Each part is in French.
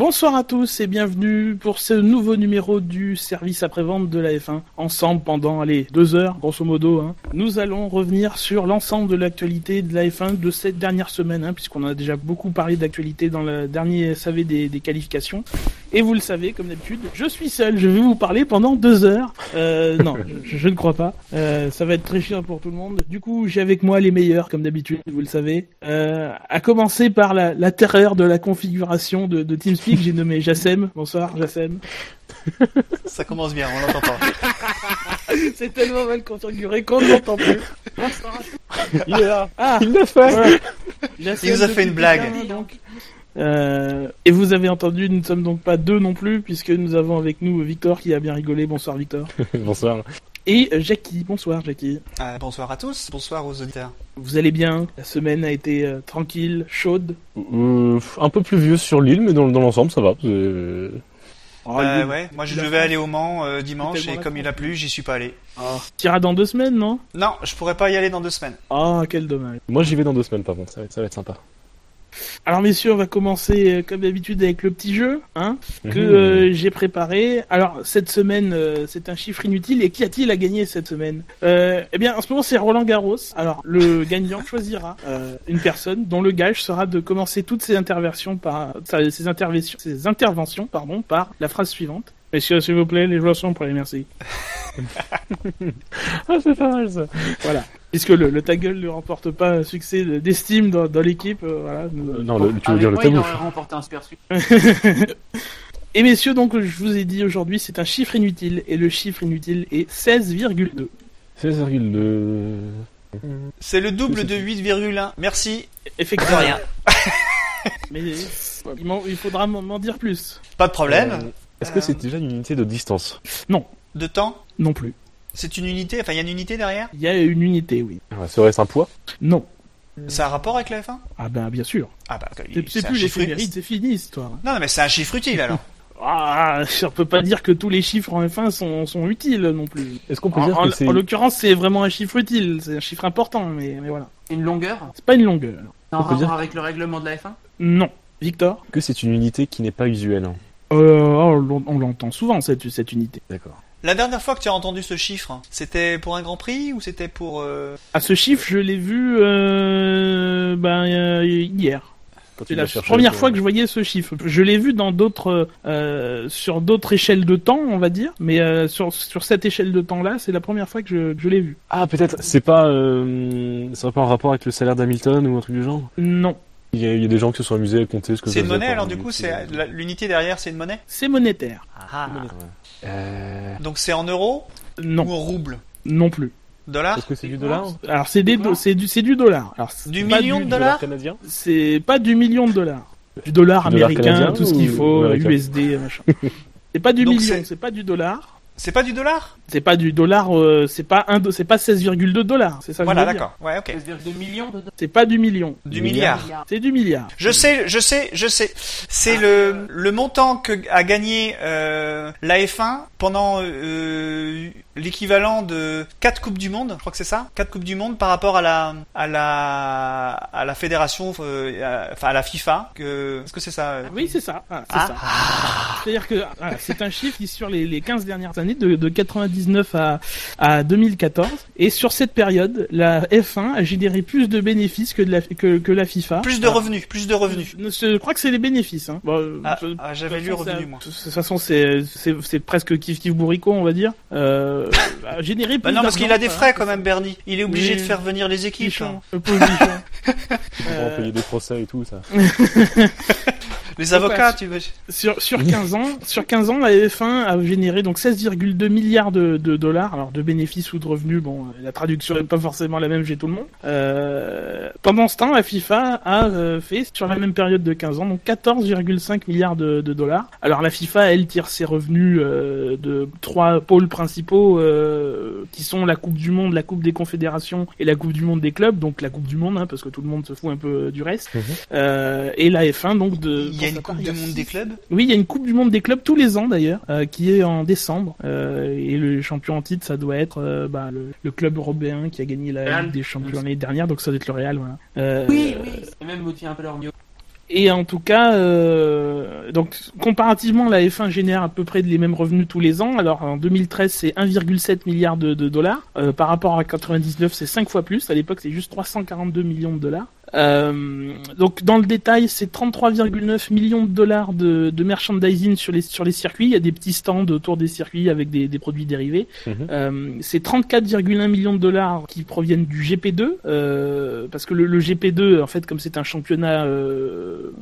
Bonsoir à tous et bienvenue pour ce nouveau numéro du service après-vente de la F1. Ensemble pendant, allez, deux heures, grosso modo, hein. nous allons revenir sur l'ensemble de l'actualité de la F1 de cette dernière semaine, hein, puisqu'on a déjà beaucoup parlé d'actualité dans le dernier SAV des, des qualifications. Et vous le savez, comme d'habitude, je suis seul, je vais vous parler pendant deux heures. Euh, non, je, ne crois pas. Euh, ça va être très chiant pour tout le monde. Du coup, j'ai avec moi les meilleurs, comme d'habitude, vous le savez. Euh, à commencer par la, terreur de la configuration de, de j'ai nommé Jassem. Bonsoir, Jassem. Ça commence bien, on l'entend pas. C'est tellement mal configuré qu'on ne l'entend plus. Bonsoir à tous. Il est là. Ah, Il l'a fait. Il nous a fait une blague. Donc. Euh, et vous avez entendu, nous ne sommes donc pas deux non plus, puisque nous avons avec nous Victor qui a bien rigolé. Bonsoir Victor. Bonsoir. Et euh, Jackie. Bonsoir Jackie. Ah, bonsoir à tous, bonsoir aux auditeurs. Vous allez bien? La semaine a été euh, tranquille, chaude? Euh, un peu pluvieuse sur l'île, mais dans, dans l'ensemble, ça va. Oh, Euh, ouais, moi je devais aller au Mans euh, dimanche et comme il a plu, j'y suis pas allé. Ah. T'iras dans deux semaines, non? Non, je pourrais pas y aller dans deux semaines. Ah, quel dommage. Moi, j'y vais dans deux semaines, par contre. Ça va être, ça va être sympa. Alors messieurs, on va commencer euh, comme d'habitude avec le petit jeu, hein, que Mhm. euh, j'ai préparé. Alors cette semaine, euh, c'est un chiffre inutile. Et qui a-t-il à gagner cette semaine? Eh bien, en ce moment, c'est Roland Garros. Alors le gagnant choisira une personne dont le gage sera de commencer toutes ses interventions par ses interventions, ses interventions, pardon, par la phrase suivante. Messieurs, s'il vous plaît, les joueurs sont prêts, merci. Ah, c'est pas mal, ça. Voilà. Puisque le, le ta gueule ne remporte pas un succès de- d'estime dans, dans l'équipe, euh, voilà. nous- Euh, non, le, tu veux dire le aurait remporté un super succès. Et messieurs, donc je vous ai dit aujourd'hui, c'est un chiffre inutile et le chiffre inutile est 16,2. 16,2. C'est le double de 8,1. Merci. De Effectivement. rien. Mais il, faudra m'en dire plus. Pas de problème. Euh, Est-ce que c'est déjà une unité de distance? De temps? Non plus. C'est une unité Enfin, il y a une unité derrière? Il y a une unité, oui. Serait-ce un poids? Non. Ça a un rapport avec la F1 Ah ben bien sûr. Ah bah, C'est plus chiffre- l'éphéméride, c'est fini histoire. Non, non, mais c'est un chiffre utile alors. Ah, on peut pas dire que tous les chiffres en F1 sont, sont utiles non plus. Est-ce qu'on peut En, dire en- que c'est. en l'occurrence, c'est vraiment un chiffre utile, c'est un chiffre important, mais, mais voilà. Une longueur? C'est pas une longueur. C'est en On peut dire- rapport avec le règlement de la F1 Non. Victor? Que c'est une unité qui n'est pas usuelle hein euh, on l'en- on l'entend souvent cette, cette unité. D'accord. La dernière fois que tu as entendu ce chiffre, c'était pour un Grand Prix ou c'était pour... euh, Ah, ce chiffre, je l'ai vu euh, ben, euh, hier. C'est la première fois que je voyais ce chiffre. Je l'ai vu dans d'autres, euh, sur d'autres échelles de temps, on va dire, mais euh, sur, sur cette échelle de temps-là, c'est la première fois que je, que je l'ai vu. Ah, peut-être. C'est pas. Euh... Ça pas en rapport avec le salaire d'Hamilton ou un truc du genre? Non, il y, a, il y a des gens qui se sont amusés à compter ce que C'est ça une monnaie alors du coup, c'est de- la- l'unité derrière, c'est une monnaie? C'est monétaire. Ah. Ouais. Euh... Donc c'est en euros ou Non, en roubles non plus. Dollars Est-ce que c'est du dollar Alors c'est des, do- c'est du, c'est du dollar. Alors Du million du- de dollars canadien C'est pas du million de dollars. Du dollar Du dollar américain, tout ce qu'il ou faut, USD, machin. C'est pas du Donc million, c'est- c'est pas du dollar. C'est pas du dollar? C'est pas du dollar, euh, c'est pas un, c'est pas 16,2 dollars. C'est ça que Voilà, je veux dire. d'accord. Ouais, ok. 16,2 millions de C'est pas du million. Du Milliard. milliard. C'est du milliard. Je sais, je sais, je sais. C'est le, le montant que a gagné euh, la F1 pendant euh, l'équivalent de 4 coupes du monde, je crois que c'est ça 4 coupes du monde par rapport à la à la à la fédération euh, à- enfin à la FIFA que est-ce que c'est ça euh Oui, c'est ça. Ah, c'est Ah. ça. C'est-à-dire que ah, c'est un chiffre qui sur les, les 15 dernières années, de, de 99 à, à 2014, et sur cette période, la F1 a généré plus de bénéfices que, de la, que, que la FIFA. Plus de revenus, plus de revenus. Je, je crois que c'est les bénéfices. Hein. Bon, euh, j'avais lu revenus c'est- moi. De toute façon, c'est c'est- c'est presque kiff kiff bourricot, on va dire. Euh, a généré plus Bah non parce qu'il a des frais voilà. quand même Bernie. Il est obligé Oui. de faire venir les équipes. Le pauvre. On va Euh, payer des procès et tout, ça. Les avocats, tu veux. Sur, sur 15 ans, sur 15 ans, la F1 a généré donc 16,2 milliards de, de dollars, alors de bénéfices ou de revenus. Bon, euh, la traduction n'est pas forcément la même chez tout le monde. Euh, pendant ce temps, la FIFA a euh, fait sur la même période de 15 ans donc 14,5 milliards de, de dollars. Alors la FIFA, elle tire ses revenus euh, de trois pôles principaux euh, qui sont la Coupe du Monde, la Coupe des Confédérations et la Coupe du Monde des clubs. Donc la Coupe du Monde, hein, parce que tout le monde se fout un peu du reste. Euh, et la F1 donc de. Il y a pour une sa part, coupe il y du a monde six des clubs? oui, il y a une Coupe du Monde des clubs tous les ans d'ailleurs, euh, qui est en décembre. Euh, et le champion en titre, ça doit être euh, bah, le, le club européen qui a gagné la Real. Ligue des champions l'année dernière, donc ça doit être le Real. Voilà. Euh, Oui, oui. C'est même motivé un peu leur mieux. Et en tout cas, euh, donc comparativement, la F1 génère à peu près les mêmes revenus tous les ans. Alors en 2013, c'est 1,7 milliard de, de dollars. Euh, par rapport à 99, c'est 5 fois plus. À l'époque, c'est juste 342 millions de dollars. Euh, donc dans le détail, c'est 33,9 millions de dollars de, de merchandising sur les sur les circuits. Il y a des petits stands autour des circuits avec des, des produits dérivés. Mhm. Euh, c'est 34,1 millions de dollars qui proviennent du GP2 euh, parce que le, le GP2 en fait comme c'est un championnat euh,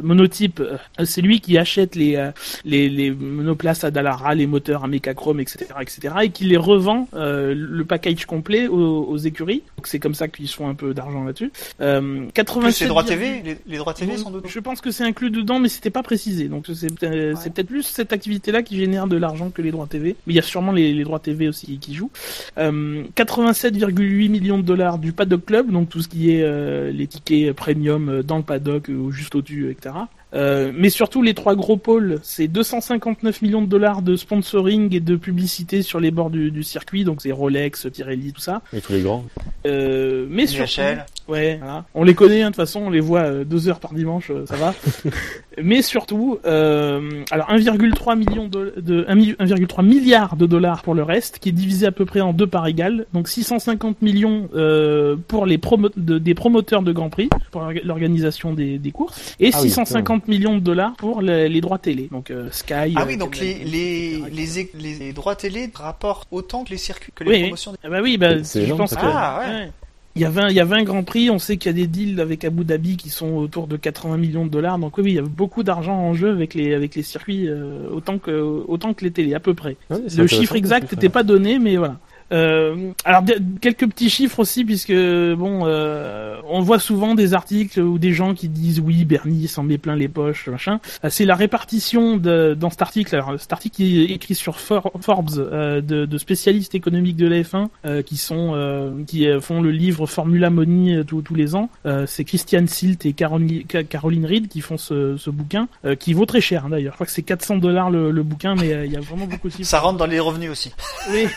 monotype, euh, c'est lui qui achète les, les les monoplaces à Dallara, les moteurs à Mechachrome, etc., etc., et qui les revend euh, le package complet aux, aux écuries. Donc c'est comme ça qu'ils font un peu d'argent là-dessus. Euh, Plus 87 les droits TV, les, les droits TV sont dedans. je pense que c'est inclus dedans, mais c'était pas précisé. Donc c'est euh, peut-être plus cette activité-là qui génère de l'argent que les droits TV. Mais il y a sûrement les, les droits TV aussi qui jouent. Euh, 87,8 millions de dollars du Paddock Club, donc tout ce qui est euh, les tickets premium euh, dans le paddock euh, ou juste au-dessus, etc. Euh, mais surtout les trois gros pôles, c'est 259 millions de dollars de sponsoring et de publicité sur les bords du, du circuit, donc c'est Rolex, Pirelli, tout ça. Et tous les grands. Euh, mais surtout, DHL. Ouais, voilà. On les connaît, hein, de toute façon, on les voit euh, deux heures par dimanche, euh, ça va. Mais surtout, euh, alors 1,3 million de, de 1,3 milliard de dollars pour le reste, qui est divisé à peu près en deux parts égales. Donc 650 millions euh, pour les promo de- des promoteurs de Grand Prix, pour l'orga- l'organisation des, des courses, et Ah oui, 650 millions de dollars pour les, les droits télé. Donc euh, Sky. Ah euh, oui, donc les, les, les, droits télé rapportent autant que les circuits, que les Oui, oui. promotions. des- Ah bah oui, bah, C'est je énorme, pense que... Ah, ouais. Il y, a 20, il y a 20 grands prix, on sait qu'il y a des deals avec Abu Dhabi qui sont autour de 80 millions de dollars, donc oui, il y a beaucoup d'argent en jeu avec les, avec les circuits, euh, autant, que, autant que les télés, à peu près. Ouais, c'est Le chiffre exact n'était pas donné, mais voilà. Euh, alors quelques petits chiffres aussi puisque bon euh, on voit souvent des articles ou des gens qui disent oui Bernie s'en met plein les poches machin. Euh, c'est la répartition de, dans cet article. Alors cet article est écrit sur For- Forbes euh, de, de spécialistes économiques de la F1 euh, qui sont euh, qui font le livre Formula Money euh, tous les ans. Euh, c'est Christian Silt et Caroline, Ca- Caroline Reed qui font ce, ce bouquin euh, qui vaut très cher hein, d'ailleurs. Je crois que c'est 400 dollars le, le bouquin mais il y a vraiment beaucoup de chiffres. Ça rentre dans les revenus aussi. oui.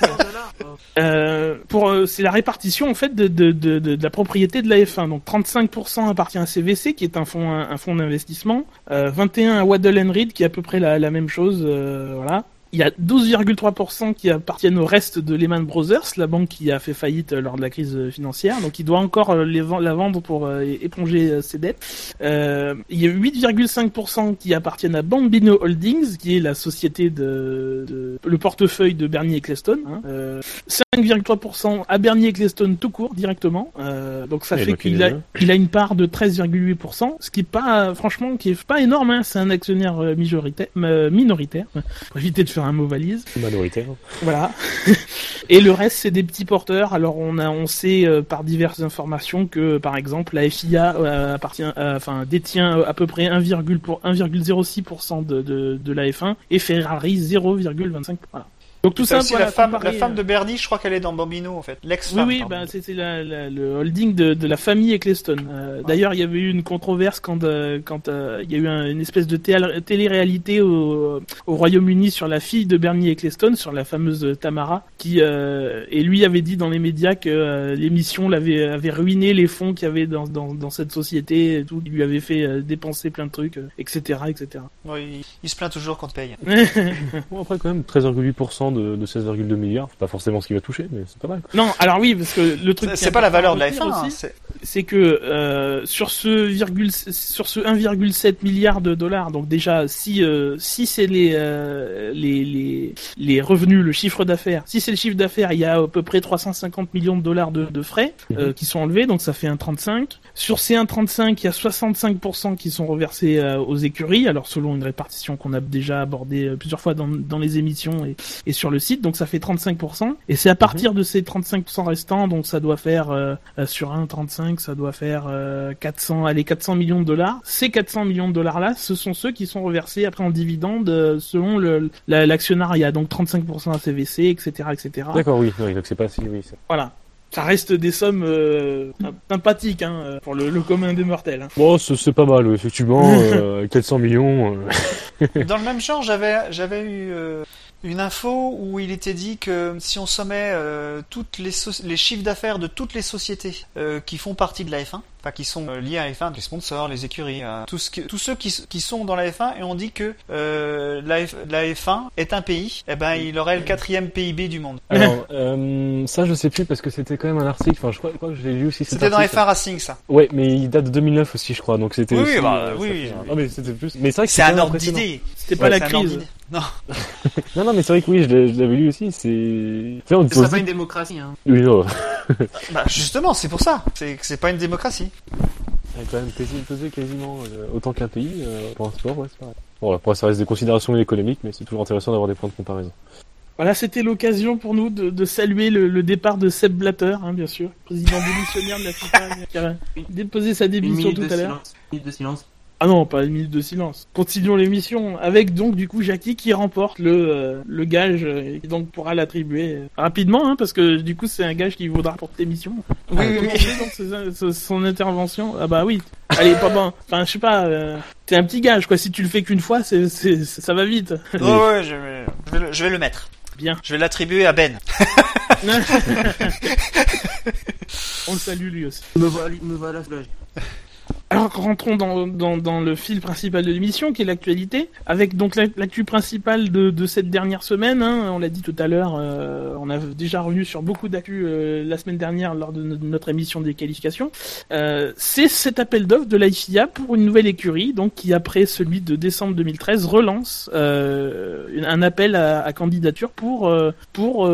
Euh, euh, c'est la répartition en fait de, la propriété de la F1. Donc 35% appartient à CVC qui est un fonds un, fonds d'investissement, euh, 21 à Waddell Reed qui est à peu près la, la même chose. euh, voilà. Il y a 12,3% qui appartiennent au reste de Lehman Brothers, la banque qui a fait faillite euh, lors de la crise euh, financière. Donc il doit encore euh, les la vendre pour éponger ses dettes. Euh, il y a 8,5% qui appartiennent à Bambino Holdings, qui est la société de, de- le portefeuille de Bernie Ecclestone. Hein. Euh, 5,3% à Bernie Ecclestone tout court directement. Euh, donc ça fait qu'il a, bien. il a une part de 13,8%, ce qui est pas franchement qui est pas énorme. Hein. C'est un actionnaire majoritaire, minoritaire. Pour éviter de faire un mot valise. Minoritaire. Voilà. Et le reste, c'est des petits porteurs. Alors, on a, on sait euh, par diverses informations que, par exemple, la FIA euh, appartient, euh, enfin, détient à peu près 1,0 pour 1,06% de, de, de la F1 et Ferrari 0,25. Voilà. Donc tout Ça ça, aussi, voilà, la femme, la femme euh, de Bernie, je crois qu'elle est dans Bambino en fait, oui, l'ex-femme. oui, pardon. bah, c'était la, la- le holding de, de la famille Ecclestone. Euh, D'ailleurs, il y avait eu une controverse quand, euh, quand euh, il y a eu un- une espèce de tél- télé-réalité au, au Royaume-Uni sur la fille de Bernie Ecclestone, sur la fameuse Tamara, qui euh, et lui avait dit dans les médias que euh, l'émission l'avait avait ruiné les fonds qu'il y avait dans, dans, dans cette société, et tout, il lui avait fait euh, dépenser plein de trucs, euh, etc., etc. Ouais, il, il se plaint toujours qu'on te paye. Bon, après, quand même, 13,8% de, de 16,2 milliards, c'est pas forcément ce qu'il va toucher, mais c'est pas mal. non, alors oui, parce que le truc C'est qui c'est est pas la valeur de la à F1. retenir hein, aussi, c'est- c'est que euh, sur ce virgule sur ce 1,7 milliard de dollars, donc déjà si euh, si c'est les, euh, les les les revenus, le chiffre d'affaires, si c'est le chiffre d'affaires, il y a à peu près 350 millions de dollars de, de frais euh, qui sont enlevés, donc ça fait un 35. Sur ces 1,35, il y a 65% qui sont reversés euh, aux écuries, alors selon une répartition qu'on a déjà abordée plusieurs fois dans, dans les émissions et, et sur le site, donc ça fait 35%. Et c'est à partir de ces 35% restants, donc ça doit faire euh, euh, sur 1,35, ça doit faire euh, 400, allez 400 millions de dollars. Ces 400 millions de dollars là, ce sont ceux qui sont reversés après en dividende euh, selon le la- l'actionnariat, donc 35% à CVC, etc., etc. D'accord, oui, oui, donc c'est pas si, oui. Voilà. Ça reste des sommes euh, sympathiques hein, euh, pour le, le commun des mortels. hein. Bon, c'est pas mal, effectivement, euh, 400 millions. euh, Dans le même genre, j'avais j'avais eu euh, une info où il était dit que si on sommet euh, toutes les, so- les chiffres d'affaires de toutes les sociétés euh, qui font partie de la F1, enfin qui sont euh, liés à la F1, les sponsors, les écuries, euh, tout ce que- tous ceux qui, sont dans la F1, et on dit que euh, la, F- la F1 est un pays, eh ben il aurait le quatrième PIB du monde. Alors, euh, ça, je sais plus parce que c'était quand même un article. Enfin, je crois, je crois que je l'ai lu aussi. C'était dans article. F1 Racing ça. Ouais, mais il date de 2009 aussi, je crois. Donc c'était. Oui, aussi, oui, bah, euh, oui, fait oui, oui. Non, mais c'était plus. Mais c'est vrai que C'est un ordre d'idée. C'était pas Ouais, la crise. Non. Non, non, mais c'est vrai que oui, je l'avais lu aussi. C'est. Tu sais, on Ce serait pose- pas une démocratie, hein. Oui, non. Bah, justement, c'est pour ça. C'est que c'est pas une démocratie. A quand même quasi, pesé quasiment euh, autant qu'un pays euh, pour un sport, ouais, c'est pareil. Bon, après, ça reste des considérations économiques, mais c'est toujours intéressant d'avoir des points de comparaison. Voilà, c'était l'occasion pour nous de, de saluer le, le départ de Seb Blatter, hein, bien sûr, président démissionnaire de la FIFA, qui a déposé sa démission tout à l'heure. minute de silence. Ah non, pas une minute de silence. Continuons l'émission avec donc du coup Jackie qui remporte le euh, le gage euh, et qui donc pourra l'attribuer euh, rapidement hein, parce que du coup c'est un gage qui vaudra pour cette émission. Oui, Ah, oui, donc son intervention? Ah bah oui. Allez, pas bon. Enfin, je sais pas. euh, c'est un petit gage quoi. Si tu le fais qu'une fois, c'est c'est ça va vite. Ouais, ouais, je vais, je vais le- je vais le mettre. Bien. Je vais l'attribuer à Ben. On le salue lui aussi. Me voilà, me voilà. Alors rentrons dans, le fil principal de l'émission qui est l'actualité, avec donc la- l'actu principale de, cette dernière semaine. hein. on l'a dit tout à l'heure, euh, on a déjà revenu sur beaucoup d'actu euh, la semaine dernière lors de no- notre émission des qualifications. Euh, C'est cet appel d'offres de la FIA pour une nouvelle écurie, donc qui après celui de décembre 2013 relance un appel à, candidature pour pour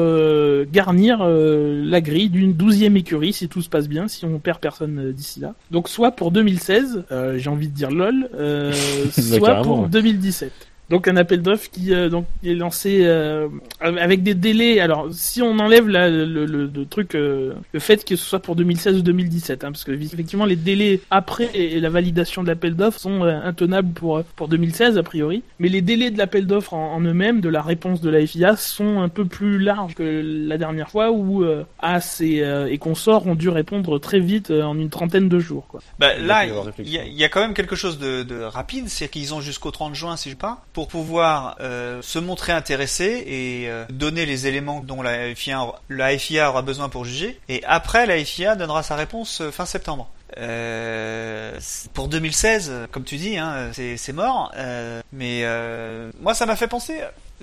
garnir la grille d'une douzième écurie si tout se passe bien, si on perd personne d'ici là. Donc soit pour 2016, euh, j'ai envie de dire lol, euh, soit carrément, pour ouais. 2017. Donc un appel d'offres qui euh, donc est lancé euh, avec des délais. Alors si on enlève la- le, le, le truc, euh, le fait que ce soit pour 2016 ou 2017, hein, parce que effectivement les délais après et la validation de l'appel d'offres sont euh, intenables pour pour 2016 a priori. Mais les délais de l'appel d'offres en, en eux-mêmes, de la réponse de la FIA, sont un peu plus larges que la dernière fois où euh, As et, euh, et consorts ont dû répondre très vite euh, en une trentaine de jours. Quoi. Bah, là, il y, a- il y a quand même quelque chose de, de rapide, c'est qu'ils ont jusqu'au 30 juin, si je pas, pour pouvoir euh, se montrer intéressés et euh, donner les éléments dont la FIA, aura- besoin pour juger. Et après, la FIA donnera sa réponse euh, fin septembre. Pour 2016, euh, comme tu dis, hein, c'est mort. mais moi, ça m'a fait penser.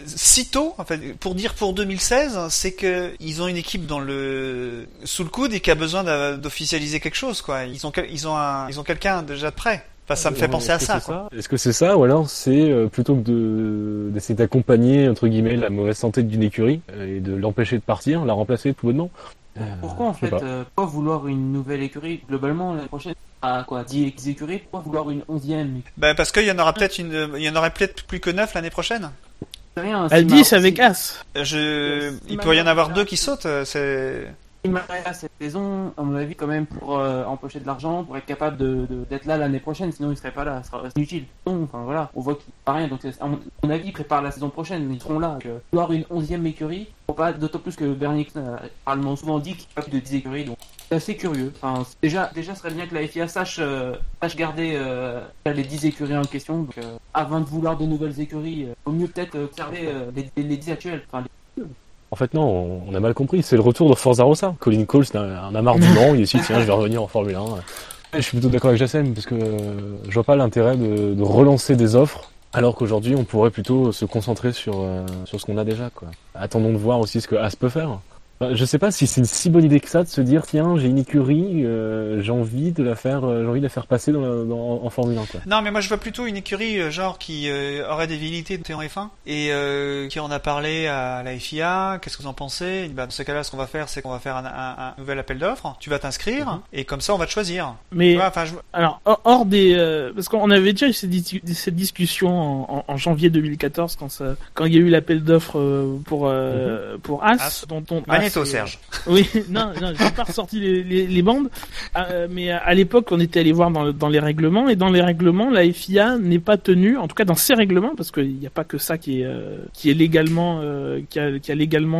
Sitôt, en fait, pour dire pour 2016, c'est que ils ont une équipe dans le sous le coude et qui a besoin d'officialiser quelque chose, quoi. Ils ont ils ont quelqu'un déjà de prêt. Enfin, ça me fait penser à est-ce que ça. Est-ce que c'est ça, ou alors c'est euh, plutôt que de d'essayer d'accompagner entre guillemets la mauvaise santé d'une écurie euh, et de l'empêcher de partir, la remplacer tout bonnement Euh, Pourquoi en fait, pas. euh, pourquoi vouloir une nouvelle écurie globalement l'année prochaine à quoi 10 écuries Pourquoi vouloir une onzième Ben, parce qu'il y en aura peut-être une, il y en aurait peut-être plus que 9 l'année prochaine. C'est rien. Si 10 ma- avec As. Je, il peut y en avoir deux qui sautent, c'est, À cette saison, à mon avis, quand même, pour euh, empocher de l'argent, pour être capable de, de- d'être là l'année prochaine, sinon il serait pas là, ce serait inutile. Non, enfin voilà, on voit qu'il fait rien, donc c'est- à mon, à mon avis, ils préparent la saison prochaine, ils seront là. Donc, euh, une onzième écurie, pas, d'autant plus que Bernie a probablement souvent dit qu'il n'y a pas plus de 10 écuries, donc c'est assez curieux. Enfin, déjà, déjà, ce serait bien que la FIA sache, euh, sache garder euh, les 10 écuries en question, donc euh, avant de vouloir de nouvelles écuries, euh, vaut mieux peut-être euh, observer euh, les, les 10 actuelles. En fait, non, on, a mal compris. C'est le retour de Forza Rossa. Colin Cole, c'est un, amarre du vent. Il décide, tiens, je vais revenir en Formule 1. Je suis plutôt d'accord avec Jassem, parce que euh, je vois pas l'intérêt de, de relancer des offres, alors qu'aujourd'hui, on pourrait plutôt se concentrer sur, euh, sur ce qu'on a déjà. Quoi. Attendons de voir aussi ce que As peut faire. Enfin, je sais pas si c'est une si bonne idée que ça de se dire, tiens, j'ai une écurie, euh, j'ai envie de la faire, euh, j'ai envie de la faire passer dans la- dans- en Formule 1. Quoi. Non, mais moi je vois plutôt une écurie euh, genre qui euh, aurait des velléités de en F1 et euh, qui en a parlé à la FIA. Qu'est-ce que vous en pensez? Bah, Dans ce cas-là, ce qu'on va faire, c'est qu'on va faire un, un- un nouvel appel d'offres. Tu vas t'inscrire Mhm. et comme ça, on va te choisir. Mais vois, je... Alors, hors- des... euh, parce qu'on avait déjà eu cette, dis- cette discussion en, en- en janvier 2014, quand, ça, quand il y a eu l'appel d'offres euh, pour, euh, pour As, As. dont on... Serge. Oui, non, non, j'ai pas ressorti les, bandes, euh, mais à l'époque, on était allé voir dans, le- dans les règlements, et dans les règlements, la FIA n'est pas tenue, en tout cas dans ses règlements, parce qu'il n'y a pas que ça qui est euh, qui légalement euh, a, qui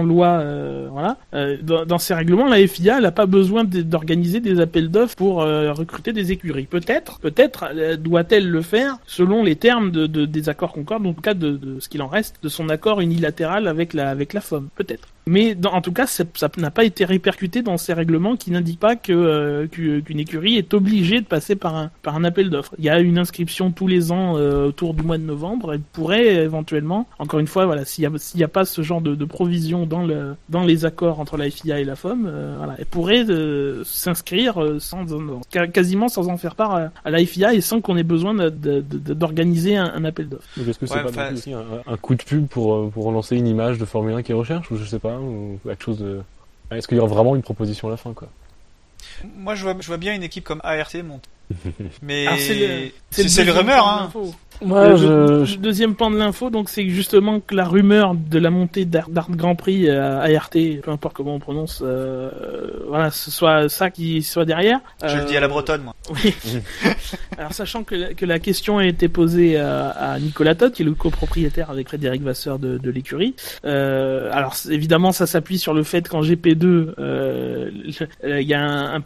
loi, euh, voilà. Dans, dans ses règlements, la FIA, n'a pas besoin d'organiser des appels d'offres pour recruter des écuries. Peut-être, peut-être doit-elle le faire selon les termes de, de- des accords Concorde, en tout cas de, ce qu'il en reste de son accord unilatéral avec la avec la FOM, peut-être. Mais dans- en tout cas, ça n'a pas été répercuté dans ces règlements qui n'indiquent pas que euh, qu'u- qu'une écurie est obligée de passer par un par un appel d'offres. Il y a une inscription tous les ans euh, autour du mois de novembre. Elle pourrait éventuellement, encore une fois, voilà, s'il y a a pas ce genre de, de provision dans le dans les accords entre la FIA et la FOM, euh, voilà, elle pourrait euh, s'inscrire sans quasiment sans en faire part à, à la FIA et sans qu'on ait besoin d'organiser un, un appel d'offres. Est-ce que c'est Ouais, pas enfin, aussi un, un coup de pub pour, pour relancer une image de Formule 1 qui recherche ou je sais pas ou quelque chose de est-ce qu'il y aura vraiment une proposition à la fin Moi, je vois, je vois bien une équipe comme ART monter. Mais c'est le- c'est le rumeur, pan de hein. l'info. Moi le, je, le- je- le deuxième pan de l'info, donc c'est justement que la rumeur de la montée d'Art d'Art Grand Prix à ART, peu importe comment on prononce, euh, voilà, ce soit ça qui soit derrière. Je Euh, le dis à la bretonne, moi. Oui. Alors sachant que la, que la question a été posée à, à Nicolas Todd, qui est le copropriétaire avec Frédéric Vasseur de, de l'écurie. Euh, alors évidemment, ça s'appuie sur le fait qu'en GP2, euh, le- il y a un, un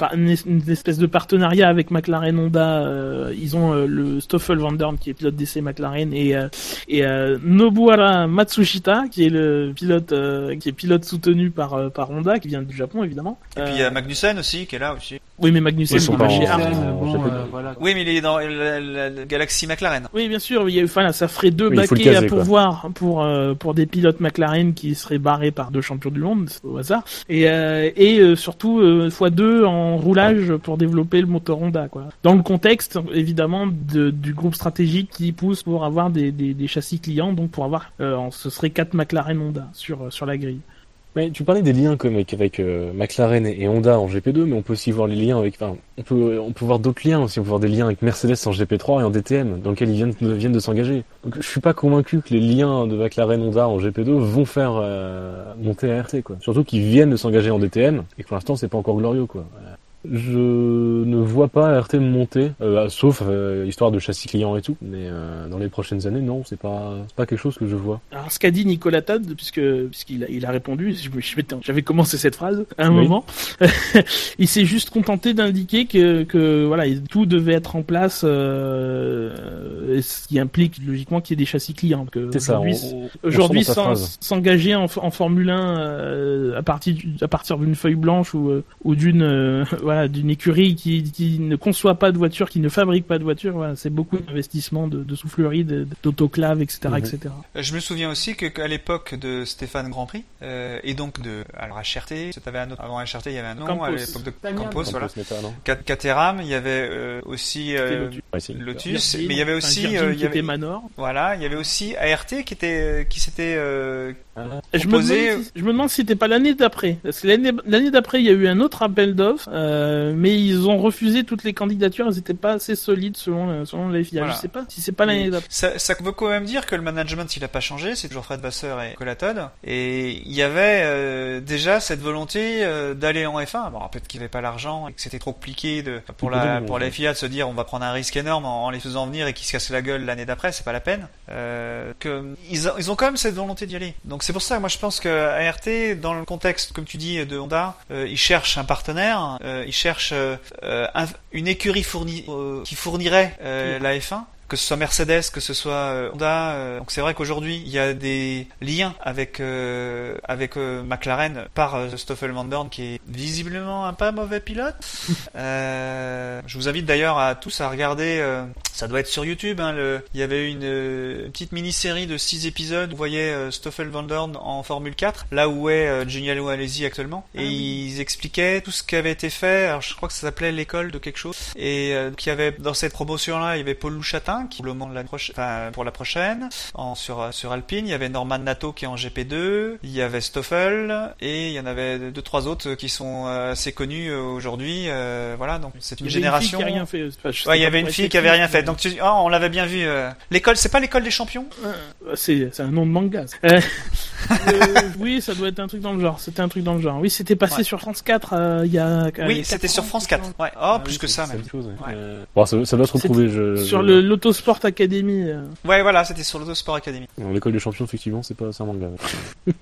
une espèce de partenariat avec McLaren Honda. euh, ils ont euh, le Stoffel Van Dorn qui est pilote d'essai McLaren et euh, et Nobuhara Matsushita qui est le pilote qui est pilote soutenu par par Honda qui vient du Japon évidemment. Et puis il y a Magnussen aussi, qui est là aussi. Oui mais Magnussen Ils sont il pas va chez en- Art. Magnussen, en bon, GP2. euh, voilà. Oui, mais il est dans la, la- la Galaxy McLaren. Oui, bien sûr. Il y a, enfin, là, ça ferait deux Oui, baquets caser, à pourvoir pour euh, pour des pilotes McLaren qui seraient barrés par deux champions du monde au hasard et euh, et euh, surtout euh, fois deux en roulage pour développer le moteur Honda quoi. Dans le contexte évidemment de, du groupe stratégique qui pousse pour avoir des, des, des châssis clients donc pour avoir euh, ce serait quatre McLaren Honda sur sur la grille. Mais tu parlais des liens comme avec, avec euh, McLaren et, Honda en GP2, mais on peut aussi voir les liens avec. Enfin, on peut on peut voir d'autres liens aussi. On peut voir des liens avec Mercedes en GP3 et en DTM, dans lesquels ils viennent viennent de s'engager. Donc je suis pas convaincu que les liens de McLaren Honda en GP2 vont faire euh, monter ART quoi. Surtout qu'ils viennent de s'engager en DTM et que pour l'instant c'est pas encore glorieux quoi. Je ne vois pas ART monter, euh, sauf euh, histoire de châssis client et tout. Mais euh, dans les prochaines années, non, c'est pas pas quelque chose que je vois. Alors ce qu'a dit Nicolas Todd, puisque puisqu'il a, il a répondu, j'avais commencé cette phrase à un Oui. moment, il s'est juste contenté d'indiquer que, que voilà tout devait être en place, euh, ce qui implique logiquement qu'il y ait des châssis clients. que C'est ça. Aujourd'hui, Aujourd'hui, s'engager en, en Formule 1 euh, à partir à partir d'une feuille blanche ou ou d'une voilà d'une écurie qui, qui ne conçoit pas de voiture, qui ne fabrique pas de voiture, voilà, c'est beaucoup d'investissements de, de soufflerie, de- d'autoclaves, etc., Mhm. etc. Euh, Je me souviens aussi qu'à l'époque de Stéphane Grand Prix euh, et donc de alors HRT, t'avais un autre avant HRT, il y avait un nom Campos. à l'époque de. Campos, voilà. Campos Cat- Caterham, il y avait euh, aussi euh, Lotus. Mais il y avait aussi euh, il y avait Manor. voilà, il y avait aussi ART qui était qui s'était Ah, Je me, demande si, je me demande si c'était pas l'année d'après. Parce que l'année l'année d'après, il y a eu un autre appel d'offres, euh, mais ils ont refusé toutes les candidatures. Elles étaient pas assez solides selon la, selon la FIA. Voilà. Je sais pas si c'est pas l'année d'après. Ça, ça veut quand même dire que le management il a pas changé, c'est toujours Fred Vasseur et Nicolas Todd. Et il y avait euh, déjà cette volonté euh, d'aller en F1. Bon, peut-être qu'il n'y avait pas l'argent et que c'était trop compliqué de, pour la pour la. FIA de se dire on va prendre un risque énorme en, en les faisant venir et qu'ils se cassent la gueule l'année d'après, c'est pas la peine. Euh, que ils, ont- ils ont quand même cette volonté d'y aller. Donc c'est pour ça que moi je pense que ART dans le contexte comme tu dis de Honda, euh, ils cherchent un partenaire, euh, ils cherchent euh, euh, un- une écurie fournie euh, qui fournirait euh, la F1 que ce soit Mercedes, que ce soit euh, Honda. euh, donc c'est vrai qu'aujourd'hui il y a des liens avec euh, avec euh, McLaren par euh, Stoffel Van Dorn qui est visiblement un pas mauvais pilote. Euh, je vous invite d'ailleurs à tous à regarder. euh, ça doit être sur YouTube. Hein, le, il y avait une, petite mini-série de 6 épisodes. Où vous voyez Stoffel Van Dorn en Formule 4, là où est Giuliano Alesi actuellement, et Ah oui. ils expliquaient tout ce qui avait été fait. Alors je crois que ça s'appelait l'école de quelque chose. Et euh, donc, il y avait dans cette promotion-là, il y avait Paul Louchatin qui pour la prochaine, enfin pour la prochaine, en sur sur Alpine. Il y avait Norman Nato qui est en GP2. Il y avait Stoffel et il y en avait deux trois autres qui sont euh, assez connus euh, aujourd'hui. Euh, voilà, donc c'est une Il y avait génération. fille qui a rien fait. Enfin, je sais Ouais, il y avait une fille qui avait rien fait. Donc tu... ah, on l'avait bien vu. euh. L'école, c'est pas l'école des champions? Euh, C'est c'est un nom de manga. Euh, Euh, oui, ça doit être un truc dans le genre. C'était un truc dans le genre. Oui, c'était passé Ouais. sur France 4 euh, il y a. Oui, c'était sur France je 4. crois. Ouais. Oh, Ah plus oui, que ça même. la même chose, ouais. Ouais. Bon, ça, ça doit se retrouver. Je, Sur je- le l'Autosport Academy. euh. Ouais, voilà, c'était sur l'Autosport Academy. L'école des champions, effectivement, c'est pas un manga.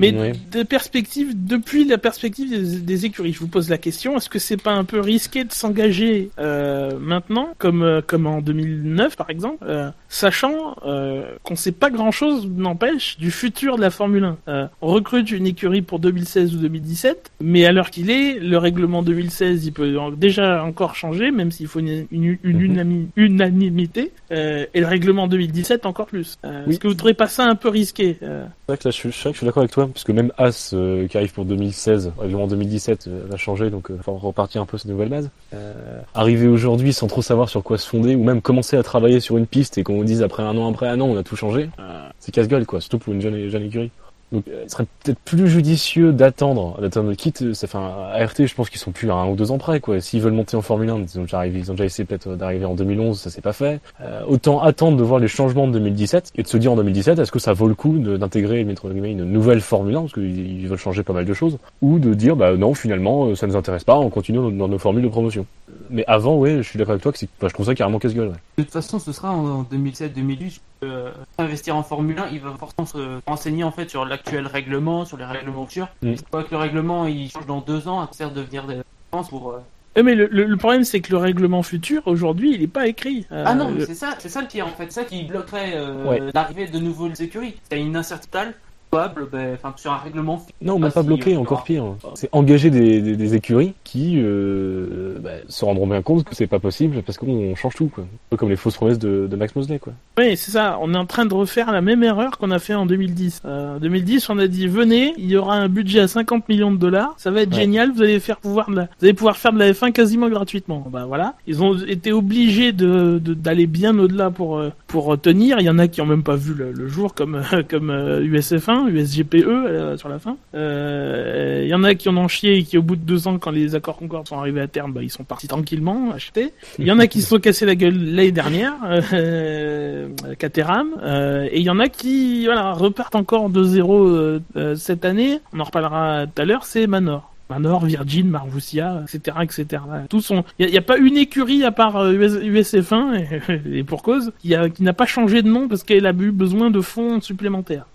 Mais Ouais. des perspectives, depuis la perspective des, des écuries, je vous pose la question est-ce que c'est pas un peu risqué de s'engager euh, maintenant, comme euh, comme en 2009 par exemple, euh, sachant euh, qu'on sait pas grand-chose, n'empêche, du futur de la Formule 1. Euh, on recrute une écurie pour 2016 ou 2017, mais à l'heure qu'il est, le règlement 2016, il peut en- déjà encore changer, même s'il faut une, une, une Mhm. unami- unanimité, euh, et le règlement 2017 encore plus. Euh, Oui. Est-ce que vous trouvez pas ça un peu risqué euh? Vrai que là, je suis, je suis d'accord avec toi, parce que même As, euh, qui arrive pour 2016, règlement 2017, euh, va changer, donc il va falloir repartir un peu sur de nouvelles bases. Euh, arriver aujourd'hui sans trop savoir sur quoi se fonder, ou même commencer à travailler sur une piste et qu'on vous dise après un an, après un an, on a tout changé, euh, c'est casse-gueule, quoi, surtout pour une jeune, jeune écurie. Donc, euh, il serait peut-être plus judicieux d'attendre, d'attendre quitte, euh, ça fait un ART, je pense qu'ils sont plus à un ou deux ans près, quoi. S'ils veulent monter en Formule 1, ils ont déjà essayé peut-être d'arriver en 2011, ça s'est pas fait. Euh, autant attendre de voir les changements de 2017 et de se dire en 2017, est-ce que ça vaut le coup d'intégrer une nouvelle Formule 1, parce qu'ils ils veulent changer pas mal de choses, ou de dire, bah non, finalement, euh, ça nous intéresse pas, on continue dans, nos formules de promotion. Mais avant, ouais, je suis d'accord avec toi que bah, je trouve ça carrément casse-gueule, ouais. De toute façon, ce sera en, en 2007-2008. Euh, investir en Formule 1, il va forcément se renseigner en fait sur l'actuel règlement, sur les règlements futurs. Mm. Faut que le règlement il change dans deux ans, ça sert de venir des pour. euh, Eh, mais le, le- le problème, c'est que le règlement futur, aujourd'hui, il est pas écrit. Euh, Ah non, mais le- c'est ça, c'est ça le pire en fait, c'est ça qui bloquerait euh, Ouais. l'arrivée de nouveaux écuries. C'est une incertitude coupable ben, sur un règlement. Non, même pas, pas encore pire. C'est engager des, écuries qui euh, ben, se rendront bien compte que c'est pas possible parce qu'on change tout, quoi. Un peu comme les fausses promesses de, Max Mosley, quoi. Oui, c'est ça. On est en train de refaire la même erreur qu'on a fait en 2010. En 2010, on a dit venez, il y aura un budget à 50 millions de dollars, ça va être génial, vous allez pouvoir faire de la F1 quasiment gratuitement. Ben voilà, ils ont été obligés d'aller bien au-delà euh, pour tenir. Il y en a qui n'ont même pas vu le, jour comme USF1. USGPE euh, sur la fin. Il y en a qui en ont chié et qui au bout de deux ans, quand les accords Concorde sont arrivés à terme, bah, ils sont partis tranquillement acheter. Il y en a qui se sont cassés la gueule l'année dernière, euh, euh Caterham, et il y en a qui repartent encore de zéro cette année. On en reparlera tout à l'heure. C'est Manor. Manor, Virgin, Marvoussia, etc., etc. Tous sont. Il n'y a, pas une écurie à part USF1 et, et, pour cause qui n'a pas changé de nom parce qu'elle a eu besoin de fonds supplémentaires.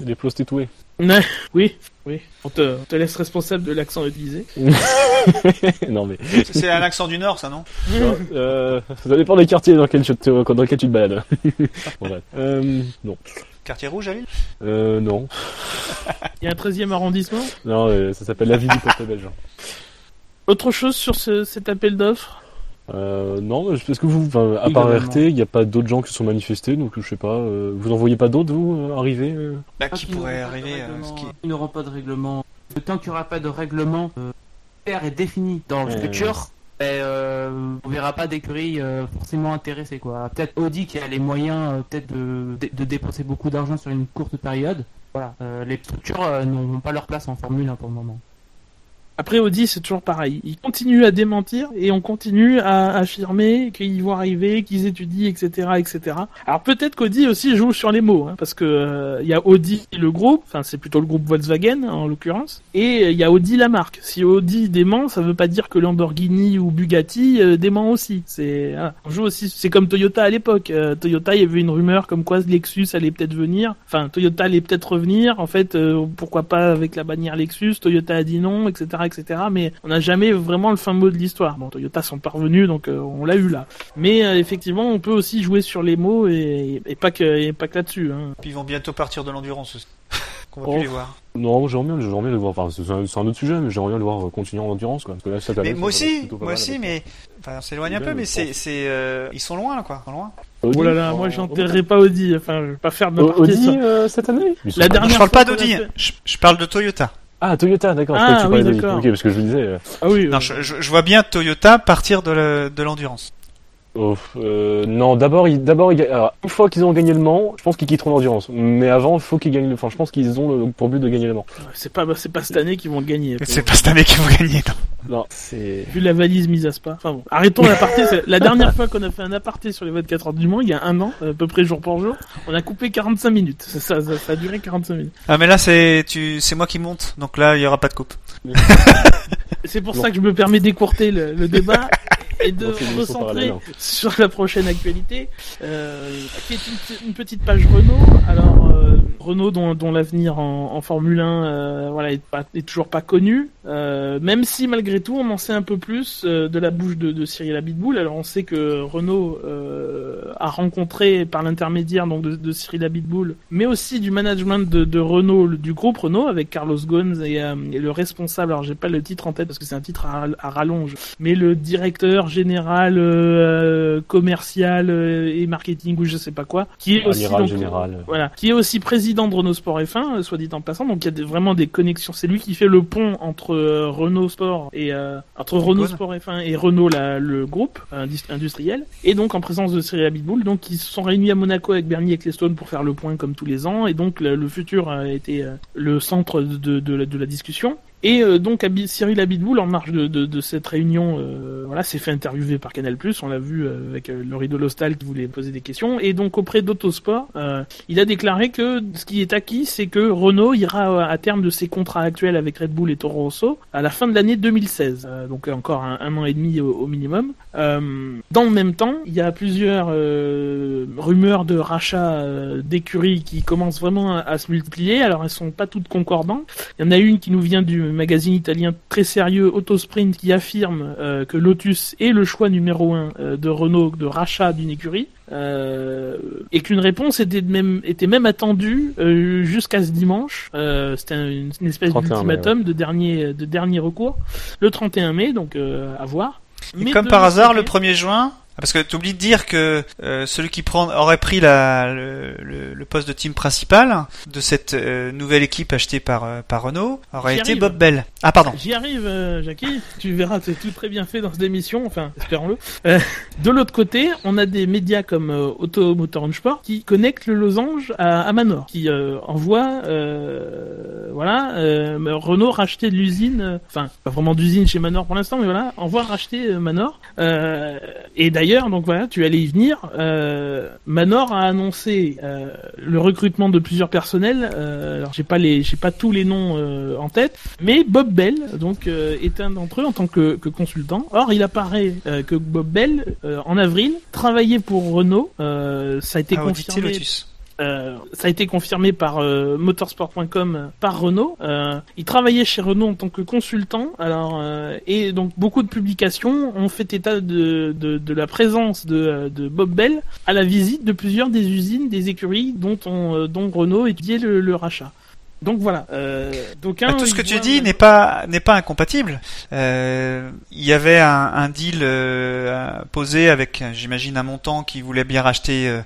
Des prostituées. Ouais, oui, oui. On te, on te laisse responsable de l'accent utilisé. non, mais. C'est- un accent du Nord, ça, non Non, euh, ça dépend des quartiers dans lesquels, tu te- dans lesquels tu te balades. bon, bref. Euh, non. Quartier rouge à Lille Euh, non. Il y a un 13e arrondissement. Non, euh, ça s'appelle la vie du peuple belge. Autre chose sur ce, cet appel d'offres? Euh, non, parce que vous, enfin, à part. RT, il n'y a pas d'autres gens qui se sont manifestés, donc je sais pas. euh, vous en voyez pas d'autres, vous, euh, arriver euh bah, Qui qu'il pourrait n'aura pas de arriver euh, ce qui... Pas de règlement. Tant qu'il n'y aura pas de règlement euh, clair et défini dans le futur, ben, euh, on verra pas d'écurie euh, forcément intéressée quoi. Peut-être Audi qui a les moyens euh, peut-être de, de, de dépenser beaucoup d'argent sur une courte période. Voilà, Euh, les structures euh, n'ont pas leur place en Formule 1 pour le moment. Après Audi, c'est toujours pareil. Ils continuent à démentir et on continue à affirmer qu'ils vont arriver, qu'ils étudient, etc., etc. Alors peut-être qu'Audi aussi joue sur les mots, hein, parce que euh, il y a Audi le groupe, enfin c'est plutôt le groupe Volkswagen en l'occurrence, et euh, il y a Audi la marque. Si Audi dément, ça veut pas dire que Lamborghini ou Bugatti euh, dément aussi. C'est on joue aussi. C'est comme Toyota à l'époque. Toyota, il y avait une rumeur comme quoi Lexus allait peut-être venir. Enfin Toyota allait peut-être revenir. En fait, pourquoi pas avec la bannière Lexus? Toyota a dit non, etc., etc. Mais on n'a jamais vraiment le fin mot de l'histoire. Bon, Toyota sont parvenus, donc euh, on l'a eu là. Mais euh, effectivement, on peut aussi jouer sur les mots et, et pas que et pas que là-dessus. Hein. Puis ils vont bientôt partir de l'endurance aussi. Qu'on va Oh. plus les voir. Non, j'aimerais bien, j'aimerais bien les voir. Enfin, c'est un, autre sujet, mais j'aimerais bien les voir euh, continuer en endurance, quoi. Parce que là, cette année, Mais moi aussi, moi aussi, mais enfin, on s'éloigne un peu, mais c'est, c'est, euh, ils sont loin, quoi, ils sont loin. Audi, Oh là là, moi en- j'enterrerai pas Audi. Enfin, je vais pas faire de Audi euh, cette année? La dernière je parle pas d'Audi, je parle de Toyota. Ah, Toyota, d'accord. je Ah, croyais que tu oui, d'accord. Ok, parce que je me disais. euh, Ah oui. Non, euh, je, je- je vois bien Toyota partir de l'endurance. Oh, euh, non, d'abord, d'abord, une fois qu'ils ont gagné le Mans, je pense qu'ils quitteront l'endurance. Mais avant, il faut qu'ils gagnent. le- Enfin, je pense qu'ils ont le- pour but de gagner le Mans. C'est pas c'est pas cette année qu'ils vont gagner. C'est pas cette année qu'ils vont gagner, non. Non, c'est. Vu la valise mise à Spa. Enfin bon, arrêtons l'aparté. c'est- La dernière fois qu'on a fait un aparté sur les 24 heures du Mans, il y a un an, à peu près jour pour jour, on a coupé 45 minutes. Ça, ça, ça- ça a duré 45 minutes. Ah mais là c'est tu c'est moi qui monte, donc là il y aura pas de coupe. C'est pour Bon. ça que je me permets d'écourter le, le débat et de recentrer hein. sur la prochaine actualité, euh, qui est une, une petite page Renault. Alors euh, Renault dont, dont l'avenir en, en Formule 1 euh, voilà est, pas- est toujours pas connu, euh, même si malgré tout on en sait un peu plus de la bouche de, de Cyril Abitboul. Alors on sait que Renault a rencontré par l'intermédiaire donc de, de Cyril Abitboul, mais aussi du management de, de Renault, du groupe Renault avec Carlos Ghosn et, et le responsable. Alors j'ai pas le titre en tête parce que c'est un titre à, à rallonge, mais le directeur général euh, commercial euh, et marketing ou je sais pas quoi, qui est aussi Amiral donc, général. voilà, qui est aussi président de Renault Sport F1, euh, soit dit en passant. Donc il y a des- vraiment des connexions. C'est lui qui fait le pont entre euh, Renault Sport et euh, entre Renault. Sport F1 et Renault la- le groupe indus- industriel. Et donc en présence de Cyril Abitboul, donc ils se sont réunis à Monaco avec Bernie Ecclestone pour faire le point comme tous les ans. Et donc le, le futur a été euh, le centre de, de, la, de la discussion. Et euh, donc Cyril Abitboul, en marge de, de, de cette réunion, euh, voilà, s'est fait interviewer par Canal+. On l'a vu euh, avec euh, Laurie Delostal qui voulait poser des questions. Et donc auprès d'Autosport, euh, il a déclaré que ce qui est acquis, c'est que Renault ira euh, à terme de ses contrats actuels avec Red Bull et Toro Rosso à la fin de l'année 2016. Euh, donc encore un, un an et demi au, au minimum. Dans le même temps, il y a plusieurs rumeurs de rachat d'écuries qui commencent vraiment à, à se multiplier. Alors elles sont pas toutes concordantes. Il y en a une qui nous vient du magazine italien très sérieux Autosprint qui affirme euh, que Lotus est le choix numéro un euh, de Renault de rachat d'une écurie. Euh, et qu'une réponse était même était même attendue euh, jusqu'à ce dimanche. Euh, C'était un- une, une espèce 31 mai, d'ultimatum de dernier de dernier recours, le 31 mai, donc euh, à voir. Et Mais comme par hasard, le côté- 1er juin, parce que tu oublies de dire que euh, celui qui prend, aurait pris la, le, le- le poste de team principal de cette euh, nouvelle équipe achetée par, euh, par Renault aurait été arrive. Bob Bell. Ah pardon. J'y arrive, Jackie. Tu verras, c'est tout très bien fait dans cette émission. Enfin, espérons-le. De l'autre côté, on a des médias comme Auto Motor and Sport qui connectent le losange à, à Manor, qui envoie, voilà, Renault racheter de l'usine, enfin, pas vraiment d'usine chez Manor pour l'instant, mais voilà, envoie racheter Manor. Et d'ailleurs, donc voilà, tu allais y venir. Euh, Manor a annoncé euh, le recrutement de plusieurs personnels. Euh, alors, j'ai pas les, j'ai pas tous les noms en tête. Mais Bob Bell, donc, est un d'entre eux en tant que, que consultant. Or, il apparaît que Bob Bell, en avril, travaillait pour Renault. Ça a été Ah, audité confirmé. Lotus. Euh, ça a été confirmé par euh, motorsport.com euh, par Renault. Euh, il travaillait chez Renault en tant que consultant. Alors euh, et donc beaucoup de publications ont fait état de, de, de la présence de, de Bob Bell à la visite de plusieurs des usines, des écuries dont on, dont Renault étudiait le, le rachat. Donc voilà. Euh, donc Bah, tout ce que tu dis n'est pas n'est pas incompatible. Euh, Il y avait un, un deal euh, posé avec, j'imagine, un montant qui voulait bien racheter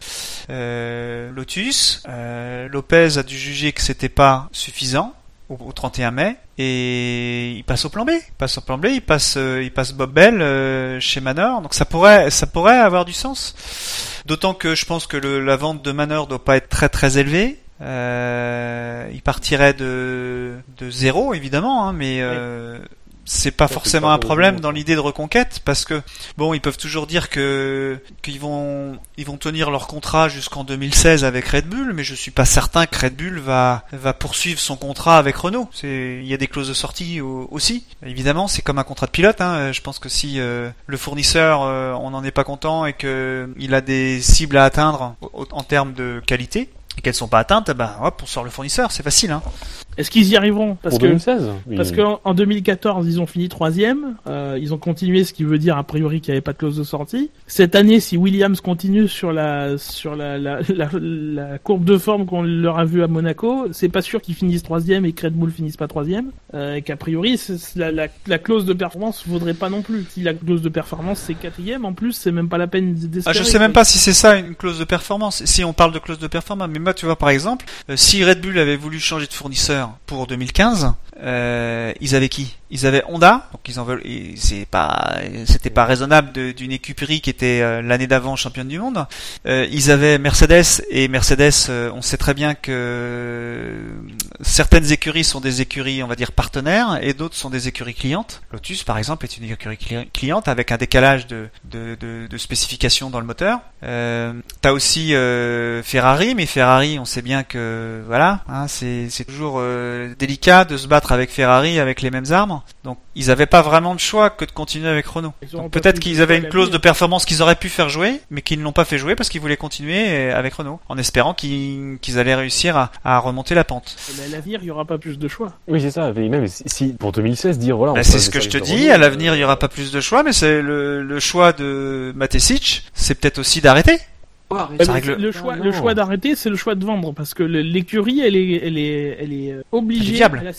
Lotus. Euh, Lopez a dû juger que c'était pas suffisant au, au 31 mai et il passe au plan B. Il passe au plan B. Il passe euh, il passe Bob Bell euh, chez Manor. Donc ça pourrait ça pourrait avoir du sens. D'autant que je pense que le, la vente de Manor doit pas être très très élevée. Euh, il partirait de, de zéro évidemment, hein, mais euh, c'est pas Ça, forcément pas un problème dans l'idée de reconquête parce que bon, ils peuvent toujours dire que qu'ils vont ils vont tenir leur contrat jusqu'en 2016 avec Red Bull, mais je suis pas certain que Red Bull va va poursuivre son contrat avec Renault. C'est il y a des clauses de sortie au- aussi. Évidemment, c'est comme un contrat de pilote. Hein. Je pense que si euh, le fournisseur euh, on n'en est pas content et que il a des cibles à atteindre au- en termes de qualité et qu'elles sont pas atteintes, bah hop, on sort le fournisseur, c'est facile. Hein. Est-ce qu'ils y arriveront Parce Pour que 2016 oui. Parce qu'en en 2014, ils ont fini troisième. Euh, ils ont continué, ce qui veut dire a priori qu'il n'y avait pas de clause de sortie. Cette année, si Williams continue sur la sur la, la, la, la courbe de forme qu'on leur a vu à Monaco, c'est pas sûr qu'ils finissent troisième et que Red Bull finisse pas troisième. Euh, et qu'a priori, la, la, la clause de performance vaudrait pas non plus. Si la clause de performance c'est quatrième, en plus, c'est même pas la peine Ah, d'espérer. je sais même pas si c'est ça une clause de performance. Si on parle de clause de performance, mais moi tu vois par exemple, euh, si Red Bull avait voulu changer de fournisseur pour 2015, euh, ils avaient qui? Ils avaient Honda, donc ils en veulent. C'est pas, c'était pas raisonnable d'une écurie qui était euh, l'année d'avant championne du monde. Euh, ils avaient Mercedes et Mercedes, on sait très bien que certaines écuries sont des écuries, on va dire partenaires, et d'autres sont des écuries clientes. Lotus, par exemple, est une écurie cli- cliente avec un décalage de, de, spécifications dans le moteur. T'as aussi Ferrari, mais Ferrari, on sait bien que voilà, hein, c'est toujours euh, délicat de se battre avec Ferrari avec les mêmes armes. Donc ils avaient pas vraiment de choix que de continuer avec Renault. Peut-être qu'ils avaient une clause de performance qu'ils auraient pu faire jouer, mais qu'ils ne l'ont pas fait jouer parce qu'ils voulaient continuer euh, avec Renault, en espérant qu'ils allaient réussir à, à remonter la pente. Mais à l'avenir, il y aura pas plus de choix. Oui, c'est ça. Et même si, pour 2016, dire voilà. on Bah, c'est ce que je te dis. Renault, À l'avenir, il y euh, aura pas plus de choix, mais c'est le, le choix de Matesic, c'est peut-être aussi d'arrêter. Règle- Le choix, Non, le non. choix d'arrêter, c'est le choix de vendre parce que l'écurie, elle est, elle est, elle est euh, obligée. Elle est viable.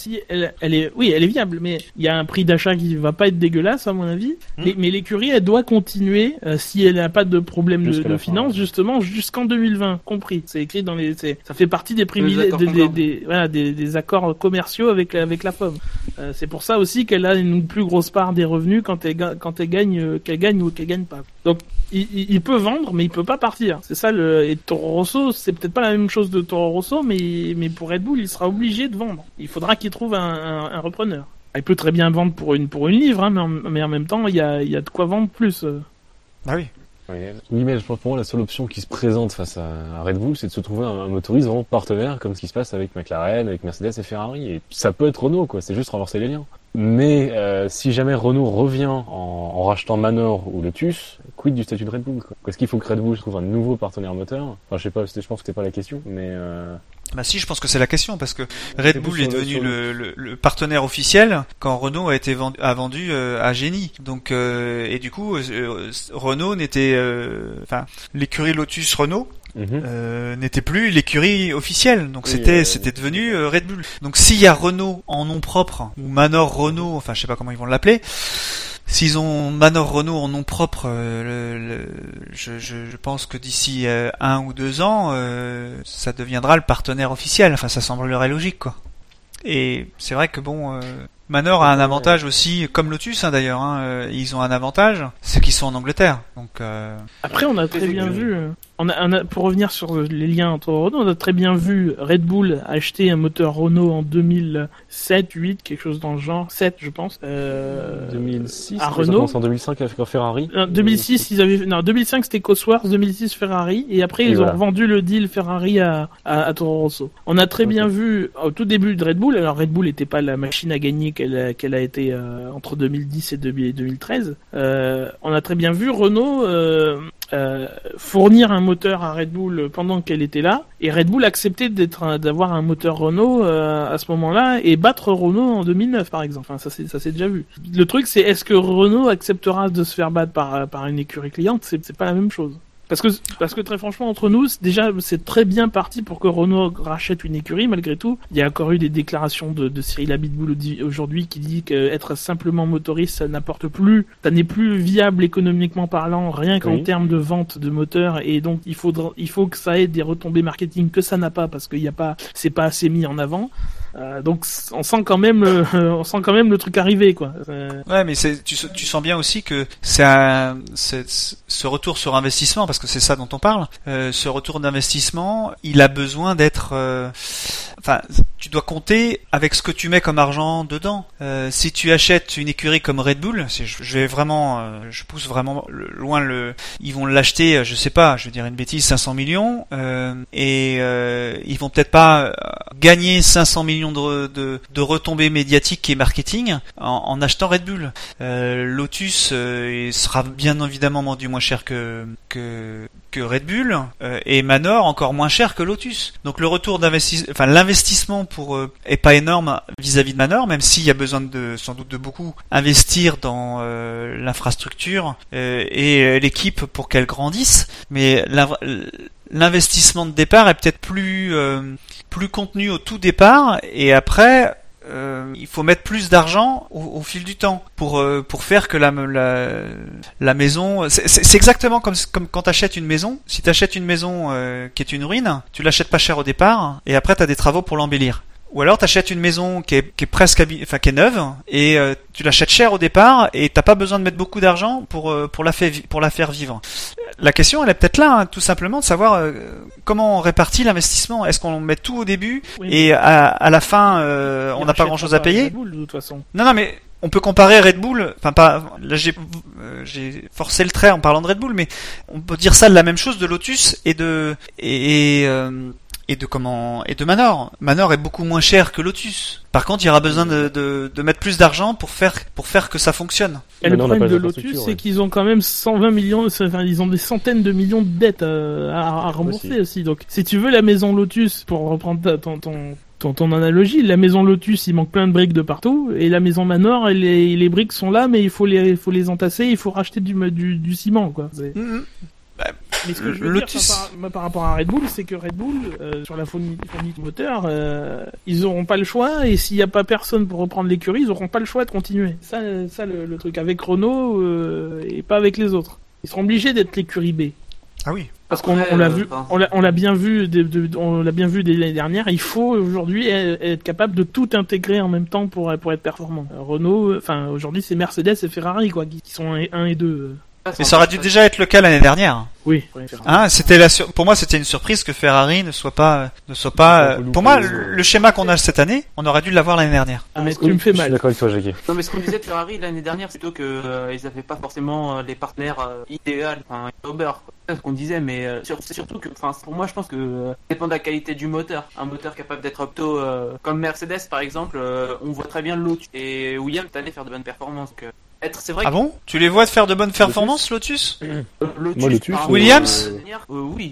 Elle, est, oui, elle est viable, mais il y a un prix d'achat qui va pas être dégueulasse à mon avis. Hmm. Mais, mais l'écurie, elle doit continuer euh, si elle n'a pas de problème de, de fin, finance, ouais. justement jusqu'en 2020, compris. C'est écrit dans les, ça fait partie des privilèges, des, des, des- voilà, des, des accords commerciaux avec la- avec la FOM. Euh, c'est pour ça aussi qu'elle a une plus grosse part des revenus quand elle, quand elle gagne, qu'elle gagne ou qu'elle gagne pas. Donc il, il- il peut vendre, mais il peut pas partir. C'est ça le. Et Toro Rosso, c'est peut-être pas la même chose de Toro Rosso, mais mais pour Red Bull, il sera obligé de vendre. Il faudra qu'il trouve un, un, un repreneur. Il peut très bien vendre pour une pour une livre, hein, mais, en, mais en même temps, il y a il y a de quoi vendre plus. Bah oui. Oui, mais je pense pour moi, la seule option qui se présente face à Red Bull, c'est de se trouver un, un motoriste vraiment partenaire, comme ce qui se passe avec McLaren, avec Mercedes et Ferrari. Et ça peut être Renault, quoi. C'est juste renforcer les liens. Mais euh, si jamais Renault revient en, en rachetant Manor ou Lotus, quid du statut de Red Bull quoi? Est-ce qu'il faut que Red Bull trouve un nouveau partenaire moteur Enfin, je sais pas. Je pense que c'était pas la question, mais euh, Bah si, je pense que c'est la question parce que Red Bull est devenu le, le, le partenaire officiel quand Renault a été vendu, a vendu euh, à Génie. Donc euh, et du coup, euh, Renault n'était, euh, enfin, l'écurie Lotus Renault mhm. euh, n'était plus l'écurie officielle. Donc Oui, c'était euh, c'était devenu euh, Red Bull. Donc s'il y a Renault en nom propre ou Manor Renault, enfin je sais pas comment ils vont l'appeler. S'ils ont Manor Renault en nom propre, euh, le- le- je, je, je pense que d'ici euh, un ou deux ans, euh, ça deviendra le partenaire officiel. Enfin, ça semblerait logique, quoi. Et c'est vrai que bon, euh, Manor a un avantage aussi, comme Lotus hein, d'ailleurs. Hein, euh, ils ont un avantage, c'est qu'ils sont en Angleterre. Donc euh, Après, on a très bien vu. euh, On a, on a- pour revenir sur les liens entre Renault, on a très bien vu Red Bull acheter un moteur Renault en 2007, 8, quelque chose dans le genre, 7 je pense. Euh, 2006. à Renault. en 2005 avec Ferrari. Non, 2006, ils avaient, non, 2005 c'était Cosworth, 2006 Ferrari, et après Et ils voilà. ont vendu le deal Ferrari à, à, à Toro Rosso. On a très bien vu au tout début de Red Bull, alors Red Bull n'était pas la machine à gagner qu'elle a, été euh, entre 2010 et 2000 2013. Euh, on a très bien vu Renault euh, fournir un moteur à Red Bull pendant qu'elle était là, et Red Bull accepter d'avoir un moteur Renault à ce moment-là et battre Renault en 2009 par exemple. Ça c'est déjà vu. Le truc c'est est-ce que Renault acceptera de se faire battre par par une écurie cliente? C'est pas la même chose. Parce que, parce que très franchement, entre nous, déjà, c'est très bien parti pour que Renault rachète une écurie, malgré tout. Il y a encore eu des déclarations de, de Cyril Abitboul aujourd'hui qui dit qu'être simplement motoriste, ça n'apporte plus, ça n'est plus viable économiquement parlant, rien qu'en Oui. termes de vente de moteurs. Et donc, il faudra, il faut que ça ait des retombées marketing que ça n'a pas, parce qu'il n'y a pas, c'est pas assez mis en avant. Euh, donc, on sent quand même, le, on sent quand même le truc arriver, quoi. Euh, Ouais, mais c'est, tu, tu sens bien aussi que c'est- ce retour sur investissement, parce que c'est ça dont on parle. euh, ce retour d'investissement, il a besoin d'être, euh, enfin, tu dois compter avec ce que tu mets comme argent dedans. Euh, si tu achètes une écurie comme Red Bull, je, vais vraiment, euh, je pousse vraiment loin le, ils vont l'acheter, euh, je sais pas, je veux dire une bêtise, 500 millions, euh, et ils vont peut-être pas gagner 500 millions de, de, de retombées médiatiques et marketing en, achetant Red Bull. Lotus sera bien évidemment vendu moins cher que, Red Bull euh, et Manor encore moins cher que Lotus. Donc le retour d'investissement, enfin l'investissement pour euh, est pas énorme vis-à-vis de Manor, même s'il y a besoin de sans doute de beaucoup investir dans euh, l'infrastructure euh, et euh, l'équipe pour qu'elle grandisse. Mais l'in- l'investissement de départ est peut-être plus euh, plus contenu au tout départ et après euh, il faut mettre plus d'argent au, fil du temps pour euh, pour faire que la la, maison c'est exactement comme comme quand t'achètes une maison. Si t'achètes une maison euh, qui est une ruine tu l'achètes pas cher au départ et après t'as des travaux pour l'embellir Ou alors t'achètes une maison qui est, qui est presque enfin qui est neuve et euh, tu l'achètes cher au départ et t'as pas besoin de mettre beaucoup d'argent pour euh, pour la faire pour la faire vivre. La question elle est peut-être là, hein, tout simplement de savoir euh, comment on répartit l'investissement. Est-ce qu'on met tout au début Oui, et à, à la fin euh, on n'a pas grand chose à payer? Red Bull, de toute façon. Non non mais on peut comparer Red Bull, enfin pas, là j'ai euh, j'ai forcé le trait en parlant de Red Bull, mais on peut dire ça de la même chose de Lotus et de et, et, euh, et de comment et de Manor. Manor est beaucoup moins cher que Lotus. Par contre, il y aura besoin de, de, de mettre plus d'argent pour faire pour faire que ça fonctionne. Et le problème de Lotus, c'est ouais. qu'ils ont quand même 120 millions, enfin, ils ont des centaines de millions de dettes euh, à, à rembourser Aussi. aussi. Donc, si tu veux la maison Lotus, pour reprendre ta- ton, ton, ton, ton analogie, la maison Lotus, il manque plein de briques de partout, et la maison Manor, et les, les briques sont là, mais il faut les, il faut les entasser, il faut racheter du, du, du ciment, quoi. Mais ce que je veux Lotus. dire par, par- par rapport à Red Bull, c'est que Red Bull, euh, sur la fourni- fourniture moteur, euh, ils auront pas le choix, et s'il n'y a pas personne pour reprendre l'écurie, ils auront pas le choix de continuer. Ça, ça le, le truc avec Renault euh, et pas avec les autres. Ils seront obligés d'être l'écurie B. Ah oui. Parce qu'on Après, on l'a euh, vu, enfin, on l'a- on bien vu, de- de- on l'a bien vu dès l'année dernière. Il faut aujourd'hui e- être capable de tout intégrer en même temps pour pour être performant. Renault, enfin aujourd'hui c'est Mercedes et Ferrari quoi, qui qui sont 1 et 2. Mais ça aurait dû déjà être le cas l'année dernière. Oui. Hein, c'était la sur- pour moi c'était une surprise que Ferrari ne soit pas ne soit pas. Euh, Pour moi, le, schéma qu'on a cette année, on aurait dû l'avoir l'année dernière. Ah, mais tu me fais Je suis mal. d'accord avec toi, Jackie. Non mais ce qu'on disait de Ferrari l'année dernière, c'est plutôt que euh, ils avaient pas forcément euh, les partenaires euh, idéaux, enfin quoi. C'est ce qu'on disait, mais euh, sur- c'est surtout que, enfin pour moi je pense que euh, ça dépend de la qualité du moteur. Un moteur capable d'être opto, euh, comme Mercedes par exemple, euh, on voit très bien Lotus et Williams cette année faire de bonnes performances. Donc, euh, être, c'est vrai Ah que bon? Tu les vois faire de bonnes performances, Lotus euh, Lotus, Moi, Lotus, par euh, rapport Williams dernière, euh, oui.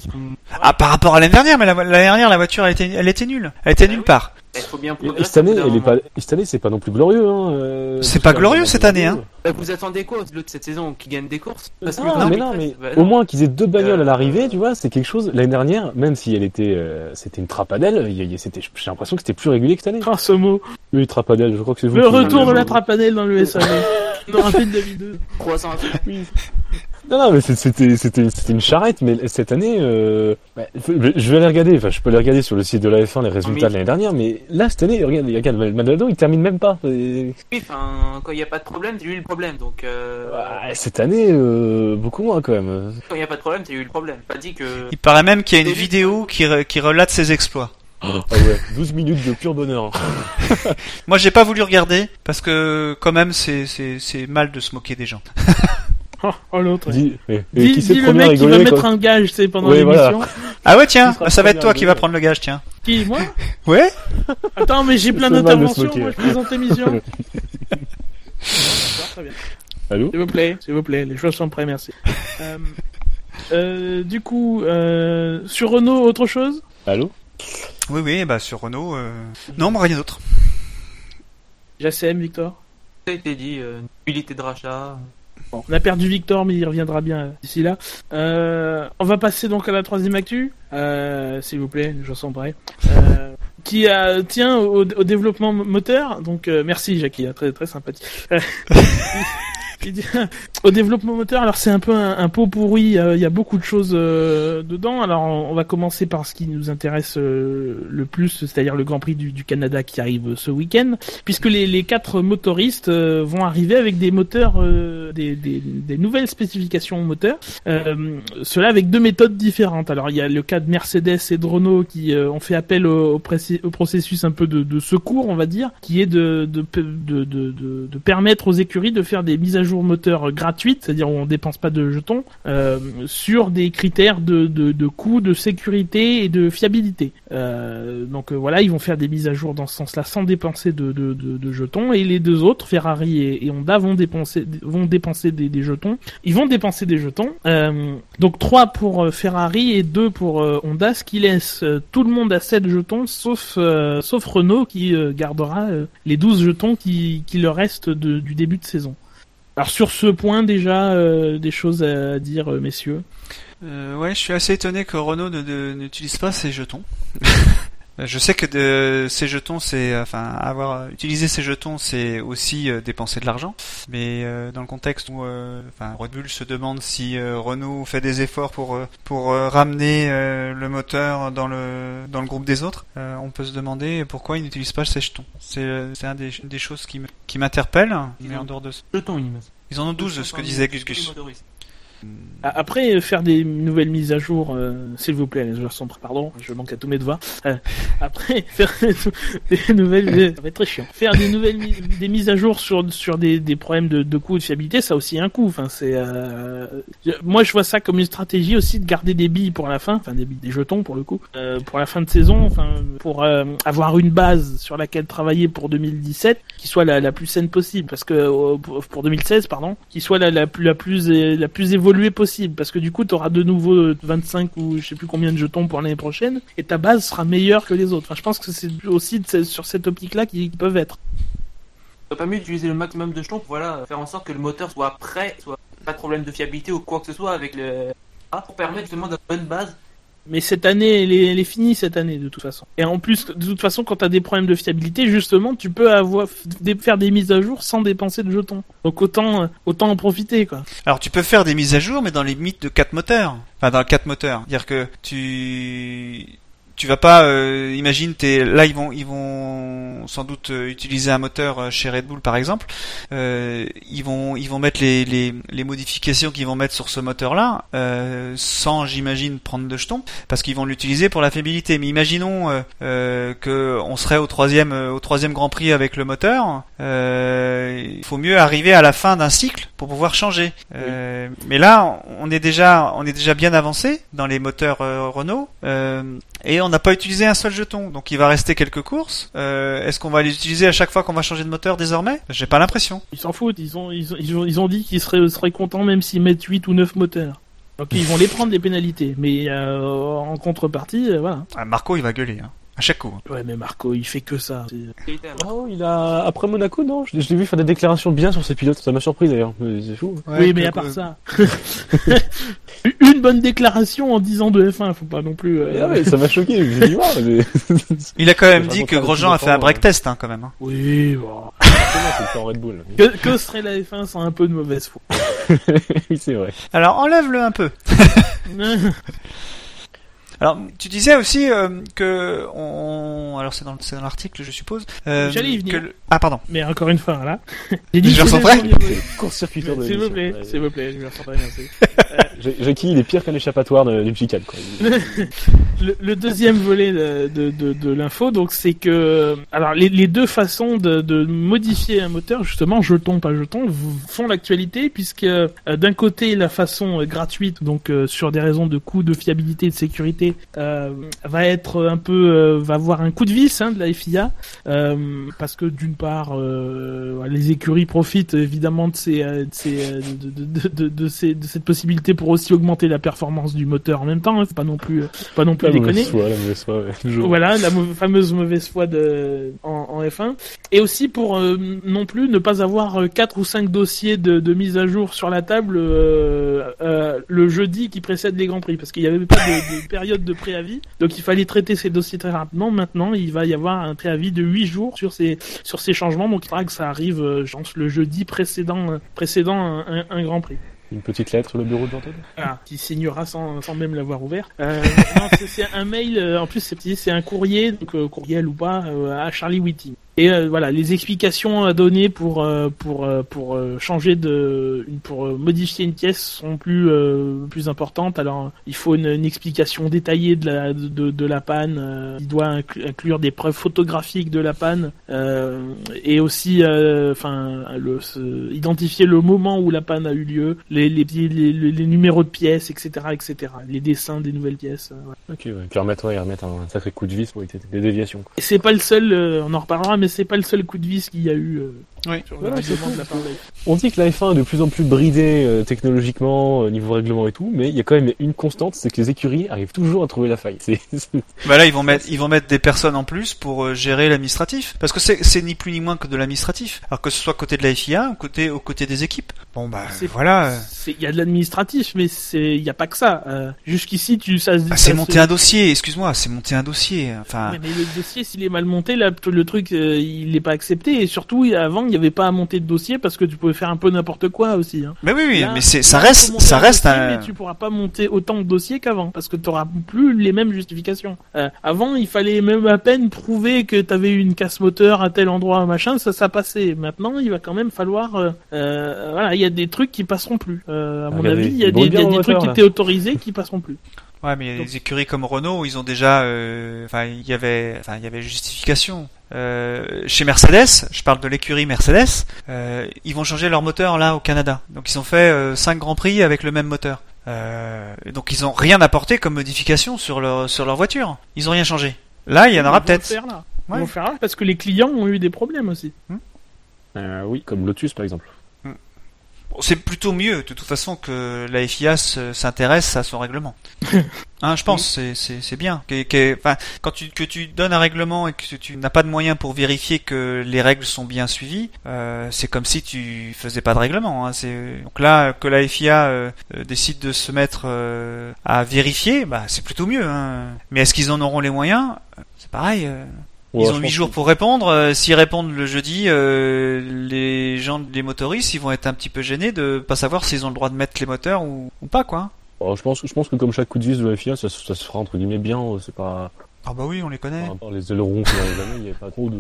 Ah, par rapport à l'année dernière, mais la- l'année dernière la voiture elle était elle était nulle. Elle était Ah nulle part. Il faut bien Et progresser. cette année, elle est pas, et cette année, c'est pas non plus glorieux. Hein, euh, C'est pas glorieux cette année, hein. Bah, vous attendez quoi de cette saison qui gagne des courses Parce que Non, le mais non, mais bah, au non. moins qu'ils aient deux bagnoles à Euh, l'arrivée, tu vois, c'est quelque chose. L'année dernière, même si elle était, euh, c'était une trapadelle, c'était, j'ai l'impression que c'était plus régulier que cette année. Ah, ce mot. Oui, trapadelle, je crois que c'est vous. Le qui- retour de la trapanelle dans le SAV. On aura fait de David 2. Croissant à tout. Non, non, mais c'était, c'était, c'était une charrette, mais cette année, euh, bah, je vais aller regarder, enfin, je peux aller regarder sur le site de la F1 les résultats de l'année dernière, mais là, cette année, regarde, regarde, Maldonado, il termine même pas. Et- Oui, enfin, quand il n'y a pas de problème, c'est lui le problème. Donc, euh, cette année, euh, beaucoup moins quand même. quand il n'y a pas de problème, c'est lui le problème. Pas dit que. Il paraît même qu'il y a une vidéo qui re- qui relate ses exploits. Ah ouais, 12 minutes de pur bonheur. Moi, j'ai pas voulu regarder parce que quand même c'est mal de se moquer des gens. Oh, oh, l'autre. Dis, et, et Dis, qui c'est dis le mec qui va mettre un gage, tu sais, pendant Oui, voilà. l'émission. Ah ouais, tiens, ça va être toi qui va prendre le gage, tiens. Qui, moi Ouais. Attends, mais j'ai plein C'est d'interventions, moi je présente l'émission. D'accord, très bien. Allô S'il vous plaît, s'il vous plaît, les choses sont prêtes, merci. Euh, euh, du coup, euh, sur Renault, autre chose? Allô Oui, oui, bah sur Renault, euh... non, mais rien d'autre. JCM, Victor? Ça a été dit, euh, nullité de rachat. On a perdu Victor, mais il reviendra bien euh, d'ici là. Euh, on va passer donc à la troisième actu, euh, s'il vous plaît, je sens prêt. Euh, qui tient au, au développement moteur. Donc merci Jackie, hein, très très sympathique. Au développement moteur, alors c'est un peu un, pot pourri. euh, Il y a beaucoup de choses euh, dedans. Alors on, va commencer par ce qui nous intéresse euh, le plus, c'est-à-dire le Grand Prix du, Canada qui arrive ce week-end, puisque les, quatre motoristes vont arriver avec des moteurs, des, nouvelles spécifications moteurs. Cela avec deux méthodes différentes. Alors il y a le cas de Mercedes et de Renault qui ont fait appel au, processus un peu de, secours, on va dire, qui est de permettre aux écuries de faire des mises à jour moteurs gratuites, c'est-à-dire où on dépense pas de jetons, euh, sur des critères de, de, de coût, de sécurité et de fiabilité. Euh, donc euh, voilà, ils vont faire des mises à jour dans ce sens-là sans dépenser de, de, de, jetons. Et les deux autres, Ferrari et, Honda, vont dépenser, vont dépenser des, jetons. Ils vont dépenser des jetons. Donc trois pour Ferrari et deux pour Honda, ce qui laisse tout le monde à 7 jetons, sauf sauf Renault qui gardera les 12 jetons qui, qui leur restent du début de saison. Alors sur ce point déjà, euh, des choses à dire, euh, messieurs? Euh, ouais, je suis assez étonné que Renault ne- ne- n'utilise pas ses jetons. Je sais que de, ces jetons, c'est enfin avoir utilisé ces jetons, c'est aussi euh, dépenser de l'argent. Mais euh, dans le contexte où euh, enfin, Red Bull se demande si Renault fait des efforts pour pour ramener le moteur dans le dans le groupe des autres, on peut se demander pourquoi ils n'utilisent pas ces jetons. C'est c'est un des, des choses qui qui m'interpelle. Mais en dehors de jetons, ils en ont 12, ce que disait Gus Gus. Après, faire des nouvelles mises à jour, euh, s'il vous plaît, les joueurs sont pardon, je manque à tous mes devoirs. Euh, après, faire des nouvelles, ça va être très chiant. Faire des nouvelles des mises à jour sur sur des, des problèmes de, de coût de fiabilité, ça a aussi un coût. Enfin, c'est euh, moi je vois ça comme une stratégie aussi de garder des billes pour la fin, enfin des billes, des jetons pour le coup, pour la fin de saison, enfin pour avoir une base sur laquelle travailler pour 2017 qui soit la, la plus saine possible, parce que pour 2016 pardon, qui soit la, la la plus la plus évoluée possible parce que du coup tu auras de nouveau 25 ou je sais plus combien de jetons pour l'année prochaine et ta base sera meilleure que les autres. Enfin, je pense que c'est aussi sur cette optique-là qu'ils peuvent être. pas mieux d'utiliser le maximum de jetons pour voilà, faire en sorte que le moteur soit prêt, soit pas de problème de fiabilité ou quoi que ce soit avec le pour permettre justement d'avoir une bonne base mais cette année, elle est, finie cette année de toute façon. Et en plus, de toute façon, quand tu as des problèmes de fiabilité, justement, tu peux avoir faire des mises à jour sans dépenser de jetons. Donc autant autant en profiter quoi. Alors tu peux faire des mises à jour, mais dans les limites de 4 moteurs. Enfin, dans 4 moteurs. Dire que tu tu vas pas euh, imagine t'es là ils vont ils vont sans doute euh, utiliser un moteur euh, chez Red Bull par exemple. Euh, ils vont ils vont mettre les, les, les modifications qu'ils vont mettre sur ce moteur là euh, sans j'imagine prendre de jetons parce qu'ils vont l'utiliser pour la fiabilité. Mais imaginons euh, que on serait au troisième au troisième Grand Prix avec le moteur il faut mieux arriver à la fin d'un cycle pour pouvoir changer. Mais là on est déjà on est déjà bien avancé dans les moteurs Renault et on n'a pas utilisé un seul jeton, donc il va rester quelques courses. Euh, Est-ce qu'on va les utiliser à chaque fois qu'on va changer de moteur désormais? J'ai pas l'impression. Ils s'en foutent, ils ont, ils ont, ils ont, dit qu'ils seraient, seraient contents même s'ils mettent 8 ou 9 moteurs. Donc ils vont les prendre des pénalités, mais euh, en contrepartie, euh, voilà. Ah, Marco il va gueuler. Hein. À chaque coup. Ouais, mais Marco, il fait que ça. Oh, il a après Monaco, non Je, l'ai vu faire des déclarations bien sur ses pilotes. Ça m'a surpris d'ailleurs. C'est fou. oui, mais à part ça, une bonne déclaration en 10 ans de F1, faut pas non plus. Euh... Ah ça m'a choqué. Mais... il a quand même dit que Grosjean a fait un break test, hein, quand même. Hein. Oui, bon. Red Bull. Que, que serait la F1 sans un peu de mauvaise foi? Oui, c'est vrai. Alors enlève-le un peu. Alors, tu disais aussi euh, que on, alors c'est dans, dans l'article, je suppose. Euh, J'allais y venir. Que Ah pardon. Mais encore une fois, là. J'ai dit. Je me Court-circuiteur S'il vous plaît, s'il vous plaît, je me ressens merci. Jackie, il est pire qu'un échappatoire du psychiatre. Quoi. le, le, deuxième volet de, de, de, de l'info, donc c'est que alors les, les deux façons de, de, modifier un moteur, justement, jeton pas jeton, font l'actualité puisque euh, d'un côté la façon euh, gratuite, donc euh, sur des raisons de coût, de fiabilité, de sécurité, va être un peu, va avoir un coup de vis hein, de la FIA parce que d'une part les écuries profitent évidemment de ces, de, ces, de, de, de, ces, de cette possibilité pour aussi augmenter la performance du moteur en même temps. Hein, pas non plus, pas non plus la déconner. Foi, la mauvaise foi, ouais, voilà, la fameuse mauvaise foi de en, en F1. Et aussi pour euh, non plus ne pas avoir euh, quatre ou cinq dossiers de, de mise à jour sur la table euh, euh, le jeudi qui précède les grands prix, parce qu'il n'y avait pas de, de, période de préavis, donc il fallait traiter ces dossiers très rapidement. Maintenant, il va y avoir un préavis de huit jours sur ces sur ces changements, donc il faudra que ça arrive, je pense, le jeudi précédent précédent un, un grand prix une petite lettre sur le bureau de Ah, qui signera sans, sans même l'avoir ouvert. Euh, non, c'est un mail, euh, en plus c'est un courrier, donc euh, courriel ou pas, euh, à Charlie Whitty. Et euh, voilà, les explications à donner pour euh, pour euh, pour changer de pour modifier une pièce sont plus plus importantes. Alors il faut une, une, explication détaillée de la de, de la panne. il doit inclure des preuves photographiques de la panne et aussi enfin le identifier le moment où la panne a eu lieu, les les, les, les, numéros de pièces, etc., etc. Les dessins des nouvelles pièces. Ouais. Ok, ouais. puis remettre ouais, remettre un, sacré coup de vis pour éviter des déviations. Et c'est pas le seul. on en reparlera mais c'est pas le seul coup de vis qu'il y a eu. Euh, Oui. sur le Voilà, de la On dit que la F1 est de plus en plus bridée euh, technologiquement, euh, niveau règlement et tout, mais il y a quand même une constante, c'est que les écuries arrivent toujours à trouver la faille. C'est, c'est- Bah là, ils vont mettre, ils vont mettre des personnes en plus pour euh, gérer l'administratif. Parce que c'est, c'est ni plus ni moins que de l'administratif. Alors que ce soit côté de la FIA ou côté, aux côtés des équipes. Bon bah, C'est- voilà. Il y a de l'administratif, mais c'est il y a pas que ça. Euh, Jusqu'ici, tu ça se Ah, ça c'est se- monter un dossier, excuse-moi, c'est monter un dossier. Enfin, Ouais, mais le dossier, s'il est mal monté, là, le truc, euh, il n'est pas accepté. Et surtout, avant, il n'y avait pas à monter de dossier parce que tu pouvais faire un peu n'importe quoi aussi. Hein. mais oui, oui, Là, mais c'est, ça reste, ça reste dossier, un. Mais tu pourras pas monter autant de dossiers qu'avant parce que tu auras plus les mêmes justifications. Euh, avant, il fallait même à peine prouver que tu avais eu une casse moteur à tel endroit, machin, ça, ça passait. Maintenant, il va quand même falloir. euh, euh, voilà, il y a des trucs qui passeront plus. Euh, à mon Regardez, avis, il y a des, y a trucs qui étaient autorisés qui passeront plus. Ouais, mais il y a des écuries comme Renault, ils ont déjà, euh, enfin, il y avait, enfin, il y avait justification. Euh, chez Mercedes, je parle de l'écurie Mercedes, euh, ils vont changer leur moteur là au Canada. Donc ils ont fait euh, 5 grands prix avec le même moteur. Euh, donc ils ont rien apporté comme modification sur leur sur leur voiture. Ils ont rien changé. Là, il y en aura peut-être. le faire là. Ils Ouais. vont faire là parce que les clients ont eu des problèmes aussi. Euh, oui, comme Lotus par exemple. C'est plutôt mieux de toute façon que la FIA se- s'intéresse à son règlement. Hein, je pense, c'est c'est bien. Que- que- enfin, quand tu que tu donnes un règlement et que tu n'as pas de moyens pour vérifier que les règles sont bien suivies, euh, c'est comme si tu faisais pas de règlement. Hein. C'est donc là que la FIA euh, euh, décide de se mettre euh, à vérifier, bah c'est plutôt mieux. Hein. Mais est-ce qu'ils en auront les moyens? C'est pareil. Ouais, ils ont huit pense jours que- pour répondre. euh, S'ils répondent le jeudi, euh, les gens, les motoristes, ils vont être un petit peu gênés de pas savoir s'ils ont le droit de mettre les moteurs ou, ou pas, quoi. Oh, je pense, je pense que comme chaque coup de vis de la FIA, ça, se- ça se fera entre guillemets bien. euh, C'est pas, Ah bah oui, on les connaît. par rapport les ailerons il n'y a pas trop de.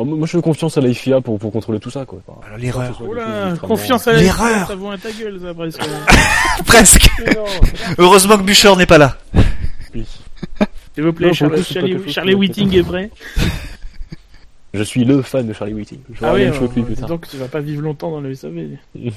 Oh, moi, je fais confiance à la FIA pour, pour contrôler tout ça, quoi. Alors, l'erreur. Oh confiance à la L'erreur. Ça vaut un ta gueule, ça, presque. Presque. Heureusement que Bûcher n'est pas là. oui. S'il vous plaît, Non, Charlie, Charlie, Whiting est prêt. Je suis le fan de Charlie Whiting. Je Ah oui, alors, plus dis tard. donc tu vas pas vivre longtemps dans le SAV.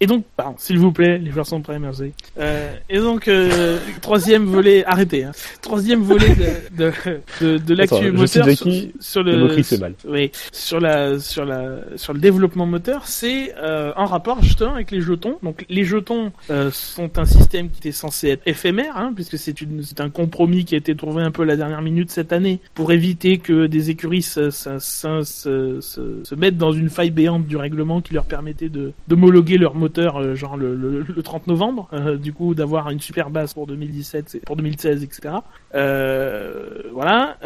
Et donc, pardon, s'il vous plaît, les joueurs sont prêts, merci. Euh, et donc, euh, troisième volet, arrêtez, hein. troisième volet de, de, de, de l'actu moteur sur, Jackie, sur Le le, mal. oui, sur la, sur la, sur le développement moteur, c'est euh, en rapport justement avec les jetons. Donc, les jetons euh, sont un système qui était censé être éphémère, hein, puisque c'est une, c'est un compromis qui a été trouvé un peu à la dernière minute cette année pour éviter que des écuries se, se, se, se, se- se mettent dans une faille béante du règlement qui leur permettait de d'homologuer leur moteur, euh, genre le, le, le 30 novembre, euh, du coup d'avoir une super base pour 2017, c'est- pour 2016, etc. Euh, voilà,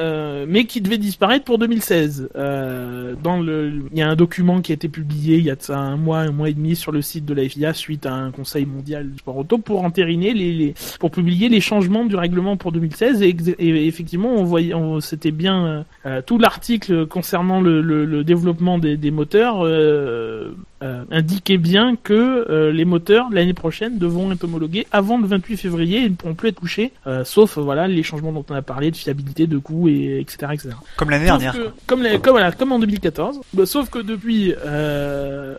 mais qui devait disparaître pour 2016. Euh, dans le, il y a un document qui a été publié il y a de ça un mois, un mois et demi sur le site de la FIA suite à un conseil mondial du sport auto pour entériner les, pour publier les changements du règlement pour 2016 et, et effectivement on voyait, on- c'était bien tout l'article concernant le, développement des, moteurs euh, indiquait bien que euh, les moteurs l'année prochaine devront être homologués avant le 28 février et ne pourront plus être touchés, euh, sauf voilà les changements dont on a parlé de fiabilité, de coût et etc etc. Comme l'année dernière. que- comme, la- comme, voilà, comme en 2014. Bah, sauf que depuis, euh,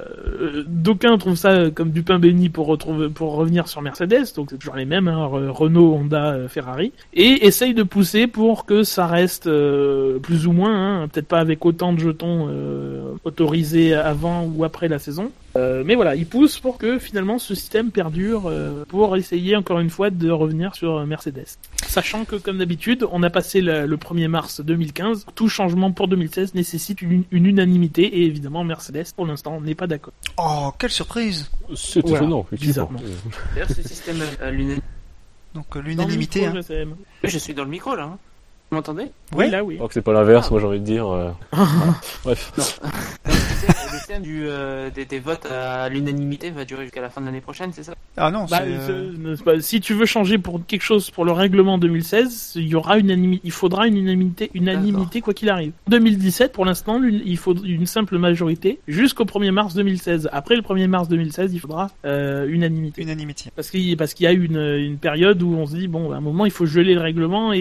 d'aucuns trouvent ça comme du pain béni pour, retrouver, pour revenir sur Mercedes, donc c'est toujours les mêmes, hein, Re- Renault, Honda, Ferrari, et essayent de pousser pour que ça reste plus ou moins, hein, peut-être pas avec autant de jetons autorisés avant ou après la saison. Euh, mais voilà, ils poussent pour que finalement ce système perdure euh, pour essayer encore une fois de revenir sur euh, Mercedes. Sachant que comme d'habitude, on a passé le, le 1er mars 2015, tout changement pour 2016 nécessite une, une unanimité et évidemment Mercedes pour l'instant n'est pas d'accord. Oh, quelle surprise C'est Voilà, étonnant, bizarrement. D'ailleurs, ce système à l'unanimité. Donc l'unanimité. Hein. Je suis dans le micro là. hein. Vous m'entendez? Oui, là oui. Je crois que c'est pas l'inverse, moi j'ai envie de dire. euh, Bref. Système, du, euh, des, des votes à l'unanimité va durer jusqu'à la fin de l'année prochaine, c'est ça? Ah non, Bah, c'est. euh, pas- si tu veux changer pour quelque chose pour le règlement 2016, il y aura il faudra une unanimité, unanimité quoi qu'il arrive. 2017, pour l'instant, il faut une simple majorité jusqu'au 1er mars 2016. Après le 1er mars 2016, il faudra euh, unanimité. Unanimité. Parce qu'il parce qu'il y a une, une période où on se dit bon, à un moment, il faut geler le règlement et,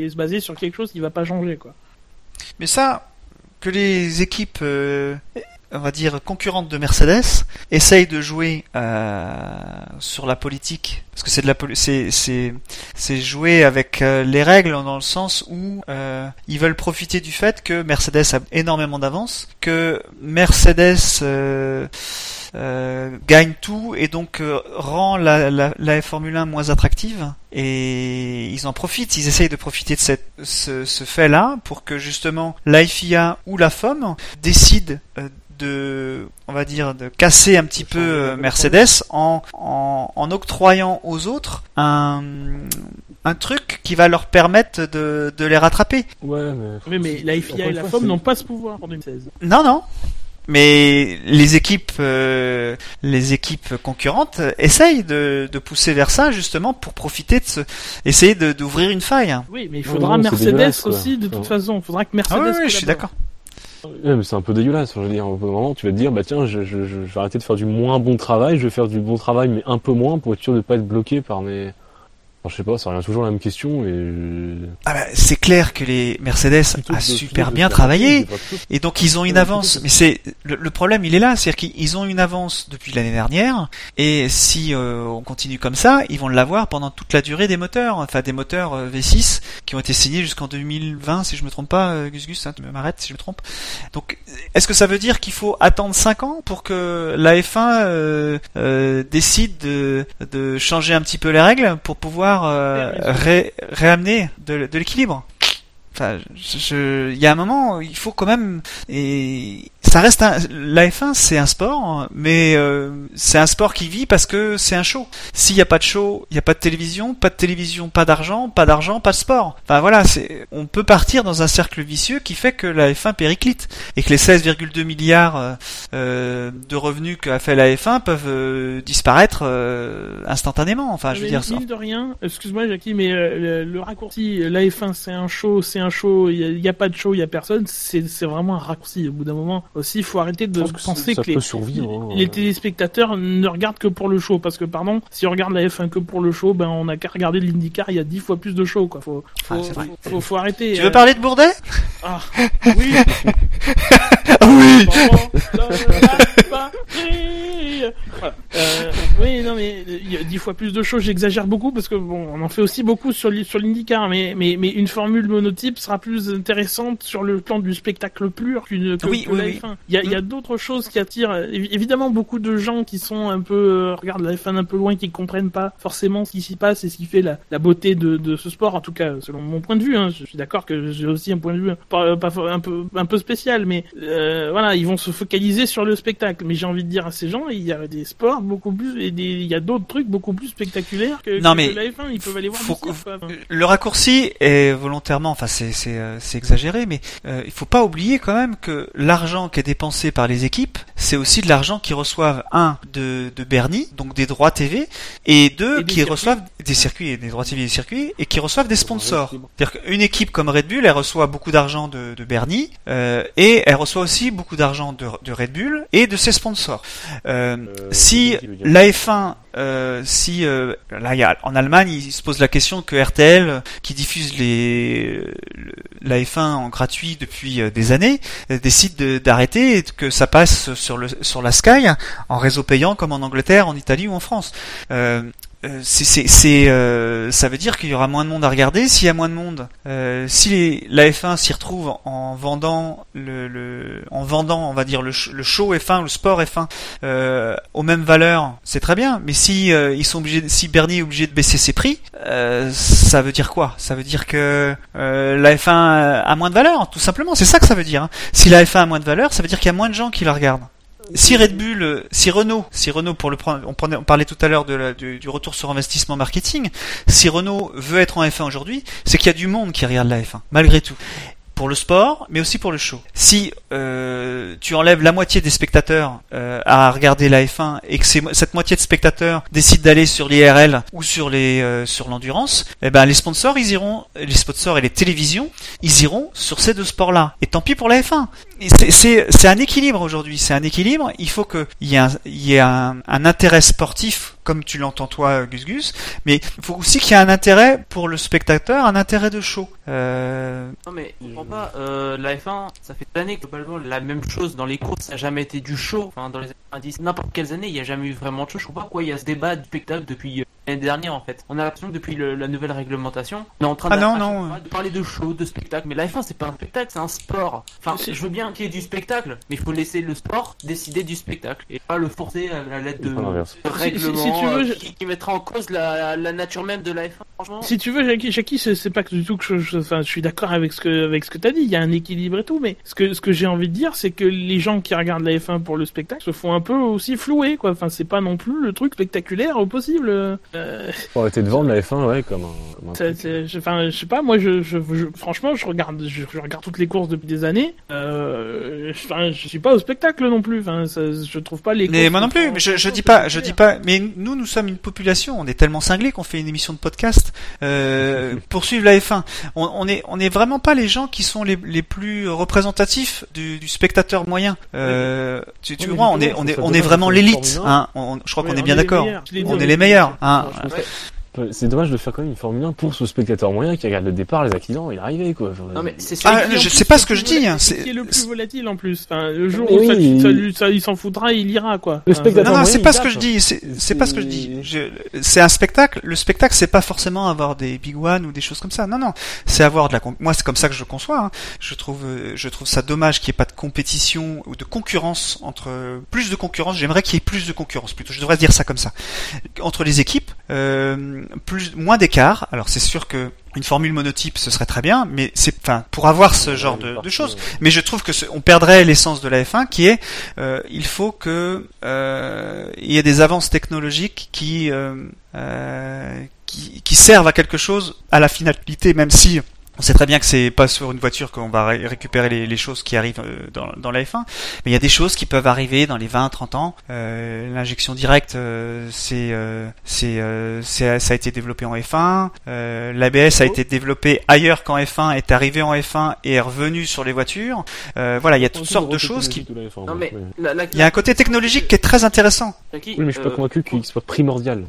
et se baser sur quelque chose qui va pas changer quoi. Mais ça, que les équipes euh, on va dire, concurrente de Mercedes, essaye de jouer euh, sur la politique, parce que c'est de la c'est c'est jouer avec euh, les règles dans le sens où euh, ils veulent profiter du fait que Mercedes a énormément d'avance, que Mercedes euh, euh, gagne tout et donc rend la, la, la Formule 1 moins attractive. Et ils en profitent, ils essayent de profiter de cette, ce, ce fait-là pour que justement la FIA ou la FOM décide euh, de, on va dire, de casser un petit peu euh, Mercedes en, en, en octroyant aux autres un, un truc qui va leur permettre de, de les rattraper. Ouais, mais. Oui, mais la FIA et la FOM n'ont pas ce pouvoir en 2016. Non, non. Mais les équipes, euh, les équipes concurrentes essayent de, de pousser vers ça justement pour profiter de ce, essayer d'ouvrir une faille. Oui, mais il faudra non, Mercedes dégueulasse, aussi, de toute façon. Il faudra que Ah Mercedes. oui, oui, je suis d'accord. Ouais, mais c'est un peu dégueulasse. Je veux dire, au moment, tu vas te dire, bah tiens, je, je, je, je vais arrêter de faire du moins bon travail, je vais faire du bon travail, mais un peu moins pour être sûr de pas être bloqué par mes. Je sais pas, ça revient toujours à la même question et. Ah bah, c'est clair que les Mercedes a super bien travaillé. Et donc ils ont une avance, mais c'est le, le problème il est là, c'est-à-dire qu'ils ont une avance depuis l'année dernière, et si euh, on continue comme ça, ils vont l'avoir pendant toute la durée des moteurs, enfin des moteurs euh, V6 qui ont été signés jusqu'en 2020 si je me trompe pas, euh, Gus Gus, hein, tu m'arrêtes si je me trompe. Donc est-ce que ça veut dire qu'il faut attendre 5 ans pour que la F1 euh, euh, décide de, de changer un petit peu les règles pour pouvoir euh, ré- réamener de, l'équilibre. Enfin, je- je- il y a un moment, il faut quand même, et ça reste un, la F1 c'est un sport, mais euh, c'est un sport qui vit parce que c'est un show. S'il n'y a pas de show, il n'y a pas de télévision, pas de télévision, pas d'argent, pas d'argent, pas de sport. Enfin voilà, c'est, on peut partir dans un cercle vicieux qui fait que la F1 périclite et que les 16,2 milliards euh, euh, de revenus qu'a fait la F1 peuvent euh, disparaître euh, instantanément. Enfin, je veux Mais dire ça. de rien, excuse-moi Jackie, mais euh, le, le raccourci, la F1 c'est un show, c'est un show, il n'y a, pas de show, il y a personne, c'est vraiment un raccourci. Au bout d'un moment aussi, il faut arrêter de que penser ça que les, hein. les téléspectateurs ne regardent que pour le show. Parce que, pardon, si on regarde la F1 que pour le show, ben on a qu'à regarder l'IndyCar, il y a dix fois plus de show, quoi. Faut, faut, Ah, vrai. faut, faut arrêter. Tu euh, veux parler de Bourdet? Ah, oui. Oui. Voilà. Euh, oui, non, mais il y a dix fois plus de choses. J'exagère beaucoup parce que bon, on en fait aussi beaucoup sur sur l'IndyCar, mais mais mais une formule monotype sera plus intéressante sur le plan du spectacle pur qu'une que, Oui, que oui, la oui. F1. Il y a y a d'autres choses qui attirent euh, évi- évidemment beaucoup de gens qui sont un peu euh, regardent la F1 un peu loin, qui comprennent pas forcément ce qui s'y passe et ce qui fait la, la beauté de, de ce sport. En tout cas, selon mon point de vue, hein. je suis d'accord que j'ai aussi un point de vue pas, pas un peu un peu spécial, mais euh, voilà, ils vont se focaliser sur le spectacle. Mais j'ai envie de dire à ces gens, il y a des sports beaucoup plus et des, il y a d'autres trucs beaucoup plus spectaculaires que, Non, que- mais la F1. Ils peuvent aller voir faut cirque, quoi. Enfin, Le raccourci est volontairement, enfin c'est c'est euh, c'est exagéré, mais euh, il faut pas oublier quand même que l'argent qui est dépensé par les équipes, c'est aussi de l'argent qu'ils reçoivent un de de Bernie, donc des droits TV, et deux qui reçoivent des circuits, et des droits TV et des circuits, et qui reçoivent des sponsors. C'est-à-dire qu'une équipe comme Red Bull, elle reçoit beaucoup d'argent de, de Bernie, euh, et elle reçoit aussi beaucoup d'argent de, de Red Bull et de ses sponsors. Euh, Euh, si la F1, euh, si euh, là y a, en Allemagne, il se pose la question que RTL, qui diffuse les le- la F1 en gratuit depuis euh, des années, euh, décide de- d'arrêter et que ça passe sur le sur la Sky en réseau payant comme en Angleterre, en Italie ou en France. Euh, c'est, c'est, euh, ça veut dire qu'il y aura moins de monde à regarder. S'il y a moins de monde, euh, si les, la F1 s'y retrouve en vendant le, le, en vendant, on va dire le, le show F1, le sport F1 euh, aux mêmes valeurs, c'est très bien. Mais si euh, ils sont obligés, si Bernie est obligé de baisser ses prix, euh, ça veut dire quoi? Ça veut dire que la F1 a moins de valeur, tout simplement. C'est ça que ça veut dire. hein. Si la F1 a moins de valeur, ça veut dire qu'il y a moins de gens qui la regardent. Si Red Bull, si Renault, si Renault pour le prendre, on, prenait- on parlait tout à l'heure du, du retour sur investissement marketing. Si Renault veut être en F1 aujourd'hui, c'est qu'il y a du monde qui regarde la F1, malgré tout. Pour le sport, mais aussi pour le show. Si euh, tu enlèves la moitié des spectateurs euh, à regarder la F1 et que cette moitié de spectateurs décide d'aller sur l'IRL ou sur les euh, sur l'endurance, eh ben les sponsors ils iront, les sponsors et les télévisions, ils iront sur ces deux sports-là. Et tant pis pour la F1. C'est- un équilibre aujourd'hui. C'est un équilibre. Il faut que il y ait un, y ait un, un intérêt sportif, comme tu l'entends toi, Gus Gus. Mais il faut aussi qu'il y ait un intérêt pour le spectateur, un intérêt de show. Euh, Non mais je comprends pas, euh, la F1, ça fait des années que globalement la même chose dans les courses, ça n'a jamais été du show. Enfin, dans les années 90, n'importe quelles années, il n'y a jamais eu vraiment de show. Je comprends pas pourquoi il y a ce débat du spectacle depuis euh, l'année dernière en fait. On a l'impression que depuis le- la nouvelle réglementation, on est en train Ah de, non, non. fois de parler de show, de spectacle. Mais la F1, c'est pas un spectacle, c'est un sport. Enfin, je veux bien qu'il y ait du spectacle, mais il faut laisser le sport décider du spectacle et pas le forcer à la lettre de, de Si- si- règlement si tu veux, euh, je- qui, qui mettra en cause la, la nature même de la F1. Franchement, Si tu veux, Jackie, Jackie, c'est pas que du tout que je, je- enfin, je suis d'accord avec ce que avec ce que t'as dit. Il y a un équilibre et tout, mais ce que ce que j'ai envie de dire, c'est que les gens qui regardent la F1 pour le spectacle se font un peu aussi flouer, quoi. Enfin, c'est pas non plus le truc spectaculaire au possible. Euh, Faut arrêter de vendre la F1, ouais, comme un. Comme un ça- truc. c'est- je- Enfin, je sais pas. Moi, je, je, je- franchement, je regarde, je, je regarde toutes les courses depuis des années. Euh, Enfin, je suis pas au spectacle non plus. Enfin, ça- je trouve pas les. mais moi non plus. Mais je, dis pas, je dis pas. Mais nous, nous sommes une population. On est tellement cinglés qu'on fait une émission de podcast euh, pour suivre la F1. On, on est, on est vraiment pas les gens qui sont les, les plus représentatifs du, du spectateur moyen. Euh, tu vois, on est, justement, on est, ça on dommage est vraiment l'élite. Hein. On- je crois qu'on est bien d'accord. On est les meilleurs. Hein. C'est dommage de faire quand même une Formule 1 pour ce spectateur moyen qui regarde le départ, les accidents, il est arrivé quoi. Non mais c'est sûr. Ah, je sais pas ce que je dis, hein, c'est- Qui est le plus volatile en plus. Enfin, le jour où ça, oui, ça il- ça- il s'en foutra, il ira quoi. Le spectateur- Non, non, moyen, c'est pas ce que je dis. C'est pas ce que je dis. C'est- un spectacle. Le spectacle, c'est pas forcément avoir des big one ou des choses comme ça. Non, non. C'est avoir de la. Moi, c'est comme ça que je conçois. hein. Je trouve, euh, je trouve ça dommage qu'il n'y ait pas de compétition ou de concurrence entre plus de concurrence. J'aimerais qu'il y ait plus de concurrence. Plutôt, je devrais dire ça comme ça. Entre les équipes, euh, plus moins d'écart. Alors, c'est sûr que une formule monotype, ce serait très bien, mais c'est, enfin, pour avoir ce genre de, choses. Mais je trouve que on perdrait l'essence de la F1 qui est euh, il faut que euh, il y ait des avances technologiques euh, euh, qui qui servent à quelque chose à la finalité même si on sait très bien que c'est pas sur une voiture qu'on va ré- récupérer les, les choses qui arrivent euh, dans, dans la F1, mais il y a des choses qui peuvent arriver dans les 20-30 ans. Euh, L'injection directe, euh, c'est, euh, euh, ça a été développé en F1. Euh, L'ABS a été développé ailleurs qu'en F1, est arrivé en F1 et est revenu sur les voitures. Euh, voilà, il y a toutes sortes de choses qui. Non mais la, la- Il y a un côté technologique qui est très intéressant. Jackie, Oui, mais je suis pas euh, convaincu qu'il soit primordial.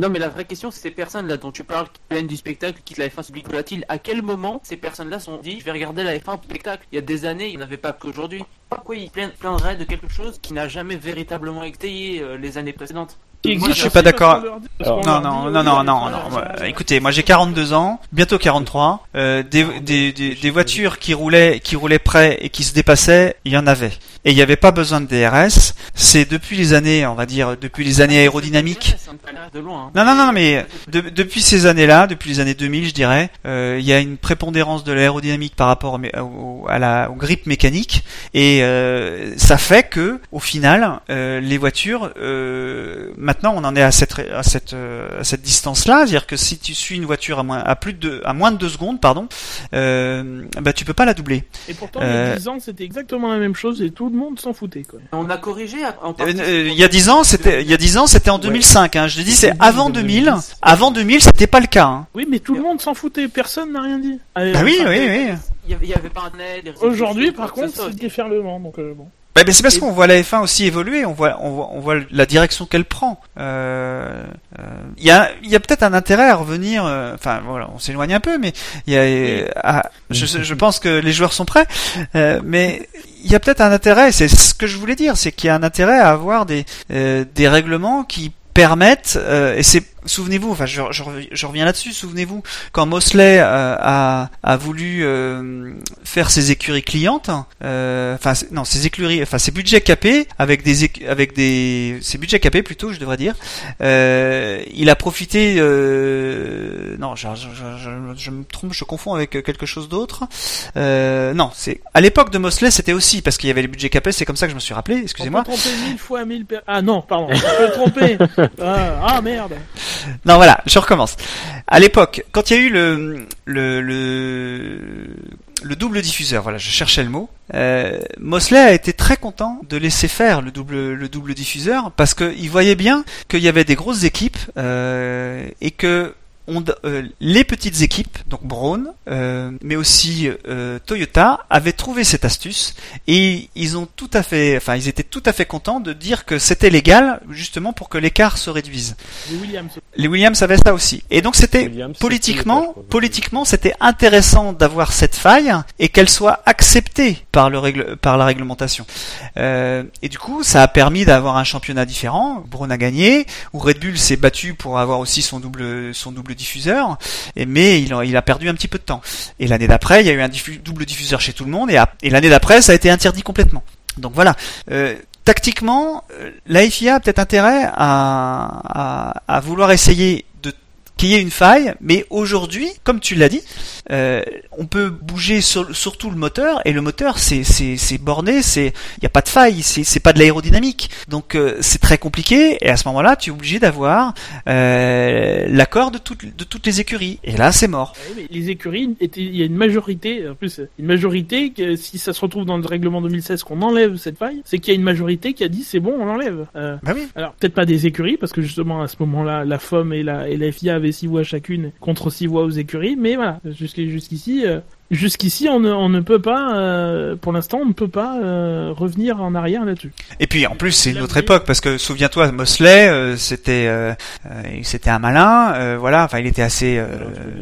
Non mais la vraie question c'est ces personnes là dont tu parles qui viennent du spectacle, qui quittent la F1 public volatile, à quel moment ces personnes là sont dit je vais regarder la F1 spectacle Il y a des années il n'y en avait pas qu'aujourd'hui. Pourquoi ils plain- plaindraient de quelque chose qui n'a jamais véritablement étayé euh, les années précédentes? Moi, je suis pas d'accord. Non, non, non, non, non, Écoutez, moi j'ai 42 ans, bientôt 43. Euh, des, des, des, des voitures qui roulaient, qui roulaient près et qui se dépassaient, il y en avait. Et il n'y avait pas besoin de DRS. C'est depuis les années, on va dire, depuis les années aérodynamiques. Ça me paraît de loin. hein. Non, non, non, mais de- depuis ces années-là, depuis les années 2000, je dirais, euh, il y a une prépondérance de l'aérodynamique par rapport à la, au grip mécanique, et euh, ça fait que, au final, euh, les voitures, euh, maintenant, on en est à cette ré- à cette euh, à cette distance-là, c'est-à-dire que si tu suis une voiture à moins à plus de deux- à moins de deux secondes, pardon, euh, bah tu peux pas la doubler. Et pourtant, il y Euh, a 10 ans, c'était exactement la même chose et tout le monde s'en foutait, quoi. On a corrigé en Euh, euh, il y a dix ans, c'était il y a dix ans, c'était en Ouais. 2005. Hein, je te dis, c'est avant 2010. 2000. Avant 2000, c'était pas le cas. Hein. Oui, mais tout le monde s'en foutait, personne n'a rien dit. Allez, Bah oui, oui, oui. Il y avait, il y avait pas réseaux Aujourd'hui, par contre, c'est déferlement, donc euh, bon. Bah, mais c'est parce qu'on voit la F1 aussi évoluer, on voit, on voit, on voit la direction qu'elle prend. Euh, euh, Il y a, il y a peut-être un intérêt à revenir. euh, Enfin, voilà, on s'éloigne un peu, mais il y a, euh, à- je, je pense que les joueurs sont prêts, euh, mais il y a peut-être un intérêt. C'est ce que je voulais dire, c'est qu'il y a un intérêt à avoir des, euh, des règlements qui permettent, euh, et c'est, souvenez-vous, enfin, je, je, rev- je reviens là-dessus, souvenez-vous, quand Mosley euh, a, a voulu euh, faire ses écuries clientes, euh, enfin, non, ses écuries, enfin, ses budgets capés, avec des, avec des, ses budgets capés plutôt, je devrais dire, il a profité, non, je, me trompe, je confonds avec quelque chose d'autre. Non, c'est à l'époque de Mosley, c'était aussi parce qu'il y avait les budgets capés, c'est comme ça que je me suis rappelé. Excusez-moi. On peut tromper mille fois mille per... Ah non, pardon, on peut tromper. Ah, ah, merde. Non, voilà, je recommence. À l'époque, quand il y a eu le, le, le, le double diffuseur, voilà, je cherchais le mot, euh, Mosley a été très content de laisser faire le double, le double diffuseur parce qu'il voyait bien qu'il y avait des grosses équipes euh, et que on, euh, les petites équipes, donc Braun, euh, mais aussi euh, Toyota, avaient trouvé cette astuce et ils ont tout à fait, enfin ils étaient tout à fait contents de dire que c'était légal justement pour que l'écart se réduise. Les Williams. Les Williams savaient ça aussi. Et donc c'était politiquement, politiquement, c'était intéressant d'avoir cette faille et qu'elle soit acceptée par le par la réglementation. Euh, et du coup, ça a permis d'avoir un championnat différent. Braun a gagné, où Red Bull s'est battu pour avoir aussi son double, son double diffuseur, mais il a, perdu un petit peu de temps. Et l'année d'après, il y a eu un double diffuseur chez tout le monde, et, l'année d'après, ça a été interdit complètement. Donc voilà. Euh, tactiquement, euh, la FIA a peut-être intérêt à, à, vouloir essayer qu'il y ait une faille, mais aujourd'hui, comme tu l'as dit, euh, on peut bouger sur, surtout le moteur, et le moteur c'est c'est c'est borné, c'est il y a pas de faille, c'est c'est pas de l'aérodynamique, donc euh, c'est très compliqué, et à ce moment-là, tu es obligé d'avoir euh, l'accord de toutes de toutes les écuries, et là c'est mort. Mais les écuries, il y a une majorité, en plus, une majorité, que si ça se retrouve dans le règlement 2016 qu'on enlève cette faille, c'est qu'il y a une majorité qui a dit c'est bon, on l'enlève. Euh, Bah oui. alors peut-être pas des écuries, parce que justement à ce moment-là, la FOM et la, et la FIA avaient six voix chacune contre six voix aux écuries, mais voilà, jusqu'- jusqu'ici, euh, jusqu'ici on ne, on ne peut pas, euh, pour l'instant, on ne peut pas euh, revenir en arrière là-dessus. Et puis en plus c'est une autre époque parce que souviens-toi Mosley euh, c'était euh, euh, c'était un malin euh, voilà enfin il était assez euh,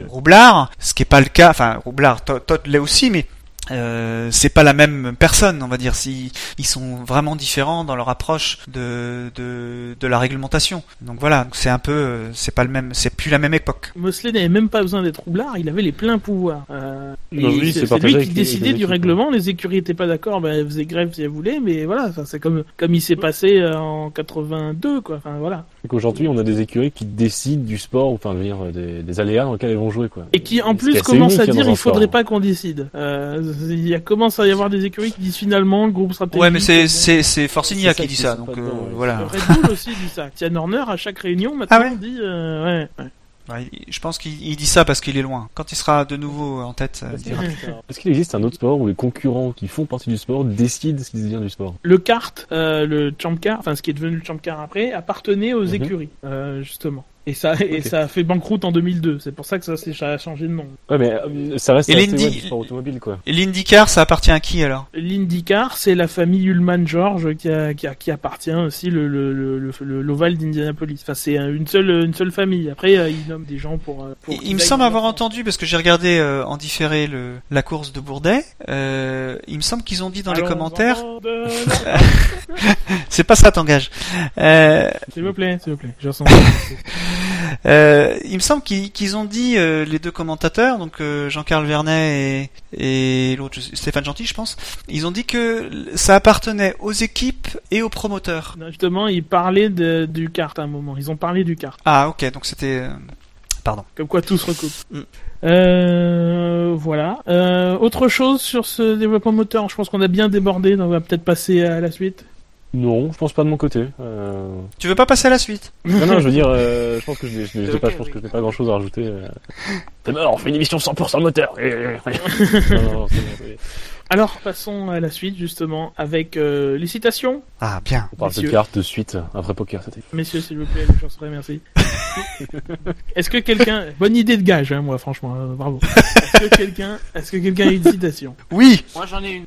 roublard ce qui est pas le cas enfin roublard To- Todd l'est aussi mais euh, c'est pas la même personne, on va dire. Si ils sont vraiment différents dans leur approche de de, de la réglementation. Donc voilà, c'est un peu, euh, c'est pas le même, c'est plus la même époque. Mosley n'avait même pas besoin d'être roublard, il avait les pleins pouvoirs. Euh, Non, lui, c'est lui qui décidait les du règlement, les écuries étaient pas d'accord, ben, elles faisaient grève si elles voulaient, mais voilà, c'est comme, comme il s'est passé euh, en 82, quoi. Enfin, voilà. C'est qu'aujourd'hui, on a des écuries qui décident du sport, enfin, je veux dire, des, des aléas dans lesquels elles vont jouer, quoi. Et qui, en plus, est assez commence unique, à hein, dire, il faudrait sport. pas qu'on décide. Euh, il y a, commence à y avoir des écuries qui disent finalement, le groupe stratégique. Ouais, mais c'est c'est c'est Forcinia qui dit ça, donc euh, dedans, ouais. voilà. Red Bull aussi dit ça. Tian Horner, à chaque réunion, maintenant, Ah ouais dit, euh, ouais, ouais. Je pense qu'il il dit ça parce qu'il est loin. Quand il sera de nouveau en tête, euh, il dira. Est-ce qu'il existe un autre sport où les concurrents qui font partie du sport décident ce qui devient du sport? Le kart, euh, le champ car, enfin ce qui est devenu le champ car après, appartenait aux Mhm. écuries, euh, justement. Et ça, et ça a fait banqueroute en 2002. C'est pour ça que ça, s'est- ça a changé de nom. Ouais, mais euh, ça reste Et l'Indy- sport automobile, quoi. Et l'IndyCar, ça appartient à qui alors? L'IndyCar, c'est la famille Ullman George qui, a, qui, a- qui appartient aussi le le le le- le- l'ovale d'Indianapolis. Enfin, c'est une seule une seule famille. Après, euh, ils nomment des gens pour. euh, pour Il, me semble avoir entendu parce que j'ai regardé euh, en différé le, la course de Bourdet. Euh, il me semble qu'ils ont dit dans les commentaires. de C'est pas ça, t'engage. Euh, S'il vous plaît, s'il vous plaît. Je ressens. euh, il me semble qu'ils ont dit euh, les deux commentateurs, donc euh, Jean-Carl Vernet et, et l'autre Stéphane Gentil, je pense. Ils ont dit que ça appartenait aux équipes et aux promoteurs. Non, Justement, ils parlaient de, du kart à un moment. Ils ont parlé du kart. Ah, ok, donc c'était. euh, Pardon. Comme quoi tout se recoupe. Mm. Euh, voilà. Euh, autre chose sur ce développement moteur, je pense qu'on a bien débordé, donc on va peut-être passer à la suite. Non, je pense pas de mon côté. Euh... Tu veux pas passer à la suite Non, non, je veux dire, euh, je pense que je pas, je pense oui. que je n'ai pas grand chose à rajouter. euh. C'est mort, on fait une émission 100% moteur. non, non, non, c'est bon, c'est- Alors, passons à la suite, justement, avec euh, les citations. Ah, bien. On parle Messieurs. de cartes de suite après poker, c'était. Messieurs, s'il vous plaît, je serais merci. Est-ce que quelqu'un... Bonne idée de gage, hein, moi, franchement, euh, bravo. Est-ce que quelqu'un est-ce que quelqu'un a une citation? Oui Moi j'en ai une.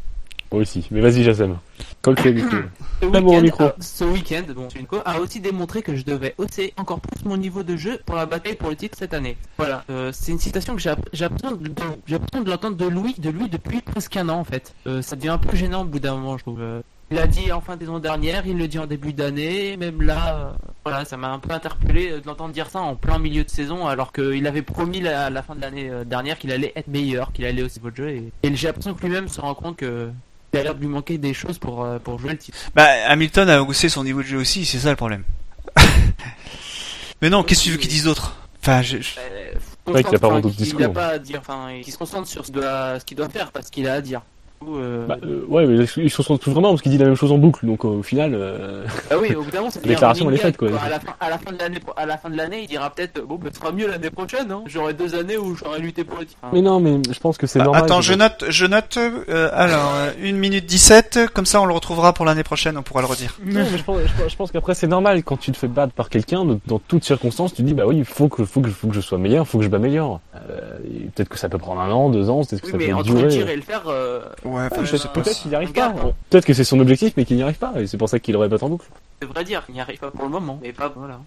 Moi aussi, mais vas-y, Jassem. Colle tes micros. Ce week-end, micro. euh, ce week-end, bon, Sunko a aussi démontré que je devais hausser encore plus mon niveau de jeu pour la bataille pour le titre cette année. Voilà, euh, c'est une citation que j'ai l'impression de, de l'entendre de Louis, de lui depuis presque un an en fait. Euh, ça devient un peu gênant au bout d'un moment, je trouve. Euh, il l'a dit en fin de saison dernière, il le dit en début d'année, même là, euh, voilà, ça m'a un peu interpellé de l'entendre dire ça en plein milieu de saison, alors qu'il avait promis la- à la fin de l'année dernière qu'il allait être meilleur, qu'il allait aussi votre jeu, et, et j'ai l'impression que lui-même se rend compte que il a l'air de lui manquer des choses pour, euh, pour jouer le titre. Bah, Hamilton a haussé son niveau de jeu aussi, c'est ça le problème. Mais non, qu'est-ce que tu veux qu'ils disent d'autre? Enfin, je, je- Euh, vrai qu'il a pas enfin, qu'il discours. a pas à dire, enfin, qu'il se concentre sur ce, doit- ce qu'il doit faire, parce qu'il a à dire. Coup, euh, Bah, euh, ouais, mais ils se retrouvent vraiment parce qu'il dit la même chose en boucle, donc euh, au final, euh, bah oui, au bout d'un moment, ça La déclaration, elle est faite, quoi. À la fin, à la fin de l'année, à la fin de l'année, il dira peut-être, bon, bah, ce sera mieux l'année prochaine, hein. J'aurai deux années où j'aurai lutté pour le titre. Mais non, mais je pense que c'est Bah, normal. attends, je note, je note. euh, alors, euh, 1 minute 17, comme ça on le retrouvera pour l'année prochaine, on pourra le redire. Non, mais je pense, je pense- je pense qu'après c'est normal quand tu te fais battre par quelqu'un, dans toutes circonstances, tu te dis bah oui, il faut que, faut que, faut que je sois meilleur, faut que je m'améliore. Euh, peut-être que ça peut prendre un an, deux ans, peut-être que oui, ça mais peut entre le durer. tir et le faire, euh, Ouais, enfin, Ouais, je peut-être sais pas. peut-être si- qu'il n'y arrive pas. hein. Peut-être que c'est son objectif, mais qu'il n'y arrive pas, et c'est pour ça qu'il aurait battu en boucle. je devrais dire, il n'y arrive pas pour le moment, mais pas, voilà.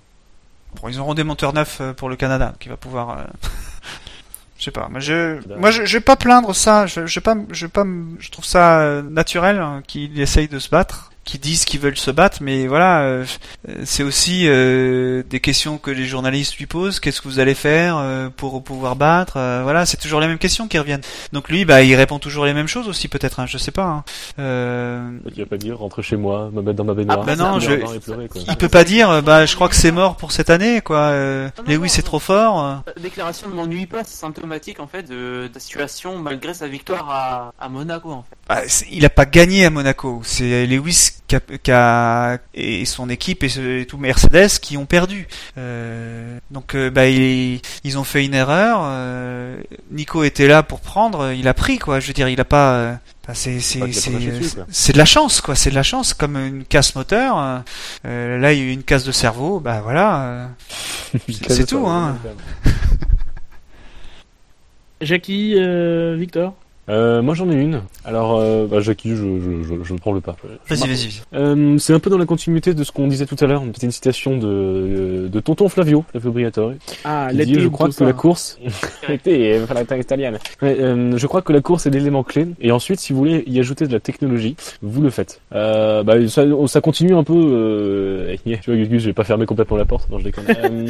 Bon, ils auront des monteurs neufs euh, pour le Canada, qui va pouvoir. euh, Je sais pas. Moi, je, moi, je, je vais pas plaindre ça. Je, je vais pas, je vais pas, je trouve ça euh, naturel hein, qu'ils essayent de se battre, qu'ils disent qu'ils veulent se battre, mais voilà, euh, euh, c'est aussi euh, des questions que les journalistes lui posent. Qu'est-ce que vous allez faire euh, pour pouvoir battre Euh, Voilà, c'est toujours les mêmes questions qui reviennent. Donc lui, bah, il répond toujours les mêmes choses aussi, peut-être. Hein, je sais pas. hein. Euh, Il va pas dire rentrer chez moi, me mettre dans ma baignoire. Ah, bah non, je- et pleurer, quoi. il peut pas dire, bah, je crois que c'est mort pour cette année, quoi. Euh, Non, non, Lewis non, c'est trop fort. La déclaration ne m'ennuie pas, c'est symptomatique, en fait, de, de la situation malgré sa victoire à, à Monaco, en fait. Ah, c'est- il a pas gagné à Monaco. C'est Lewis qui a, qui a- et son équipe et, ce- et tout Mercedes qui ont perdu. Euh, donc euh, bah il- ils ont fait une erreur. euh, Nico était là pour prendre, il a pris quoi. Je veux dire, il a pas. euh, enfin, c'est de la chance quoi. C'est de la chance comme une casse moteur. euh, là il y a eu une casse de cerveau. Bah voilà. c'est tout, hein. Jackie, euh, Victor? Euh, moi j'en ai une. Alors, euh, bah, Jackie, je, je, je, je prends le pas. Je Vas-y vas-y. Euh, c'est un peu dans la continuité de ce qu'on disait tout à l'heure. C'était une citation de, de Tonton Flavio, Flavio Briatore, Ah, qui dit, je crois que la course, euh, italienne. Euh, je crois que la course est l'élément clé. Et ensuite, si vous voulez y ajouter de la technologie, vous le faites. Euh, bah, ça, ça continue un peu. Euh... Tu vois, Gus, j'ai pas fermé complètement la porte. Non, je déconne. Euh,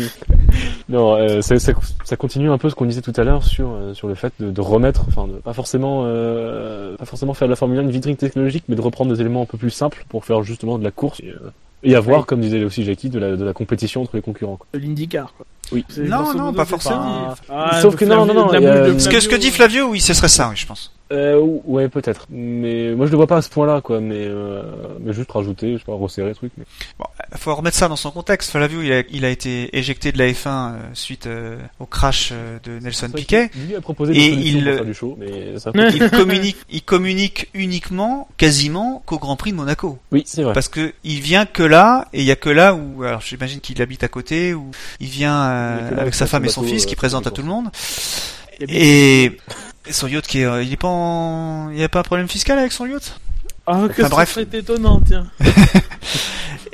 non, euh, ça, ça, ça continue un peu ce qu'on disait tout à l'heure sur euh, sur le fait de, de remettre, enfin, pas forcément, euh, pas forcément faire de la Formule 1 une vitrine technologique, mais de reprendre des éléments un peu plus simples pour faire justement de la course. Et, euh, et avoir, Ouais. comme disait aussi Jackie, de la, de la compétition entre les concurrents. quoi. de l'IndyCar. Quoi. Oui. Non, grosso non, modo, pas forcément. Ah, Sauf que non, Flavio- non, non, bouche de Ce que ce que dit Flavio, oui, ce serait ça, oui, je pense. Euh, ouais, peut-être. Mais moi, je le vois pas à ce point-là, quoi. Mais, euh, mais juste rajouter, je sais pas, resserrer le truc. Mais... Bon, faut remettre ça dans son contexte. Flavio, il a, il a été éjecté de la F1 euh, suite euh, au crash euh, de Nelson Piquet. Lui a proposé Et il- pour faire du show, mais ça. Il communique, il communique uniquement, quasiment, qu'au Grand Prix de Monaco. Oui, c'est vrai. Parce que il vient que là, et il y a que là où, alors j'imagine qu'il habite à côté, où il vient euh, avec sa son femme et son fils, euh, qui présente à tout le monde. Et son yacht qui est, euh, il est pas en, il y a pas un problème fiscal avec son yacht? Ah, que Enfin, ça bref. serait étonnant, tiens.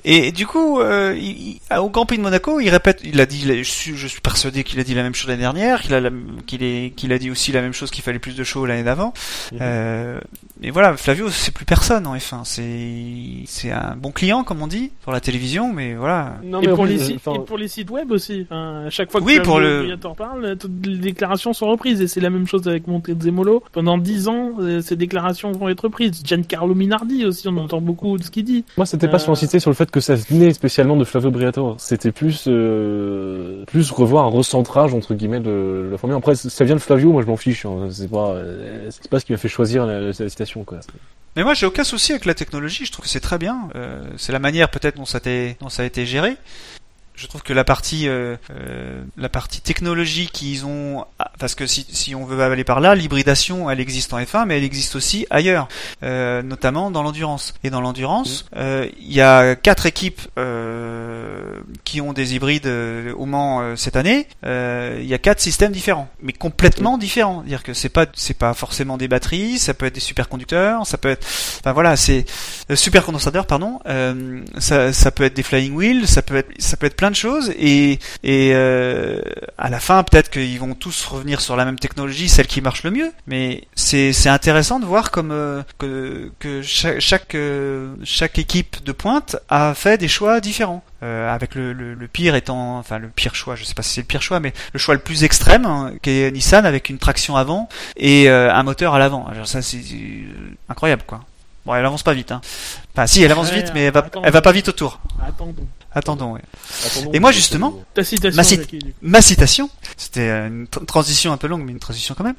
Et du coup, euh, il- il- au Grand Prix de Monaco, il répète, il a dit, je suis, je suis persuadé qu'il a dit la même chose l'année dernière, qu'il a, la- qu'il est, qu'il a dit aussi la même chose qu'il fallait plus de show l'année d'avant. Mhm. Euh, et voilà, Flavio, c'est plus personne en F1. C'est, c'est un bon client, comme on dit, pour la télévision, mais voilà. Non, et, en pour plus, les euh, et pour les sites web aussi. Enfin, à chaque fois que Oui, Flavio pour le- parle, toutes les déclarations sont reprises. Et c'est la même chose avec Montezemolo. Pendant dix ans, ces déclarations vont être reprises. Giancarlo Minardi aussi, on entend beaucoup de ce qu'il dit. Moi, c'était pas Euh, sur insister sur le fait que ça venait spécialement de Flavio Briatore. C'était plus, euh, plus revoir un recentrage entre guillemets de la Formule. 1. Après, ça vient de Flavio, moi je m'en fiche. hein. C'est pas, euh, c'est pas ce qui m'a fait choisir la, la citation. Mais moi, j'ai aucun souci avec la technologie. Je trouve que c'est très bien. Euh, c'est la manière peut-être dont ça dont ça a été géré. Je trouve que la partie, euh, euh, la partie technologie qu'ils ont, ah, parce que si, si on veut aller par là, l'hybridation, elle existe en F1, mais elle existe aussi ailleurs, euh, notamment dans l'endurance. Et dans l'endurance, euh, il y a quatre équipes euh, qui ont des hybrides euh, au Mans cette année. Euh, Il y a quatre systèmes différents, mais complètement différents. C'est-à-dire que c'est pas, c'est pas forcément des batteries, ça peut être des superconducteurs, ça peut être, enfin voilà, c'est euh, supercondensateurs, pardon. Euh, ça, ça peut être des flying wheels, ça peut être, ça peut être de choses. Et, euh, à la fin, peut-être qu'ils vont tous revenir sur la même technologie, celle qui marche le mieux. Mais c'est, intéressant de voir comme euh, que, que chaque, chaque, euh, chaque équipe de pointe a fait des choix différents. Avec le, pire étant, enfin le pire choix, je sais pas si c'est le pire choix, mais le choix le plus extrême, hein, qui est Nissan avec une traction avant et un moteur à l'avant. Ça c'est incroyable quoi. Bon, elle avance pas vite. Hein. Enfin, si, elle avance Ouais, vite, mais elle va, attends. elle va pas vite autour. Attendons. Attendons. Ouais. Attendons, Et moi, justement, Ta citation, Ma Jackie, citation, c'était une tr- transition un peu longue, mais une transition quand même.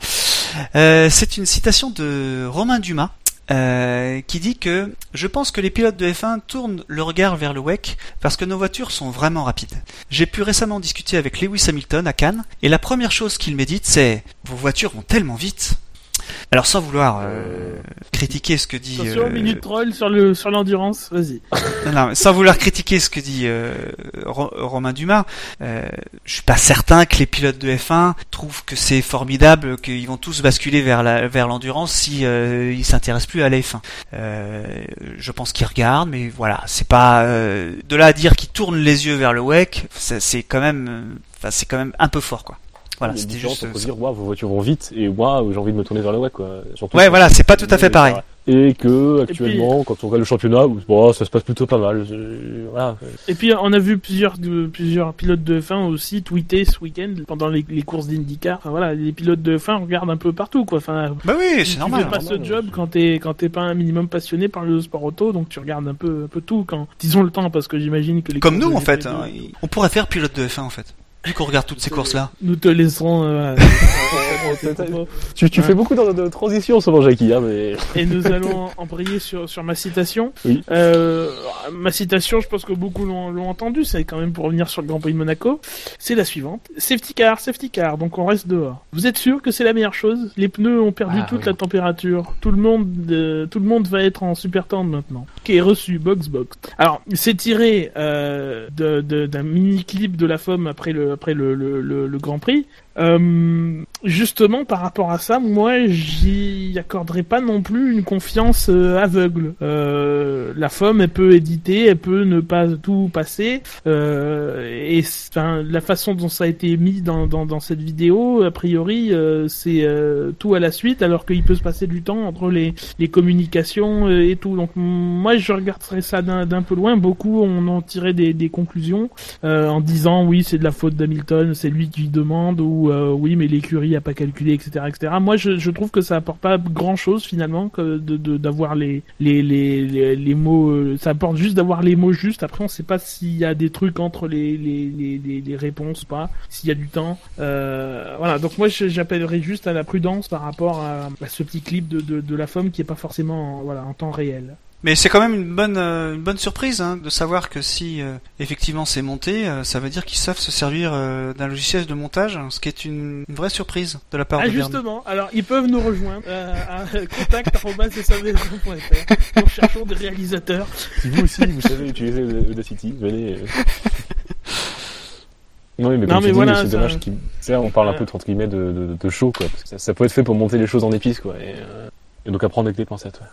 Euh, c'est une citation de Romain Dumas, euh, qui dit que je pense que les pilotes de F1 tournent le regard vers le WEC parce que nos voitures sont vraiment rapides. J'ai pu récemment discuter avec Lewis Hamilton à Cannes et la première chose qu'il médite c'est vos voitures vont tellement vite alors sans vouloir euh, critiquer ce que dit Attention, euh, minute troll sur le sur l'endurance, vas-y. non, non, sans vouloir critiquer ce que dit euh, Ro- Romain Dumas, euh, je suis pas certain que les pilotes de F1 trouvent que c'est formidable qu'ils vont tous basculer vers la vers l'endurance si euh, ils s'intéressent plus à la F1. Euh, je pense qu'ils regardent, mais voilà, c'est pas euh, de là à dire qu'ils tournent les yeux vers le WEC, c'est quand même, euh, enfin c'est quand même un peu fort quoi. Voilà, c'était juste. euh, dire, waouh, vos voitures vont vite, et moi, j'ai envie de me tourner vers le web, quoi. Surtout Ouais, voilà, c'est pas tout à fait pareil. Et que, actuellement, quand on regarde le championnat, bon, ça se passe plutôt pas mal. Voilà. Et puis on a vu plusieurs plusieurs pilotes de F1 aussi tweeter ce week-end pendant les, les courses d'IndyCar. Enfin, voilà, les pilotes de F1 regardent un peu partout quoi. Enfin, Bah oui, tu c'est normal. fais pas normal, ce job quand t'es quand t'es pas un minimum passionné par le sport auto, donc tu regardes un peu un peu tout quand ils ont le temps parce que j'imagine que les Comme nous en fait, GP2, hein. on pourrait faire pilote de F1 en fait. Vu qu'on regarde toutes ces courses là. Nous te laisserons. euh, Tu, tu Ouais. fais beaucoup de, de transitions en ce moment, Jackie, hein, mais... Et nous allons embrayer sur, sur ma citation. Oui. Euh, ma citation, je pense que beaucoup l'ont entendu, c'est quand même pour revenir sur le Grand Prix de Monaco. C'est la suivante. Safety car, safety car, donc on reste dehors. Vous êtes sûr que c'est la meilleure chose? Les pneus ont perdu Ah, toute oui. la température. Tout le monde, euh, tout le monde va être en super tendre maintenant. Qui est reçu, box box. Alors, c'est tiré euh, de- de- d'un mini clip de la FOM après le après le, le, le, le Grand Prix. Euh, justement, par rapport à ça, moi, j'y accorderai pas non plus une confiance euh, aveugle. Euh, la femme, elle peut éditer, elle peut ne pas tout passer. Euh, et enfin, la façon dont ça a été mis dans, dans, dans cette vidéo, a priori, euh, c'est tout à la suite, alors qu'il peut se passer du temps entre les, les communications et tout. Donc, moi, je regarderais ça d'un peu loin. Beaucoup on en tiré des, des conclusions en disant oui, c'est de la faute d'Hamilton, c'est lui qui demande, ou euh, oui, mais l'écurie a pas calculé, etc., etc. Moi, je, trouve que ça apporte pas grand chose finalement de d'avoir les, les les les mots. euh, ça apporte juste d'avoir les mots justes. Après, on sait pas s'il y a des trucs entre les les les, les, réponses pas, s'il y a du temps. Euh, voilà. Donc moi, j'appellerais juste à la prudence par rapport à, ce petit clip de de, de la femme qui est pas forcément en, voilà en temps réel. Mais c'est quand même une bonne, euh, une bonne surprise hein, de savoir que si euh, effectivement c'est monté, euh, ça veut dire qu'ils savent se servir euh, d'un logiciel de montage, ce qui est une, une vraie surprise de la part Ah de Bernie. justement, alors ils peuvent nous rejoindre euh, à contact@savraison.fr. Nous cherchons des réalisateurs. Si vous aussi, vous savez utiliser Audacity, venez... euh. Non, mais comme Non, tu mais voilà, c'est dommage qu'il... on parle un peu, entre guillemets, de, de, de show, quoi. Parce que ça, ça peut être fait pour monter les choses en épices, quoi. Et, euh, et donc apprendre avec des pincettes, ouais.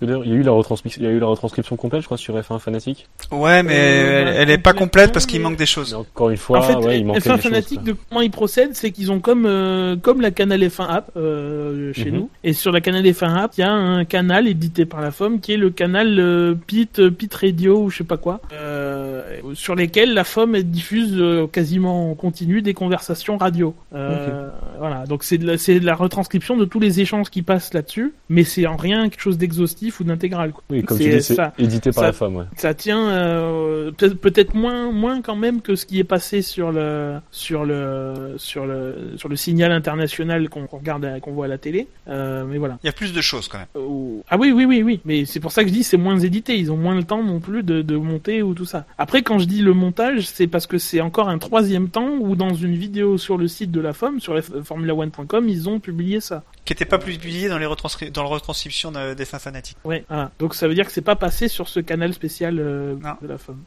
D'ailleurs, il y a eu la retranscription, il y a eu la retranscription complète, je crois, sur F1 Fanatique. Ouais, mais Euh, elle, voilà, elle est pas complète parce qu'il manque des choses. Mais encore une fois, en fait, ouais, il manquait F1 des Fanatique, choses, de comment ils procèdent, c'est qu'ils ont comme euh, comme la canal F1 app euh, chez Mhm. nous. Et sur la canal F1 app, il y a un canal édité par la FOM qui est le canal euh, Pit Pit Radio ou je sais pas quoi, euh, sur lesquels la FOM elle diffuse euh, quasiment en continu des conversations radio. Euh, Voilà, donc c'est de la c'est de la retranscription de tous les échanges qui passent là-dessus, mais c'est en rien quelque chose d'exhaustif ou d'intégral. quoi. Oui, comme C'est tu dis, c'est ça. édité par ça- la femme, ouais. ça tient euh, peut- peut-être moins moins quand même que ce qui est passé sur le sur le sur le sur le signal international qu'on regarde qu'on voit à la télé Euh, mais voilà Il y a plus de choses quand même. Ou- ah oui oui oui oui mais c'est pour ça que je dis c'est moins édité ils ont moins le temps non plus de, de monter ou tout ça après quand je dis le montage c'est parce que c'est encore un troisième temps où dans une vidéo sur le site de la FOM sur la formula1.com ils ont publié ça Qui était pas publié dans les retranscri- dans la retranscription de- des fins fanatiques. Ouais voilà. donc ça veut dire que c'est pas passé sur ce canal spécial euh, de la FOM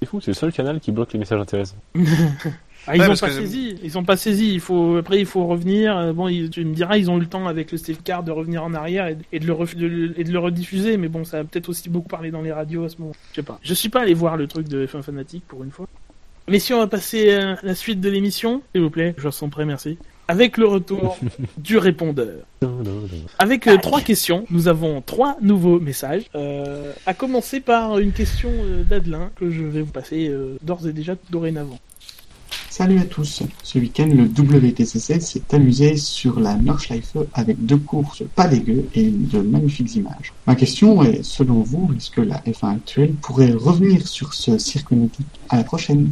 C'est fou, c'est le seul canal qui bloque les messages intéressants. Ah, ils Ouais, ont pas que- saisi, ils ont pas saisi. Il faut après il faut revenir. Euh, Bon, il- tu me diras, ils ont eu le temps avec le Steve Car de revenir en arrière et, et de le ref- de et de le rediffuser. Mais bon, ça a peut-être aussi beaucoup parlé dans les radios à ce moment. Je sais pas. Je suis pas allé voir le truc de F1 Fanatique pour une fois. Mais si on va passer à la suite de l'émission, s'il vous plaît, je vous sens prêt, merci. Avec le retour du répondeur. Avec euh, trois questions, nous avons trois nouveaux messages. Euh, à commencer par une question euh, d'Adelin que je vais vous passer euh, d'ores et déjà dorénavant. Salut à tous. Ce week-end, le WTCC s'est amusé sur la Nordschleife avec deux courses pas dégueu et de magnifiques images. Ma question est, selon vous, est-ce que la F1 actuelle pourrait revenir sur ce circuit mythique À la prochaine?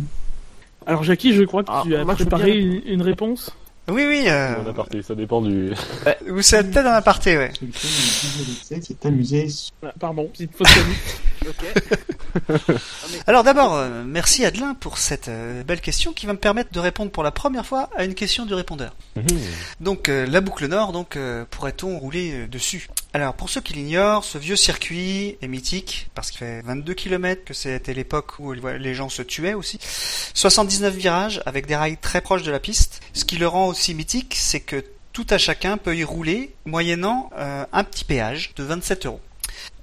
Alors Jackie, je crois que Ah, tu as préparé bien une, une réponse? Oui, oui. Euh... En aparté, ça dépend du. Ou c'est peut-être un aparté, ouais. Ce week-end, le WTC s'est amusé Ah, Pardon, petite fausse. Ok. Alors d'abord, euh, merci Adelin pour cette euh, belle question qui va me permettre de répondre pour la première fois à une question du répondeur. Mhm. Donc euh, la boucle nord, donc pourrait-on rouler dessus? Alors pour ceux qui l'ignorent, ce vieux circuit est mythique parce qu'il fait 22 km, que c'était l'époque où les gens se tuaient aussi. 79 virages avec des rails très proches de la piste. Ce qui le rend aussi mythique, c'est que tout à chacun peut y rouler moyennant euh, un petit péage de 27 euros.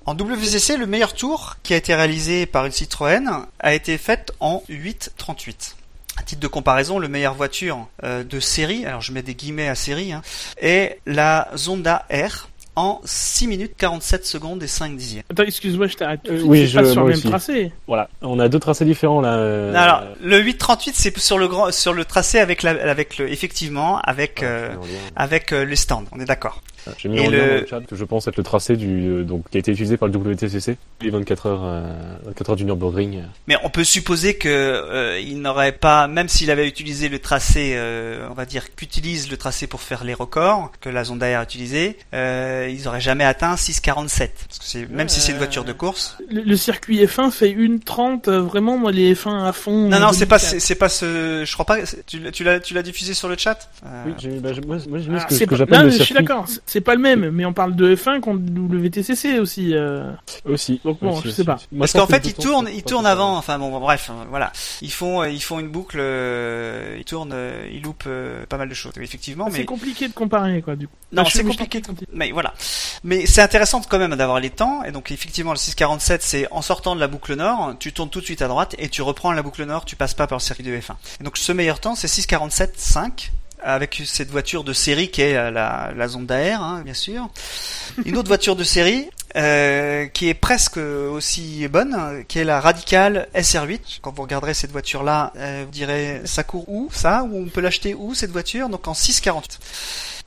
En WCC, le meilleur tour qui a été réalisé par une Citroën a été fait en 8.38. À titre de comparaison, le meilleure voiture euh, de série, alors je mets des guillemets à série, hein, est la Zonda R en 6 minutes 47 secondes et 5 dixièmes. Attends, excuse-moi, je t'arrête. Euh, oui, c'est pas je- sur moi le même aussi. tracé. Voilà, on a deux tracés différents là. euh, Alors, le 8.38 c'est sur le grand, sur le tracé avec la, avec le, effectivement, avec, ah, euh, avec euh, les stands. On est d'accord. J'ai mis et en lien le- dans le chat que je pense être le tracé du euh, donc qui a été utilisé par le WTCC les 24 heures euh, 24 heures du Nürburgring. Mais on peut supposer que euh, il n'aurait pas, même s'il avait utilisé le tracé, euh, on va dire qu'utilise le tracé pour faire les records que la Zonda a utilisé, euh, ils auraient jamais atteint 6,47. Parce que c'est même si c'est une voiture de course. Le, le circuit F1 fait une 30, euh, vraiment, moi, les F1 à fond. Non non, c'est pas 2004. c'est c'est pas ce, je crois pas. Tu l'as- tu l'as tu l'as diffusé sur le chat? Euh, Oui, j'ai bah, j'ai- moi, moi j'ai mis Ah, ce que, ce que pas- j'appelle non, le mais je suis circuit d'accord, c'est- c'est pas le même, mais on parle de F1 contre WTCC aussi. euh. aussi. Donc bon, aussi, je aussi, sais pas. aussi. Parce qu'en que fait, ils tournent, c'est ils tournent avant. Enfin bon, bon, bref, euh, voilà. Ils font, euh, ils font une boucle, euh, ils tournent, ils loupent euh, pas mal de choses. Effectivement, C'est mais compliqué de comparer, quoi, du coup. non, c'est compliqué. Mais voilà. Mais c'est intéressant quand même d'avoir les temps. Et donc effectivement, le 647, c'est en sortant de la boucle nord, tu tournes tout de suite à droite et tu reprends la boucle nord. Tu passes pas par le circuit de F1. Et donc ce meilleur temps, c'est 647.5 avec cette voiture de série qui est euh, la, la Zonda Air, hein, bien sûr. Une autre voiture de série euh, qui est presque aussi bonne, qui est la Radical SR8. Quand vous regarderez cette voiture-là, euh, vous direz ça court où ça? Ou on peut l'acheter où cette voiture? Donc en 648.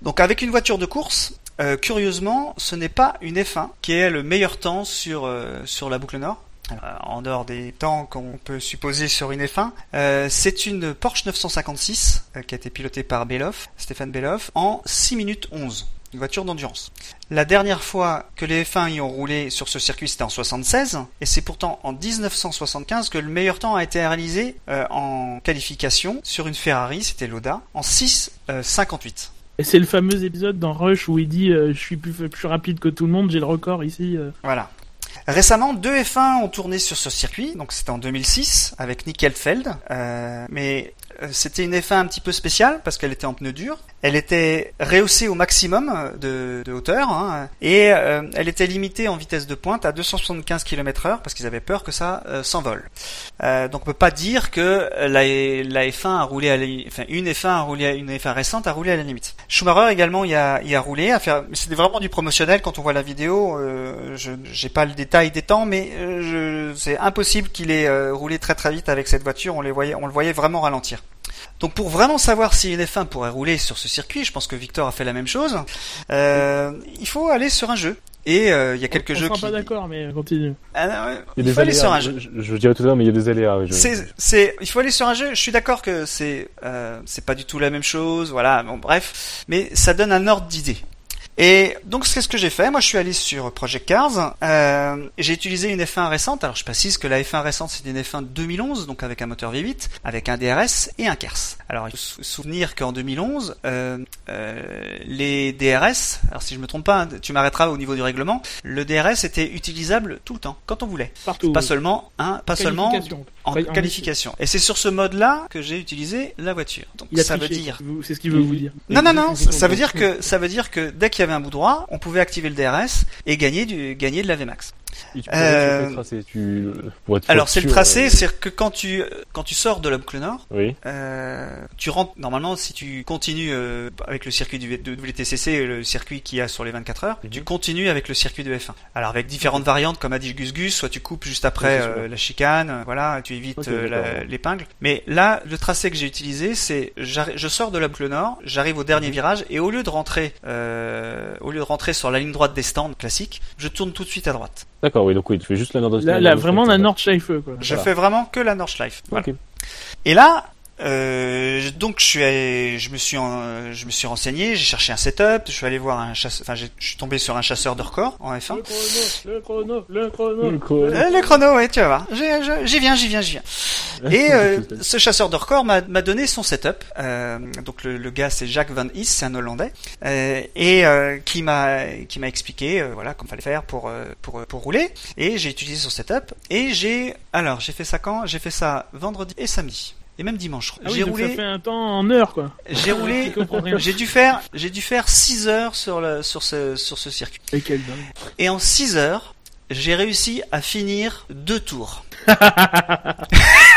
Donc avec une voiture de course, euh, curieusement, ce n'est pas une F1 qui est le meilleur temps sur euh, sur la boucle nord. Euh, en dehors des temps qu'on peut supposer sur une F1, euh, c'est une Porsche 956 euh, qui a été pilotée par Beloff, Stéphane Beloff, en 6 minutes 11. Une voiture d'endurance. La dernière fois que les F1 y ont roulé sur ce circuit, c'était en 76, et c'est pourtant en 1975 que le meilleur temps a été réalisé euh, en qualification sur une Ferrari, c'était l'Oda, en 6,58. Et c'est le fameux épisode dans Rush où il dit euh, je suis plus, rapide que tout le monde, j'ai le record ici. euh. Voilà. Récemment, deux F1 ont tourné sur ce circuit, donc c'était en 2006 avec Nick Heidfeld, euh, mais c'était une F1 un petit peu spéciale parce qu'elle était en pneu dur. Elle était rehaussée au maximum de, de hauteur hein, et euh, elle était limitée en vitesse de pointe à 275 km/h parce qu'ils avaient peur que ça euh, s'envole. Euh, donc on peut pas dire que la, la F1 a roulé à la, enfin une F1 a roulé une F1 récente a roulé à la limite. Schumacher également y a, y a roulé c'était vraiment du promotionnel quand on voit la vidéo. Euh, je j'ai pas le détail des temps, mais euh, c'est impossible qu'il ait euh, roulé très très vite avec cette voiture. On les voyait, on le voyait vraiment ralentir. Donc pour vraiment savoir si une F1 pourrait rouler sur ce circuit, je pense que Victor a fait la même chose. euh, il faut aller sur un jeu. Et euh, il y a quelques on jeux sera qui. pas d'accord, mais continue. Ah, non, ouais, Il faut aller sur un jeu. Je, je, je dirais tout à l'heure, mais il y a des aléas. je- c'est, il faut aller sur un jeu. Je suis d'accord que c'est, euh, c'est pas du tout la même chose. Voilà. Bon, bref. Mais ça donne un ordre d'idée. Et donc, c'est ce que j'ai fait. Moi, je suis allé sur Project Cars. Euh, j'ai utilisé une F1 récente. Alors, je précise que la F1 récente, c'est une F1 de 2011, donc avec un moteur V8, avec un DRS et un KERS. Alors, il faut se souvenir qu'en 2011, euh, euh, les DRS, alors si je me trompe pas, hein, tu m'arrêteras au niveau du règlement, le DRS était utilisable tout le temps, quand on voulait. Partout. Pas seulement, hein, pas seulement en qualification. Et c'est sur ce mode-là que j'ai utilisé la voiture. Donc Il ça veut dire. C'est ce qu'il veut vous dire. Non non non, ça veut dire que ça veut dire que dès qu'il y avait un bout droit, on pouvait activer le DRS et gagner du gagner de la VMAX. Et tu peux Euh, tracé, tu... pour être Alors c'est le tracé, euh, c'est que quand tu quand tu sors de la boucle nord, Oui. euh, tu rentres normalement si tu continues euh, avec le circuit du de WTCC, le circuit qu'il y a sur les 24 heures, Mhm. tu continues avec le circuit de F1. Alors avec différentes variantes comme a dit Gus Gus, soit tu coupes juste après Oui, la chicane, voilà, tu évites l'épingle. Mais là, le tracé que j'ai utilisé, c'est je sors de la boucle nord, j'arrive au dernier Mhm. virage et au lieu de rentrer au lieu de rentrer sur la ligne droite des stands classiques, je tourne tout de suite à droite. D'accord, oui, donc oui, tu fais juste la Nord Là, là, vraiment la Nordschleife, quoi. Je Voilà. fais vraiment que la Nordschleife. Voilà. Ok. Et là, Euh, donc je suis allé, je me suis en- je me suis renseigné, j'ai cherché un setup, je suis allé voir un chasseur, enfin je suis tombé sur un chasseur de records en F1. Le chrono, le chrono, le chrono. Le chrono. Euh, le chrono, ouais, tu vas voir. J'y viens, j'y viens, j'y viens. Et euh, ce chasseur de records m'a m'a donné son setup. Euh, donc le, le gars c'est Jacques Van Is, c'est un Hollandais, euh, et euh, qui m'a qui m'a expliqué euh, voilà comment fallait faire pour pour pour rouler. Et j'ai utilisé son setup et j'ai alors j'ai fait ça quand? J'ai fait ça vendredi et samedi. Et même dimanche. Ah oui, j'ai donc ça roulé, fait un temps en heure, quoi. j'ai roulé, j'ai dû faire, j'ai dû faire 6 heures sur le, sur ce, sur ce circuit. Et quel dingue. Et en 6 heures, j'ai réussi à finir deux tours.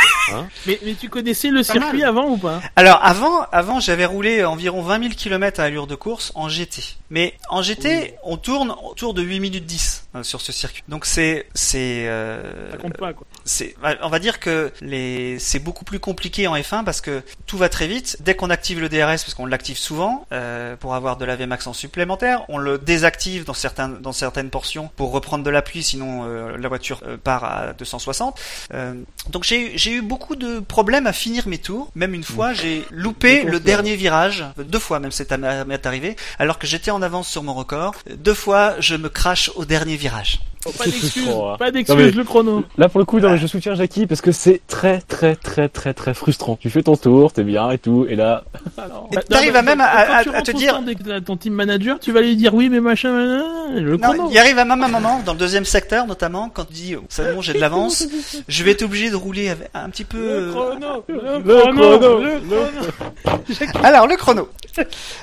Mais, mais tu connaissais le circuit avant ou pas Alors avant, avant j'avais roulé environ 20 000 km à allure de course en GT. Mais en GT, on tourne autour de 8 minutes 10 euh, sur ce circuit. Donc c'est c'est euh, Ça compte pas, quoi. c'est on va dire que les c'est beaucoup plus compliqué en F1 parce que tout va très vite. Dès qu'on active le DRS parce qu'on l'active souvent euh, pour avoir de la Vmax en supplémentaire, on le désactive dans certains dans certaines portions pour reprendre de l'appui sinon euh, la voiture euh, part à 260. Euh, donc j'ai j'ai eu beaucoup de problèmes à finir mes tours. Même une fois, j'ai loupé le dernier virage, deux fois même c'est m'est arrivé, alors que j'étais en avance sur mon record. Deux fois, je me crache au dernier virage. Oh, pas d'excuses, hein. pas d'excuses, le chrono. Là pour le coup, non, je soutiens Jackie parce que c'est très très très très très frustrant. Tu fais ton tour, t'es bien et tout, et là, Bah, t'arrives à même à- te dire- ton team manager, tu vas lui dire oui, mais machin, machin, le chrono. Il arrive à même un moment, dans le deuxième secteur notamment, quand tu dis, c'est bon, j'ai de l'avance, je vais être obligé de rouler avec un petit peu... Le euh, chrono, le Le chrono, chrono, le chrono. Alors, le chrono.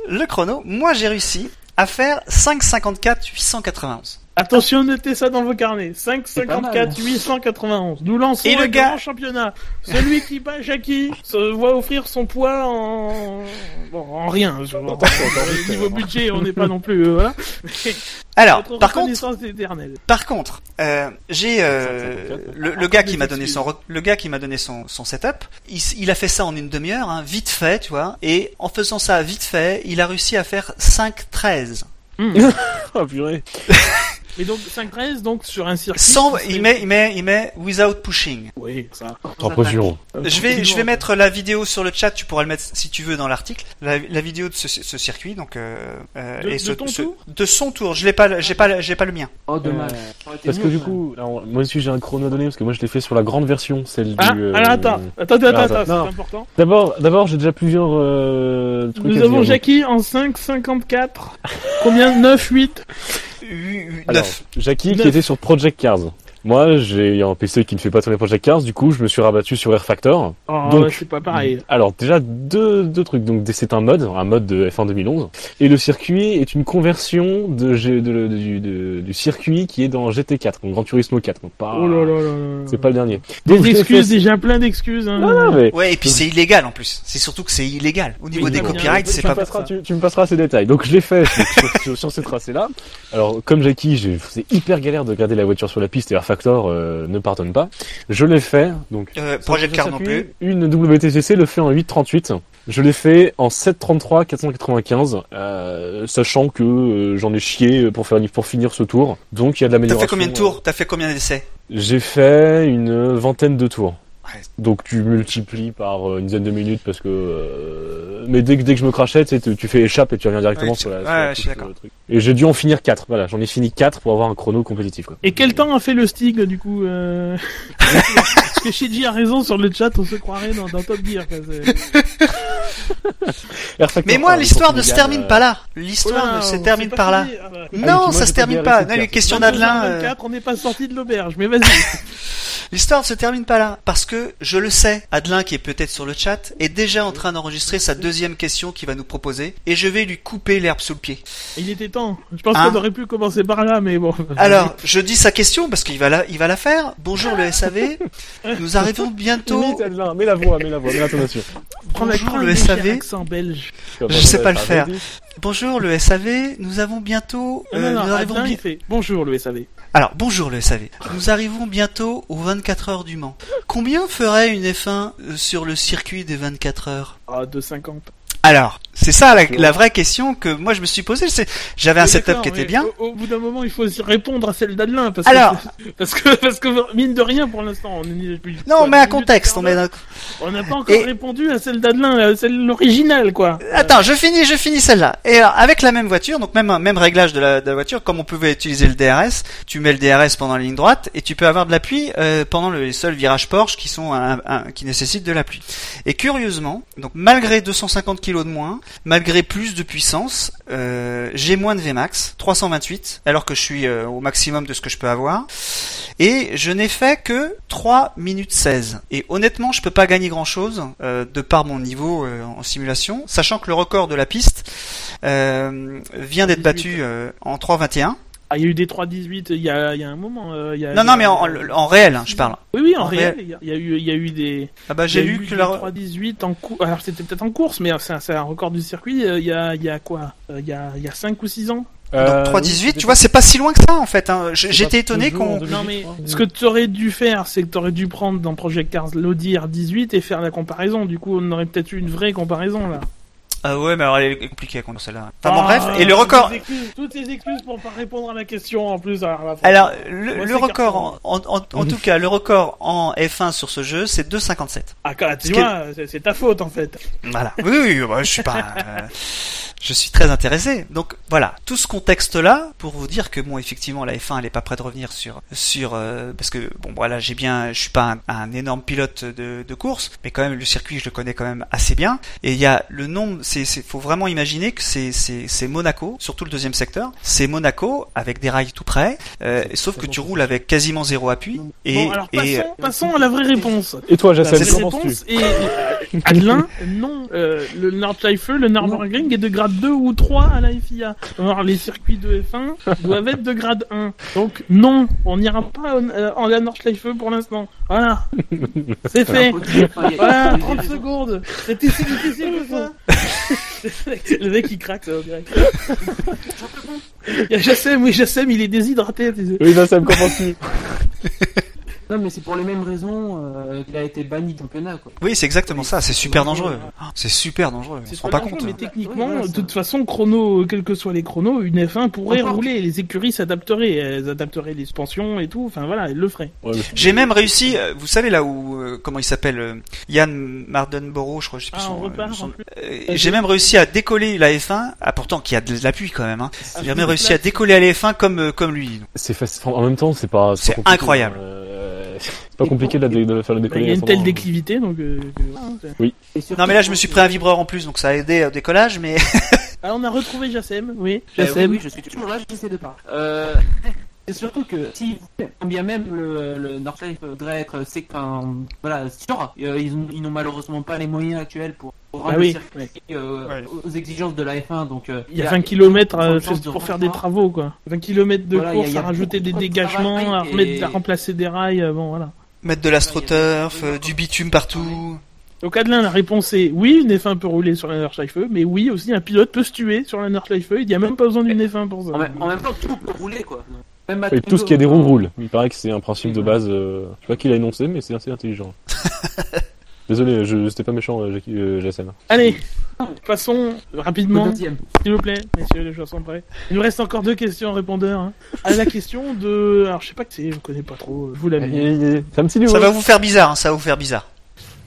Le chrono, moi j'ai réussi à faire 5,54 891. Attention, notez ça dans vos carnets. pas 5,54, mal. 891. Nous lançons Et le un gars- grand championnat. Celui qui bat Jackie se voit offrir son poids en, bon, en rien. Je- Au niveau budget, on n'est pas non plus, euh, voilà. Alors, par contre, reconnaissance éternelle. par contre, euh, j'ai euh, 5,54, le, le gars qui m'a donné son le gars qui m'a donné son, son setup, il, a fait ça en une demi-heure, hein, vite fait, tu vois, et en faisant ça vite fait, il a réussi à faire 5,13. oh purée. Et donc, 5,13, donc, sur un circuit. Sans, il met, il met, il met without pushing. Oui, ça. Impression. Je vais, je vais mettre la vidéo sur le chat. Tu pourras le mettre si tu veux dans l'article. La, la vidéo de ce, ce circuit, donc euh, euh, De- et de ce, ton ce- tour de son tour. Je l'ai pas, j'ai pas, j'ai pas le mien. Oh, dommage. Euh, Parce que du coup, alors, moi aussi j'ai un chrono donné parce que moi je l'ai fait sur la grande version, celle Ah, du. euh, alors attends, attends, attends, alors, attends, c'est important. D'abord, d'abord j'ai déjà plusieurs euh, trucs Nous à avons dire. Jackie en 5,54. Combien? 9, 8 Alors, 9. Jackie qui était sur Project Cars. Moi, j'ai un PC qui ne fait pas tourner Project Cars, du coup, je me suis rabattu sur Air Factor. Oh, Donc- c'est pas pareil. Alors, déjà, deux, deux trucs. Donc, c'est un mode, un mode de F1 2011. Et le circuit est une conversion de, G- de- de- du, de- du circuit qui est dans GT4, donc Gran Turismo 4. Donc, pas, Oh là là là là. c'est pas le dernier. Des excuses, déjà plein d'excuses. Hein. Non, non, mais Ouais, et puis c'est illégal en plus. C'est surtout que c'est illégal. Au niveau Oui, des copyrights, c'est me pas. passeras, tu, tu me passeras ces détails. Donc je l'ai fait sur, sur, sur ce tracé-là. Alors comme Jackie, j'ai- c'est hyper galère de garder la voiture sur la piste et Factor euh, ne pardonne pas. Je l'ai fait. Donc Euh, Project Car non plus. Une WTCC le fait en 838. Je l'ai fait en 733 495, euh, sachant que euh, j'en ai chié pour faire pour finir ce tour. Donc il y a de T'as l'amélioration. fait combien de tours? T'as fait combien d'essais? J'ai fait une vingtaine de tours. Donc tu multiplies par euh, une dizaine de minutes parce que euh, mais dès que dès que je me crachais tu, tu, fais échappe et tu reviens directement Ouais, sur la, ouais, la touche, euh, truc. et j'ai dû en finir 4 voilà j'en ai fini 4 pour avoir un chrono compétitif quoi. Et quel temps a fait le Stig, du coup euh... Parce que Shinji a raison sur le chat, on se croirait dans, dans Top Gear. Quoi. Mais moi, l'histoire ne se termine pas là. L'histoire ne se termine pas par là. Ah bah. Non, moi, ça se termine pas. Non, les questions 22, d'Adelin. 24, on n'est pas sorti de l'auberge, mais vas-y. L'histoire ne se termine pas là, parce que je le sais, Adelin qui est peut-être sur le chat est déjà en train d'enregistrer sa deuxième question qu'il va nous proposer, et je vais lui couper l'herbe sous le pied. Il était temps. Je pense Hein qu'on aurait pu commencer par là, mais bon. Alors, je dis sa question parce qu'il va la, il va la faire. Bonjour le SAV, nous arrivons bientôt. Adelin, mets la voix, mets la voix, mets l'intonation. bonjour, le SAV. belge. Je sais pas le faire. Bonjour le SAV, nous avons bientôt. Euh, non, non, nous arrivons fait Bonjour le SAV. Alors, bonjour le SAV. Nous arrivons bientôt aux 24 heures du Mans. Combien ferait une F1 euh, sur le circuit des 24 heures? Ah, 2,50. Alors, C'est ça la, la vraie question que moi je me suis posée. C'est, j'avais un Oui, setup qui était mais bien. Au, au bout d'un moment, il faut répondre à celle d'Adelin. Parce Alors. que, parce que, parce que, mine de rien, pour l'instant, on est. Non, met un contexte. On d'heure, un- On n'a pas encore Et- répondu à celle d'Adelin, celle l'originale, quoi. Attends, je finis, je finis celle-là. Et alors, avec la même voiture, donc même même réglage de la, de la voiture, comme on pouvait utiliser le DRS, tu mets le DRS pendant la ligne droite et tu peux avoir de la pluie euh, pendant le- les seuls virages Porsche qui sont un- un- qui nécessitent de la pluie. Et curieusement, donc malgré 250 kg de moins, malgré plus de puissance, euh, j'ai moins de Vmax, 328, alors que je suis euh, au maximum de ce que je peux avoir. Et je n'ai fait que 3 minutes 16. Et honnêtement, je peux pas gagner grand chose de par mon niveau euh, en simulation, sachant que le record de la piste euh, vient d'être battu euh, en 3,21. Ah, il y a eu des 3-18 il y a, il y a un moment. euh, il y a- Non, il y non, mais en, en réel, hein, je parle. Oui, oui, en, en réel. réel. Il y a- il y a eu, il y a eu des. Ah bah j'ai lu eu que la... 3-18 en course. Alors, c'était peut-être en course, mais c'est un, c'est un record du circuit. euh, Il y a, il y a quoi Euh, Il y a, il y a 5 ou 6 ans. Euh, Donc 3,18, tu vois, c'est pas si loin que ça en fait. Hein. J- J'étais étonné qu'on... Non, mais ce que tu aurais dû faire, c'est que tu aurais dû prendre dans Project Cars l'Audi R18 et faire la comparaison. Du coup, on aurait peut-être eu une vraie comparaison là. Ah ouais, mais alors elle est compliquée à conduire celle-là. Enfin bon, Ah, bref, et le record... toutes tes excuses- pour pas répondre à la question en plus. Alors, le, record, en, en, tout cas, le record en F1 sur ce jeu, c'est 2,57. Ah, tu vois, c'est- ta faute en fait. Voilà. Oui, oui, je suis pas. euh, je suis très intéressé. Donc voilà, tout ce contexte-là pour vous dire que bon, effectivement, la F1 elle est pas prête de revenir sur sur euh, parce que bon, voilà, j'ai bien, je suis pas un, un énorme pilote de, de course, mais quand même le circuit je le connais quand même assez bien. Et il y a le nombre, c'est, c'est, faut vraiment imaginer que c'est c'est c'est Monaco, surtout le deuxième secteur, c'est Monaco avec des rails tout près, euh, sauf que tu roules avec quasiment zéro appui et bon, alors et passons, passons à la vraie réponse. Et toi, vraie comment réponse tu est euh, Adelin, non. Euh, le Nordschleife, le Nürburgring est de grade 2 ou 3 à la FIA. Alors les circuits de F1 doivent être de grade 1. Donc non, on n'ira pas en, euh, en la Nordschleife pour l'instant. Voilà. C'est fait. Voilà, 30 secondes. C'était si difficile que ça. le mec il craque ça dirait. Il y a Jassem, oui Jassem, il est déshydraté. tu sais. Oui, Jacem, qu'en penses-tu Non, mais c'est pour les mêmes raisons euh, qu'il a été banni du championnat, quoi. oui, c'est exactement ça. C'est super dangereux. Ah, C'est super dangereux. On se rend pas compte. Mais hein. techniquement, de toute façon, chrono, quels que soient les chronos, une F1 pourrait Encore. rouler. Les écuries s'adapteraient. Elles adapteraient les suspensions et tout. Enfin voilà, elles le feraient. J'ai même réussi, euh, vous savez là où, euh, comment il s'appelle, euh, Yann Mardenborough, je crois, je sais plus Ah, son, repart, euh, euh, J'ai même réussi à décoller la F1, ah, pourtant qui a de l'appui quand même, hein. Ah, J'ai même réussi à décoller à la F1 comme, euh, comme lui. C'est facile. En même temps, c'est pas. C'est incroyable. euh, C'est pas compliqué de, dé- de le faire le Bah, décoller. Il y a une telle déclivité, donc. euh, que surtout, Non mais là je me suis pris un vibreur en plus, donc ça a aidé au décollage, mais Ah, on a retrouvé Jassem, oui. Euh, oui, Jassem. oui, je suis toujours là, j'essaie de pas. Euh, c'est surtout que si bien même le, le Northlife voudrait être c'est enfin, voilà sûr, euh, ils ont- ils n'ont malheureusement pas les moyens actuels pour, pour rendre Bah oui, le circuit euh, Ouais. aux exigences de la F1 donc euh, Il y a 20 km de pour faire des travaux, quoi. 20 km de Voilà, il y a- course, il y a à rajouter des de dégagements, à remettre, et- à remplacer des rails, euh, bon voilà. mettre de l'astroturf, euh, du bitume partout. Donc Adelin, la réponse est oui, une F1 peut rouler sur la Nordschleife, mais oui aussi un pilote peut se tuer sur la Nordschleife. Il n'y a même pas besoin d'une F1 pour ça. en, même, en même temps tout peut rouler quoi. Même Oui, tout ce qui a des roues roule. Il paraît que c'est un principe de base. euh, Je sais pas qui l'a énoncé, mais c'est assez intelligent. Désolé, je... c'était pas méchant, euh, Jackie- euh. Allez, passons Le rapidement, deuxième. s'il vous plaît, messieurs, les choses sont prêts. Il nous reste encore deux questions répondeurs. Hein. À la question de... Alors je sais pas que c'est, je connais pas trop, vous l'avez. C'est un petit nouveau. Ça va vous faire bizarre, hein, ça va vous faire bizarre.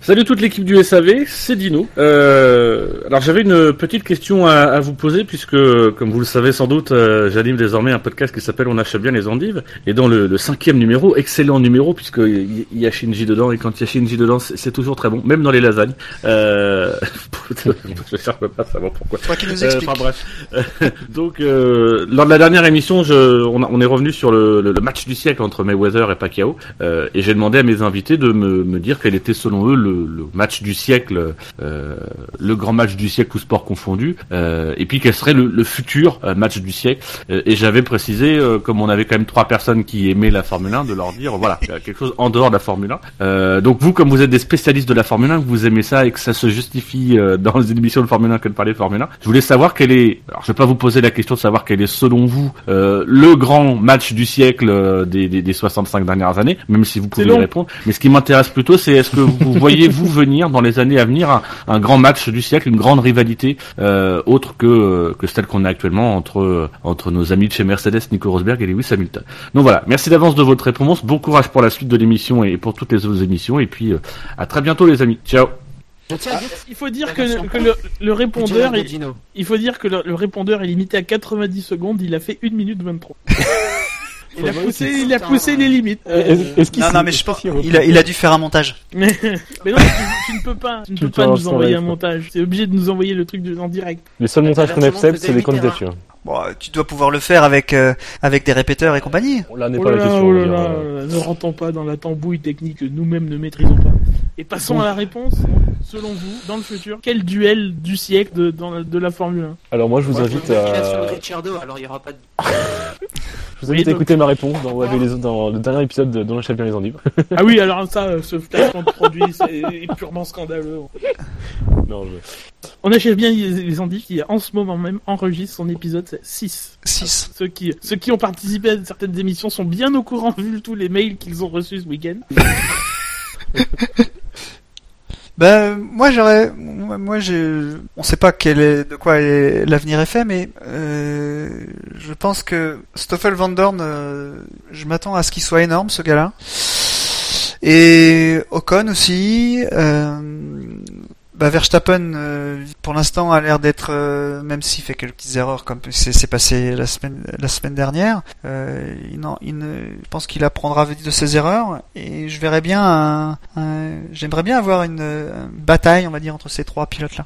Salut toute l'équipe du SAV, c'est Dino. Euh, alors j'avais une petite question à, à vous poser puisque, comme vous le savez sans doute, euh, j'anime désormais un podcast qui s'appelle On achète bien les endives. Et dans le, le cinquième numéro, excellent numéro puisque il y, y a Shinji dedans et quand il y a Shinji dedans, c'est toujours très bon, même dans les lasagnes. Euh, je cherche pas savoir pourquoi. Toi qui nous Euh, expliques. Enfin bref. Donc euh, lors de la dernière émission, je, on, a- on est revenu sur le, le- le match du siècle entre Mayweather et Pacquiao, euh, et j'ai demandé à mes invités de me, me dire quel était selon eux le, le match du siècle, euh, le grand match du siècle, tout sport confondu, euh, et puis quel serait le, le futur euh, match du siècle. Euh, et j'avais précisé, euh, comme on avait quand même trois personnes qui aimaient la Formule 1, de leur dire voilà quelque chose en dehors de la Formule 1. Euh, donc vous, comme vous êtes des spécialistes de la Formule 1, que vous aimez ça et que ça se justifie euh, dans les émissions de Formule 1 que de parler de Formule 1. Je voulais savoir quel est, alors je vais pas vous poser la question de savoir quel est selon vous euh, le grand match du siècle euh, des, des, des 65 dernières années, même si vous pouvez y répondre. Mais ce qui m'intéresse plutôt, c'est est-ce que vous voyez vous venir dans les années à venir un, un grand match du siècle, une grande rivalité euh, autre que que celle qu'on a actuellement entre entre nos amis de chez Mercedes, Nico Rosberg et Lewis Hamilton. Donc voilà, merci d'avance de votre réponse. Bon courage pour la suite de l'émission et pour toutes les autres émissions. Et puis euh, à très bientôt les amis. Ciao. Tiens dire Il faut dire que, le, le répondeur, est, il faut dire que le, le répondeur est limité à 90 secondes. Il a fait 1 minute 23. il a poussé, il a poussé les limites. Euh, Est-ce qu'il Non, non, mais je pense, il a, il a dû faire un montage. mais, mais non, tu, tu ne peux pas, tu ne peux pas nous envoyer un montage. C'est obligé de nous envoyer le truc de- en direct. Les seuls montages qu'on accepte, c'est les candidatures. Bon, euh, tu dois pouvoir le faire avec euh, avec des répéteurs et compagnie. Là n'est Oh pas là la question. oh là là, euh, ne rentrons pas dans la tambouille technique que nous-mêmes ne maîtrisons pas. Et passons à la réponse. Selon vous, dans le futur, quel duel du siècle de, dans la- de la Formule 1 Alors moi, je vous Ouais, invite sur à, Ricciardo, alors il y aura pas de. je vous invite à Oui, donc- écouter ma réponse dans, les- dans le dernier épisode de Dans la champion les endives. Ah oui, alors ça, ce placement de produit, c'est est purement scandaleux. Non, je... On achève bien les, endives qui, en ce moment même, enregistre son épisode 6. 6. Ceux qui, ceux qui ont participé à certaines émissions sont bien au courant vu tous les mails qu'ils ont reçus ce week-end. Ben moi j'aurais, moi j'ai, on sait pas quel est, de quoi est- l'avenir est fait, mais euh, je pense que Stoffel Van Dorn, euh, je m'attends à ce qu'il soit énorme ce gars-là. Et Ocon aussi. Euh, bah Verstappen, euh, pour l'instant, a l'air d'être, euh, même s'il fait quelques petites erreurs comme c'est passé la semaine la semaine dernière, euh, il ne, je pense qu'il apprendra de ses erreurs et je verrais bien, un, un- j'aimerais bien avoir une, bataille, on va dire, entre ces trois pilotes-là.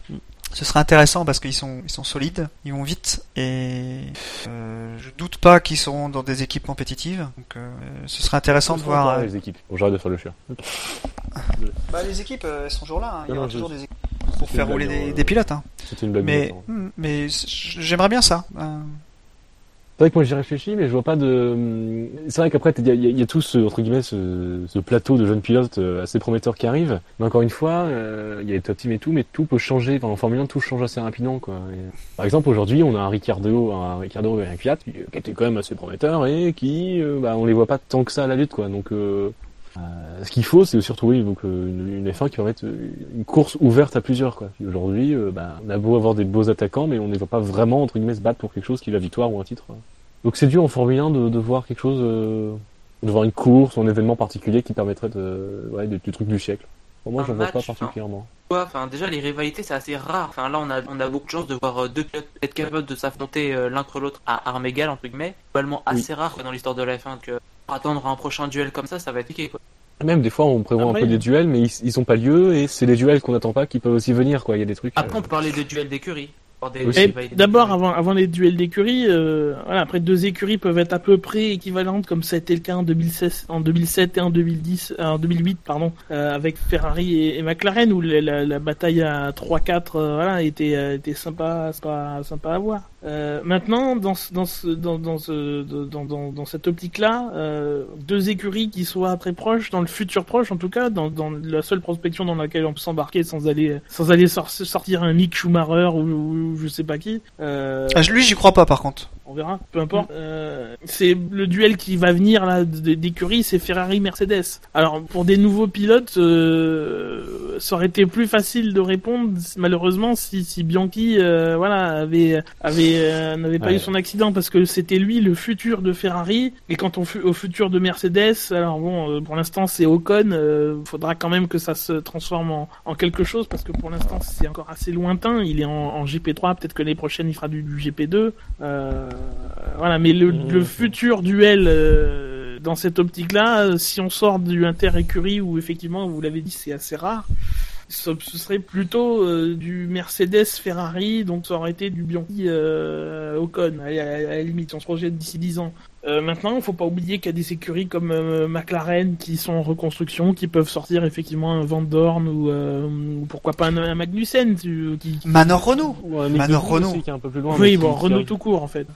Ce serait intéressant parce qu'ils sont ils sont solides, ils vont vite et je doute pas qu'ils seront dans des équipes compétitives. Donc ce serait intéressant de voir. les équipes. Bon, j'arrête de faire le chien. Bah, les équipes elles sont toujours là. hein. Il y Non, aura non, toujours des équipes pour faire rouler des, des pilotes. Hein. C'était une blague. Mais hmm, mais j'aimerais bien ça. Euh, C'est vrai que moi j'y réfléchis, mais je vois pas de. C'est vrai qu'après il y, y a tout ce entre guillemets ce, ce plateau de jeunes pilotes euh, assez prometteurs qui arrivent. Mais encore une fois, euh, il y a les top teams et tout, mais tout peut changer. Enfin, en Formule 1, tout change assez rapidement, quoi. Et, par exemple, aujourd'hui, on a un Ricardo, un Ricardo et un Fiat qui, qui était quand même assez prometteur et qui, euh, bah, on les voit pas tant que ça à la lutte, quoi. Donc euh, euh, ce qu'il faut, c'est surtout euh, une, une F1 qui va mettre euh, une course ouverte à plusieurs, quoi. Aujourd'hui, bah, on a beau avoir des beaux attaquants, mais on ne voit pas vraiment entre guillemets se battre pour quelque chose qui est la victoire ou un titre. Donc c'est dur en Formule 1 de, de voir quelque chose, euh, de voir une course ou un événement particulier qui permettrait de, ouais, du, du truc du siècle. Pour moi, j'en vois pas particulièrement. Ouais, Enfin, déjà, les rivalités, c'est assez rare. Enfin, là, on a, on a beaucoup de chance de voir euh, deux pilotes être capables de s'affronter euh, l'un contre l'autre à armes égales, entre guillemets. Globalement, assez rare quoi, dans l'histoire de la F1 que pour attendre un prochain duel comme ça, ça va être piqué, quoi. Même des fois, on prévoit Après, un peu des duels, mais ils, ils ont pas lieu et c'est les duels qu'on n'attend pas qui peuvent aussi venir, quoi. Il y a des trucs. Après, euh, on peut parler de duels d'écurie. D'abord, avant, avant les duels d'écurie, euh, voilà, après deux écuries peuvent être à peu près équivalentes, comme ça a été le cas en 2016, en 2007 et en 2010, euh, en 2008, pardon, euh, avec Ferrari et, et McLaren, où la, la, la bataille à 3-4, euh, voilà, était, était sympa, sympa, sympa à voir. Euh, maintenant, dans dans ce, dans, dans ce, dans, dans, cette optique-là, euh, deux écuries qui soient très proches, dans le futur proche en tout cas, dans, la seule prospection dans laquelle on peut s'embarquer sans aller, sans aller sor- sortir un Mick Schumacher ou, ou je sais pas qui. Euh, ah, lui j'y crois pas par contre. On verra, peu importe. Euh, c'est le duel qui va venir là d'écurie, c'est Ferrari Mercedes. Alors pour des nouveaux pilotes, euh, ça aurait été plus facile de répondre malheureusement si, si Bianchi, euh, voilà, avait avait euh, n'avait pas Ouais. eu son accident parce que c'était lui le futur de Ferrari. Et quand on fut au futur de Mercedes, alors bon, euh, pour l'instant c'est Ocon. Euh, faudra quand même que ça se transforme en, en quelque chose parce que pour l'instant c'est encore assez lointain. Il est en, en GP3, peut-être que l'année prochaine il fera du, du GP2. Euh, voilà, mais le, futur duel euh, dans cette optique-là, euh, si on sort du inter-écurie où effectivement, vous l'avez dit, c'est assez rare, ce, serait plutôt euh, du Mercedes Ferrari, donc ça aurait été du Bianchi euh, Ocon, à, à la limite, on se projette d'ici 10 ans. Euh, maintenant, il faut pas oublier qu'il y a des écuries comme euh, McLaren qui sont en reconstruction, qui peuvent sortir effectivement un Van Dorn ou, euh, ou pourquoi pas un, un Magnussen, tu- qui, Manor Renault. Ou un Manor Renault aussi qui est un peu plus loin. oui, qui- bon, qui Renault tout court en fait.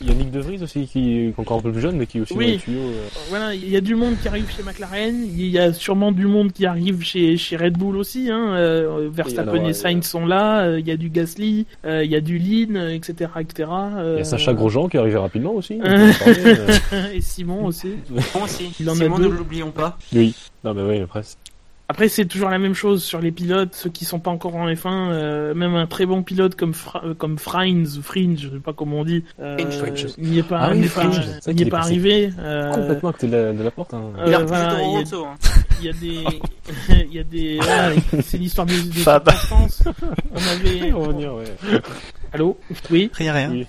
Il y a Nick De Vries aussi, qui est encore un peu plus jeune, mais qui est aussi Oui. dans les tuyaux. euh. Voilà, il y a du monde qui arrive chez McLaren, il y a sûrement du monde qui arrive chez, chez Red Bull aussi. Hein. Euh, Verstappen alors, et euh, Sainz sont là, euh, il y a du Gasly, euh, il y a du Lin, euh, etc. etc. Il y euh, a Sacha Grosjean qui est arrivé rapidement aussi. Euh. euh. et Simon aussi. Bon aussi. Il en a Simon, deux. ne l'oublions pas. Oui. Non, mais oui, presque. Après, c'est toujours la même chose sur les pilotes, ceux qui sont pas encore en F1. euh, même un très bon pilote comme Fra euh, comme Frines ou Fringe, je sais pas comment on dit, euh, n'y est pas, Ah oui, n'est pas, est est pas arrivé. euh, Complètement à côté de la, de la porte. Hein. euh, Il voilà, y hein. il y a des il y a des voilà, c'est l'histoire des, des on avait On va venir, ouais. allô? Oui? Rien, rien. Oui.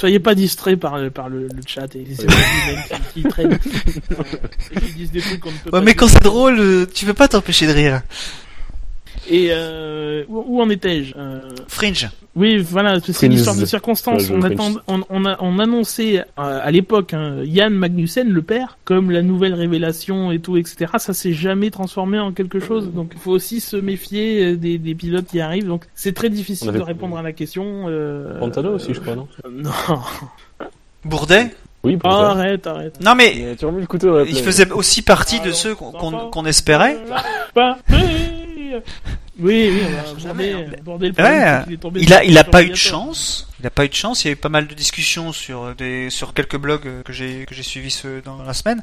Soyez pas distraits par le par le, le chat et les émoticônes qui, qui traînent euh, et qui disent des trucs qu'on ne peut Ouais, pas mais dire. quand c'est drôle, euh, tu peux pas t'empêcher de rire. Et euh, où, où en étais-je Euh, Fringe. oui voilà c'est Fringe. l'histoire des circonstances. Ouais, on attend on, on a on annonçait euh, à l'époque hein, Yann Magnussen le père comme la nouvelle révélation et tout etc ça s'est jamais transformé en quelque chose. Donc il faut aussi se méfier des, des pilotes qui arrivent. Donc c'est très difficile avait- de répondre à la question euh, Pantano aussi, je crois, non? non. Bourdet? Oui, Oh, arrête arrête. Non mais, il plaie. faisait aussi partie de ceux qu'on espérait. Pas- Oui, oui, on va Jamais, aborder, hein. aborder le problème, Ouais, c'est qu'il est tombé Il a, il pas eu de chance. Il a pas eu de chance. Il y a eu pas mal de discussions sur des, sur quelques blogs euh, que j'ai, que j'ai suivis ce, dans la semaine,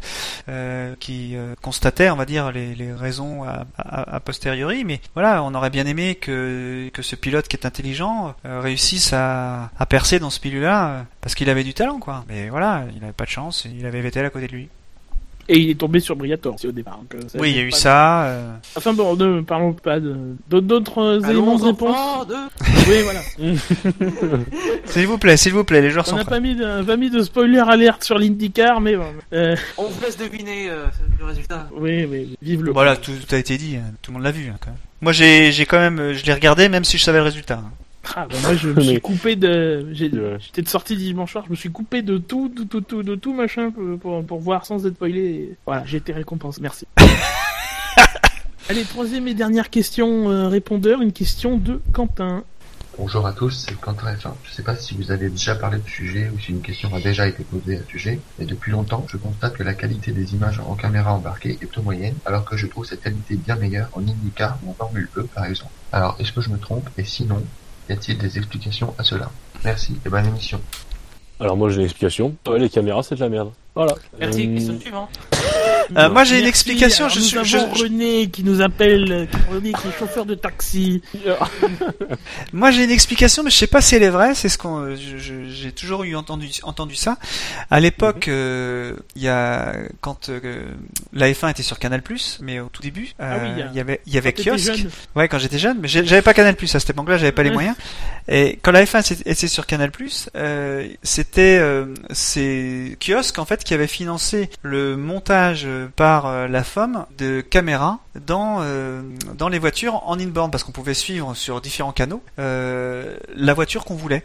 euh, qui euh, constataient, on va dire, les, les raisons à, à, a posteriori. Mais voilà, on aurait bien aimé que, que ce pilote qui est intelligent euh, réussisse à, à percer dans ce milieu-là, euh, parce qu'il avait du talent, quoi. Mais voilà, il avait pas de chance. et Il avait Vettel à côté de lui. Et il est tombé sur Briator aussi au départ. donc, euh, ça Oui, il y a eu ça. euh, Enfin bon, ne parlons pas de d'autres- d'autres éléments Allons de réponse. de... Oui, voilà. S'il vous plaît, s'il vous plaît, les joueurs On sont n'a prêts. pas mis de, pas mis de spoiler alerte sur l'IndyCar, mais bon. Euh, On vous laisse deviner euh, le résultat. oui, oui, vive le. Voilà, tout, tout a été dit. hein. Tout le monde l'a vu. hein, quand même. Moi, j'ai, quand même, euh, je l'ai regardé, même si je savais le résultat. hein. Ah, bah, moi, je me suis coupé de. J'étais de sortie dimanche soir, je me suis coupé de tout, tout, tout, tout, de tout machin pour, pour, pour voir sans être spoilé. et Voilà, j'ai été récompensé. Merci. Allez, troisième et dernière question euh, répondeur, une question de Quentin. Bonjour à tous, c'est Quentin F1. Je ne sais pas si vous avez déjà parlé du sujet ou si une question a déjà été posée à ce sujet, mais depuis longtemps, je constate que la qualité des images en caméra embarquée est plutôt moyenne, alors que je trouve cette qualité bien meilleure en IndyCar ou en Formule E, par exemple. Alors, est-ce que je me trompe? Et sinon, y a-t-il des explications à cela? Merci et bonne émission. Alors moi j'ai une explication. Ouais, les caméras c'est de la merde. Voilà. Merci, Euh, question suivante. Euh, moi, j'ai une explication. Je suis, je- René qui nous appelle, René qui est chauffeur de taxi. moi, j'ai une explication, mais je sais pas si elle est vraie. C'est ce qu'on, euh, j'ai toujours eu entendu, entendu ça. À l'époque, euh, il y a quand euh, la F1 était sur Canal+, mais au tout début, euh, Ah oui, il y a- il y avait, il y avait kiosque. jeune. Ouais, quand j'étais jeune, mais j'avais pas Canal Plus à cette époque-là, j'avais pas les moyens. Et quand la F1 était était sur Canal Plus, euh, c'était euh, ces kiosques en fait qui avaient financé le montage euh, par euh, la FOM de caméras dans euh, dans les voitures en inbound parce qu'on pouvait suivre sur différents canaux la voiture qu'on voulait.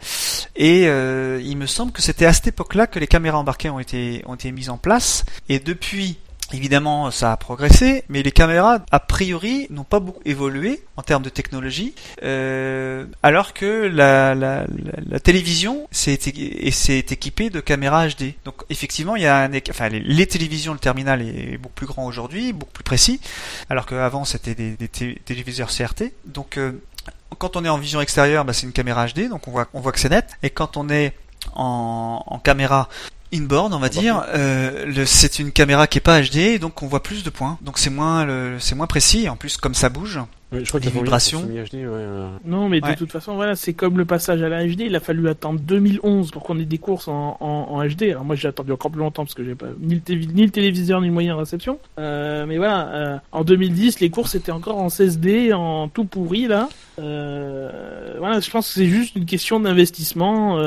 Et il me semble que c'était à cette époque-là que les caméras embarquées ont été ont été mises en place. Et depuis Évidemment, ça a progressé, mais les caméras, a priori, n'ont pas beaucoup évolué en termes de technologie, euh, alors que la, la, la, télévision s'est équipée de caméras HD. Donc, effectivement, il y a un, enfin, les, télévisions, le terminal est beaucoup plus grand aujourd'hui, beaucoup plus précis, alors qu'avant c'était des, des té- téléviseurs CRT. Donc, euh, quand on est en vision extérieure, bah, c'est une caméra HD, donc on voit, on voit que c'est net. Et quand on est en, en caméra inboard, on va dire, euh, c'est une caméra qui est pas HD, donc on voit plus de points. Donc c'est moins, le- c'est moins précis. En plus, comme ça bouge, je crois que les la Formule vibrations. c'est semi-HD, ouais, euh, Non, mais de Ouais. toute façon, voilà, c'est comme le passage à la HD. Il a fallu attendre 2011 pour qu'on ait des courses en, en, en HD. Alors moi, j'ai attendu encore plus longtemps parce que j'ai pas ni le, télévi- ni le téléviseur ni le moyen de réception. Euh, mais voilà, euh, en 2010, les courses étaient encore en 16D, en tout pourri là. Euh, voilà, je pense que c'est juste une question d'investissement.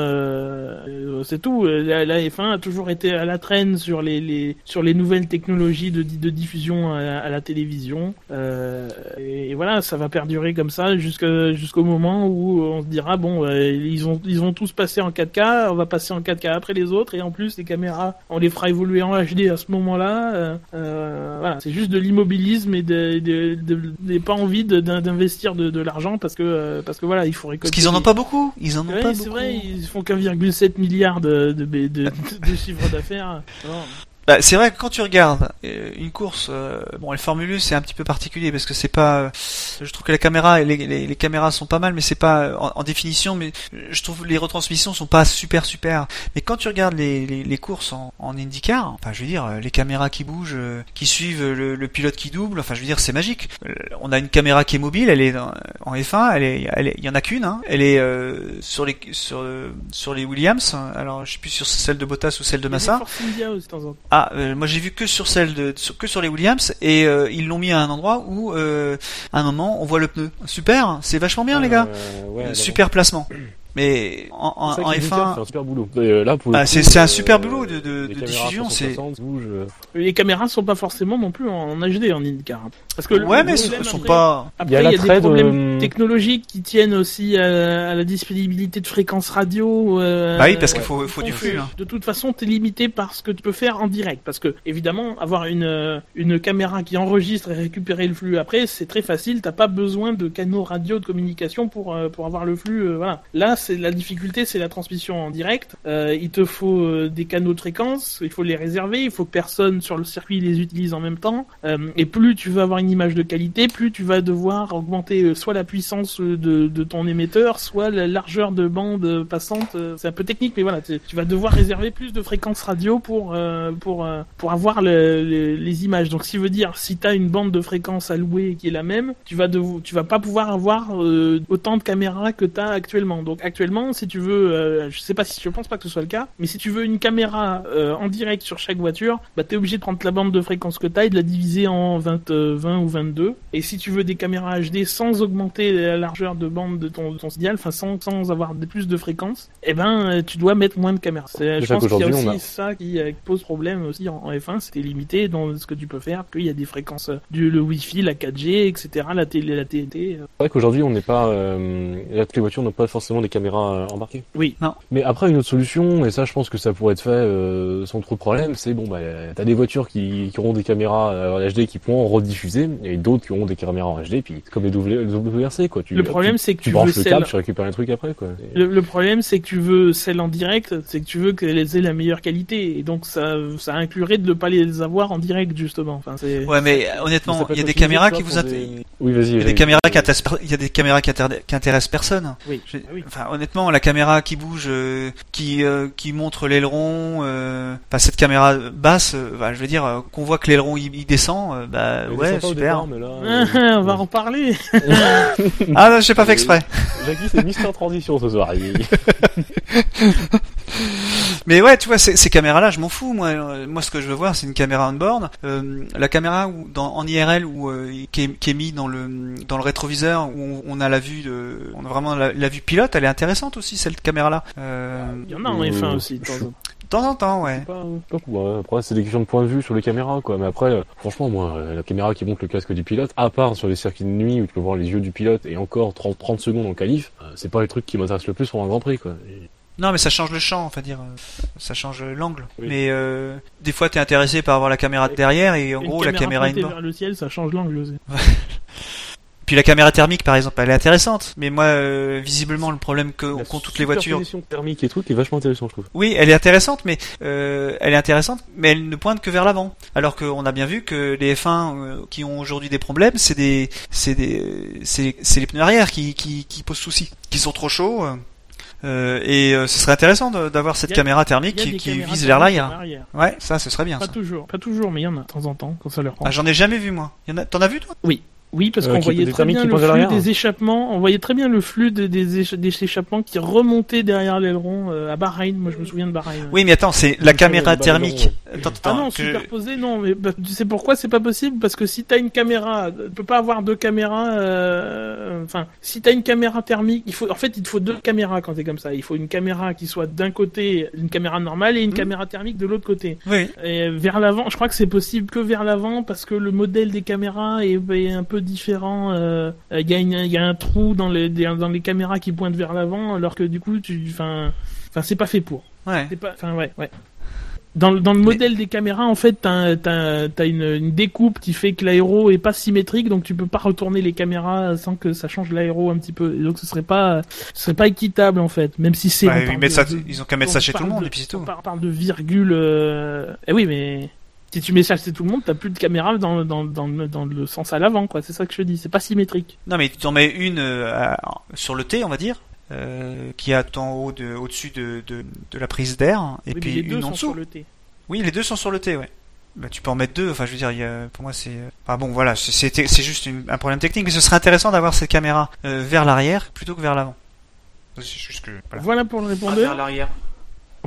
C'est tout. La, la F1 a toujours été à la traîne sur les, les sur les nouvelles technologies de, de diffusion à, à la télévision. Euh, et, et voilà, voilà, ça va perdurer comme ça jusqu'au moment où on se dira bon, euh, ils ont ils ont tous passé en 4K, on va passer en 4K après les autres et en plus les caméras, on les fera évoluer en HD à ce moment-là. euh, euh, voilà, c'est juste de l'immobilisme et de, de, de- de- pas envie d'investir de, l'argent parce que parce que voilà, il faut récolter. Parce qu'ils en ont pas beaucoup. Ils en ont Ouais, pas c'est beaucoup. vrai, ils font qu'un,7 milliard de, de chiffre d'affaires. Bah, c'est vrai que quand tu regardes euh, une course, euh, bon, les Formule 1, c'est un petit peu particulier parce que c'est pas. euh, je trouve que la caméra, les, les, les caméras sont pas mal, mais c'est pas euh, en, en définition. Mais je trouve que les retransmissions sont pas super super. Mais quand tu regardes les, les, les courses en, en IndyCar, enfin, je veux dire, euh, les caméras qui bougent, euh, qui suivent le, le pilote qui double, enfin, je veux dire, c'est magique. On a une caméra qui est mobile, elle est dans- en F1, elle est, elle est, il y en a qu'une, hein. Elle est euh, sur les sur sur les Williams. Alors, je sais plus sur celle de Bottas ou celle de Massa. Force India aussi, de temps en temps. Ah, euh, moi j'ai vu que sur celle de sur- que sur les Williams et euh, ils l'ont mis à un endroit où euh, à un moment on voit le pneu. Super, c'est vachement bien les gars. Euh, ouais, Euh, Super placement. Mais en, en, c'est en vrai que l'IndyCar fait F1, un super boulot. Et, euh, là, pour le Ah, coup, c'est- c'est un euh, super boulot de- de- les de caméras diffusion, c'est- 360 bougent, Les caméras sont pas forcément non plus en HD en IndyCar. Parce que ouais, mais ils sont après- pas. Après, Il y a il y a, l'attrait des problèmes de- technologiques qui tiennent aussi à, à la disponibilité de fréquences radio. euh, Bah oui, parce qu'il faut faut du flux. euh, hein. De toute façon, t'es limité par ce que tu peux faire en direct. Parce que, évidemment, avoir une, euh, une caméra qui enregistre et récupérer le flux après, c'est très facile. T'as pas besoin de canaux radio de communication pour, euh, pour avoir le flux. euh, voilà. Là, c'est la difficulté, c'est la transmission en direct. Euh, il te faut euh, des canaux de fréquence. Il faut les réserver. Il faut que personne sur le circuit les utilise en même temps. Euh, et plus tu veux avoir une image de qualité, plus tu vas devoir augmenter euh, soit la puissance euh, de, ton émetteur, soit la largeur de bande euh, passante. C'est un peu technique, mais voilà, tu, vas devoir réserver plus de fréquences radio pour pour pour avoir les images. Donc, ce qui veut dire, si t'as une bande de fréquences allouée qui est la même, tu vas de, tu vas pas pouvoir avoir autant de caméras que t'as actuellement. Donc, actuellement, si tu veux, je sais pas si je pense pas que ce soit le cas, mais si tu veux une caméra en direct sur chaque voiture, bah t'es obligé de prendre la bande de fréquence que t'as et de la diviser en 20 20 21 ou 22. Et si tu veux des caméras HD sans augmenter la largeur de bande de ton, signal, enfin sans, sans avoir de, plus de fréquences, eh ben euh, tu dois mettre moins de caméras. Je pense qu'il y a aussi ça euh, qui pose problème aussi en, F1, c'était limité dans ce que tu peux faire, qu'il y a des fréquences euh, du le Wi-Fi, la 4G, etc., la télé, la TNT. C'est vrai qu'aujourd'hui on n'est pas, là, toutes les voitures n'ont pas forcément des caméras embarquées. Oui. Non. Mais après une autre solution, et ça je pense que ça pourrait être fait sans trop de problème, c'est bon bah t'as des voitures qui, auront des caméras HD qui pourront rediffuser et d'autres qui auront des caméras en HD, puis c'est comme les WRC, quoi. Tu, Le problème, c'est que tu tu veux branches le celle... câble, tu récupères un truc après, quoi. Et- Le, le problème, c'est que tu veux celle en direct, c'est que tu veux qu'elles aient la meilleure qualité, et donc ça, ça inclurait de ne pas les avoir en direct justement. Enfin, c'est. Ouais, mais Mais honnêtement, il y a des caméras qui vous des- Oui, vas-y. il y a des vas-y. caméras qui il y a des caméras qui, inter- qui intéressent personne. Oui. Je- Ah oui. Enfin, honnêtement, la caméra qui bouge, euh, qui euh, qui montre l'aileron, euh, bah, cette caméra basse, euh, bah, je veux dire, euh, qu'on voit que l'aileron il, il descend, euh, bah ouais, pas super. départ, mais là, euh, on va en parler. Ah non, j'ai pas fait exprès. Jackie, c'est Mister Transition ce soir. Mais ouais, tu vois, ces, ces caméras-là, je m'en fous. Moi, Euh, moi, ce que je veux voir, c'est une caméra on-board. Euh, la caméra où, dans, en IRL où, euh, qui, est, qui est mis dans le dans le rétroviseur où on, on a la vue de, on a vraiment la, la vue pilote. Elle est intéressante aussi cette caméra-là. Euh, Il y en a en Euh, F1 aussi. de temps en temps. de temps en temps, ouais. pas, hein. Après, c'est des questions de point de vue sur les caméras, quoi. Mais après, euh, franchement, moi, euh, la caméra qui montre le casque du pilote, à part sur les circuits de nuit où tu peux voir les yeux du pilote et encore 30, 30 secondes en qualif, euh, c'est pas les trucs qui m'intéressent le plus pour un Grand Prix, quoi. Et- Non, mais ça change le champ, enfin dire, euh, ça change l'angle. Oui. Mais euh, des fois, t'es intéressé par avoir la caméra de derrière et en Une gros, la caméra pointée vers le ciel, ça change l'angle aussi. Puis la caméra thermique, par exemple, elle est intéressante. Mais moi, euh, visiblement, le problème que La qu'ont toutes les voitures, superposition thermique et tout, qui est vachement intéressant, je trouve. Oui, elle est intéressante, mais euh, elle est intéressante, mais elle ne pointe que vers l'avant. Alors qu'on a bien vu que les F1 euh, qui ont aujourd'hui des problèmes, c'est des, c'est des, c'est, c'est les pneus arrière qui, qui, qui posent souci, qui sont trop chauds. Euh, et euh, ce serait intéressant d'avoir cette a- caméra thermique qui, vise vers l'arrière. Ouais, ça, ce serait bien. Pas Ça. toujours, pas toujours, mais il y en a de temps en temps quand ça leur prend. Ah, j'en ai jamais vu moi. Y en a... T'en as vu toi? Oui, parce Euh, qu'on voyait très bien le flux des échappements. On voyait très bien le flux des, des, écha- des échappements qui remontaient derrière l'aileron euh, à Bahreïn. Moi, je me souviens de Bahreïn. Oui, mais attends, c'est la caméra thermique. non, Attends, Ah attends. non, que- superposé, non, mais bah, tu sais pourquoi c'est pas possible? Parce que si t'as une caméra, tu peux pas avoir deux caméras. euh, Enfin, si t'as une caméra thermique, il faut, en fait, il te faut deux caméras quand t'es comme ça. Il faut une caméra qui soit d'un côté une caméra normale et une Hmm. caméra thermique de l'autre côté. Oui. Et vers l'avant, je crois que c'est possible que vers l'avant parce que le modèle des caméras est, est un peu peu différent. euh, Il y, a y un trou dans les dans les caméras qui pointent vers l'avant, alors que du coup, tu, enfin, c'est pas fait pour. Ouais. C'est pas, enfin ouais, ouais. Dans, le- dans le modèle des caméras, en fait, t'as t'as une, une découpe qui fait que l'aéro est pas symétrique, donc tu peux pas retourner les caméras sans que ça change l'aéro un petit peu. Et donc ce serait pas, ce serait pas équitable en fait, même si c'est. Bah, ils, parle mettent de- ça, de- ils ont qu'à mettre ça chez tout le monde de- et puis c'est on tout. parle de virgule. Euh... Eh oui, mais si tu mets ça chez tout le monde, t'as plus de caméra dans, dans, dans, le- dans le sens à l'avant, quoi. C'est ça que je dis. C'est pas symétrique. Non, mais tu en mets une euh, à- sur le T, on va dire, euh, qui est en haut, de, au-dessus de, de, de la prise d'air, et Oui, puis les deux une sont en dessous. sur le T. Oui, les deux sont sur le T, ouais. Bah, tu peux en mettre deux. Enfin, je veux dire, il y a- pour moi, c'est. Enfin bon, voilà, c'est- juste une- un problème technique, mais ce serait intéressant d'avoir cette caméra euh, vers l'arrière plutôt que vers l'avant. C'est juste que. Voilà. Voilà pour le Ah, répondeur. vers l'arrière.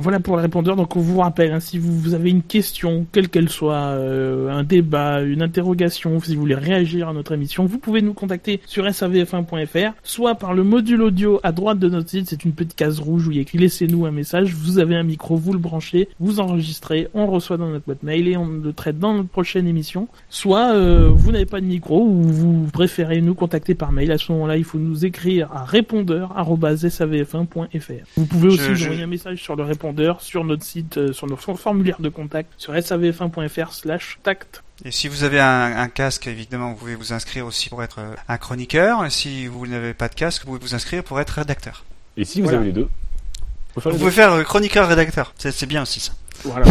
Voilà pour le répondeur. Donc on vous rappelle, hein, si vous, vous avez une question, quelle qu'elle soit, euh, un débat, une interrogation, si vous voulez réagir à notre émission, vous pouvez nous contacter sur savf1.fr, soit par le module audio à droite de notre site, c'est une petite case rouge où il y a écrit laissez-nous un message, vous avez un micro, vous le branchez, vous enregistrez, on le reçoit dans notre boîte mail et on le traite dans notre prochaine émission. Soit euh, vous n'avez pas de micro ou vous préférez nous contacter par mail. À ce moment-là, il faut nous écrire à répondeur@savf1.fr. Vous pouvez aussi Je- nous je- envoyer un message sur le répondeur, sur notre site, euh, sur notre formulaire de contact, sur savf1.fr/slash tact. Et si vous avez un, un casque, évidemment, vous pouvez vous inscrire aussi pour être euh, un chroniqueur. Et si vous n'avez pas de casque, vous pouvez vous inscrire pour être rédacteur. Et si vous Voilà. avez les deux faire Vous les pouvez faire euh, chroniqueur-rédacteur. C'est c'est bien aussi ça. Voilà.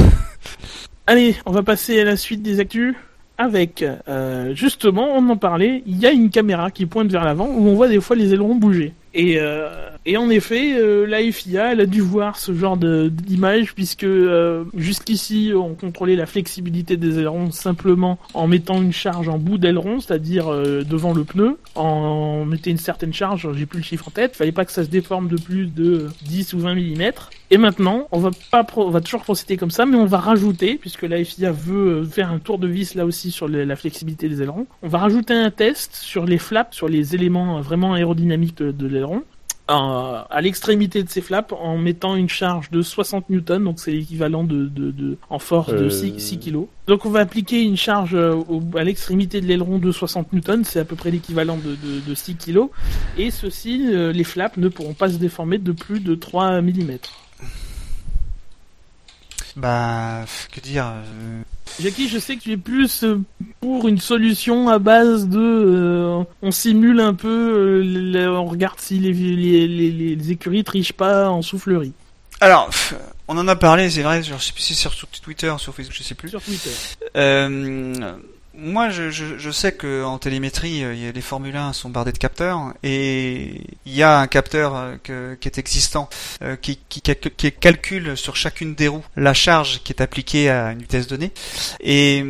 Allez, on va passer à la suite des actus. Avec, euh, justement, on en parlait, il y a une caméra qui pointe vers l'avant où on voit des fois les ailerons bouger. Et, euh, et en effet, euh, la FIA, a dû voir ce genre d'image puisque euh, jusqu'ici, on contrôlait la flexibilité des ailerons simplement en mettant une charge en bout d'aileron, c'est-à-dire euh, devant le pneu. En mettait une certaine charge, j'ai plus le chiffre en tête, fallait pas que ça se déforme de plus de 10 ou 20 mm. Et maintenant, on va pas, on va toujours procéder comme ça, mais on va rajouter, puisque la FIA veut faire un tour de vis là aussi sur la flexibilité des ailerons, on va rajouter un test sur les flaps, sur les éléments vraiment aérodynamiques de, de l'aileron. à l'extrémité de ces flaps en mettant une charge de 60 newtons, donc c'est l'équivalent de, de, de- en force de Euh. 6, 6 kg. Donc on va appliquer une charge euh, au- à l'extrémité de l'aileron de 60 newtons, c'est à peu près l'équivalent de, de, de 6 kg. Et ceci, euh, les flaps ne pourront pas se déformer de plus de 3 mm. Bah, que dire euh, Jackie, je sais que tu es plus euh, pour une solution à base de, euh, on simule un peu, on regarde si les, les, les, les écuries trichent pas en soufflerie Alors, pff, on en a parlé, c'est vrai. Je sais plus si c'est sur Twitter, sur Facebook, je sais plus. sur Twitter. Euh, moi, je, je, je sais que en télémétrie, euh, les Formule 1 sont bardés de capteurs et il y a un capteur euh, qui est existant euh, qui, qui, qui calcule sur chacune des roues la charge qui est appliquée à une vitesse donnée. Et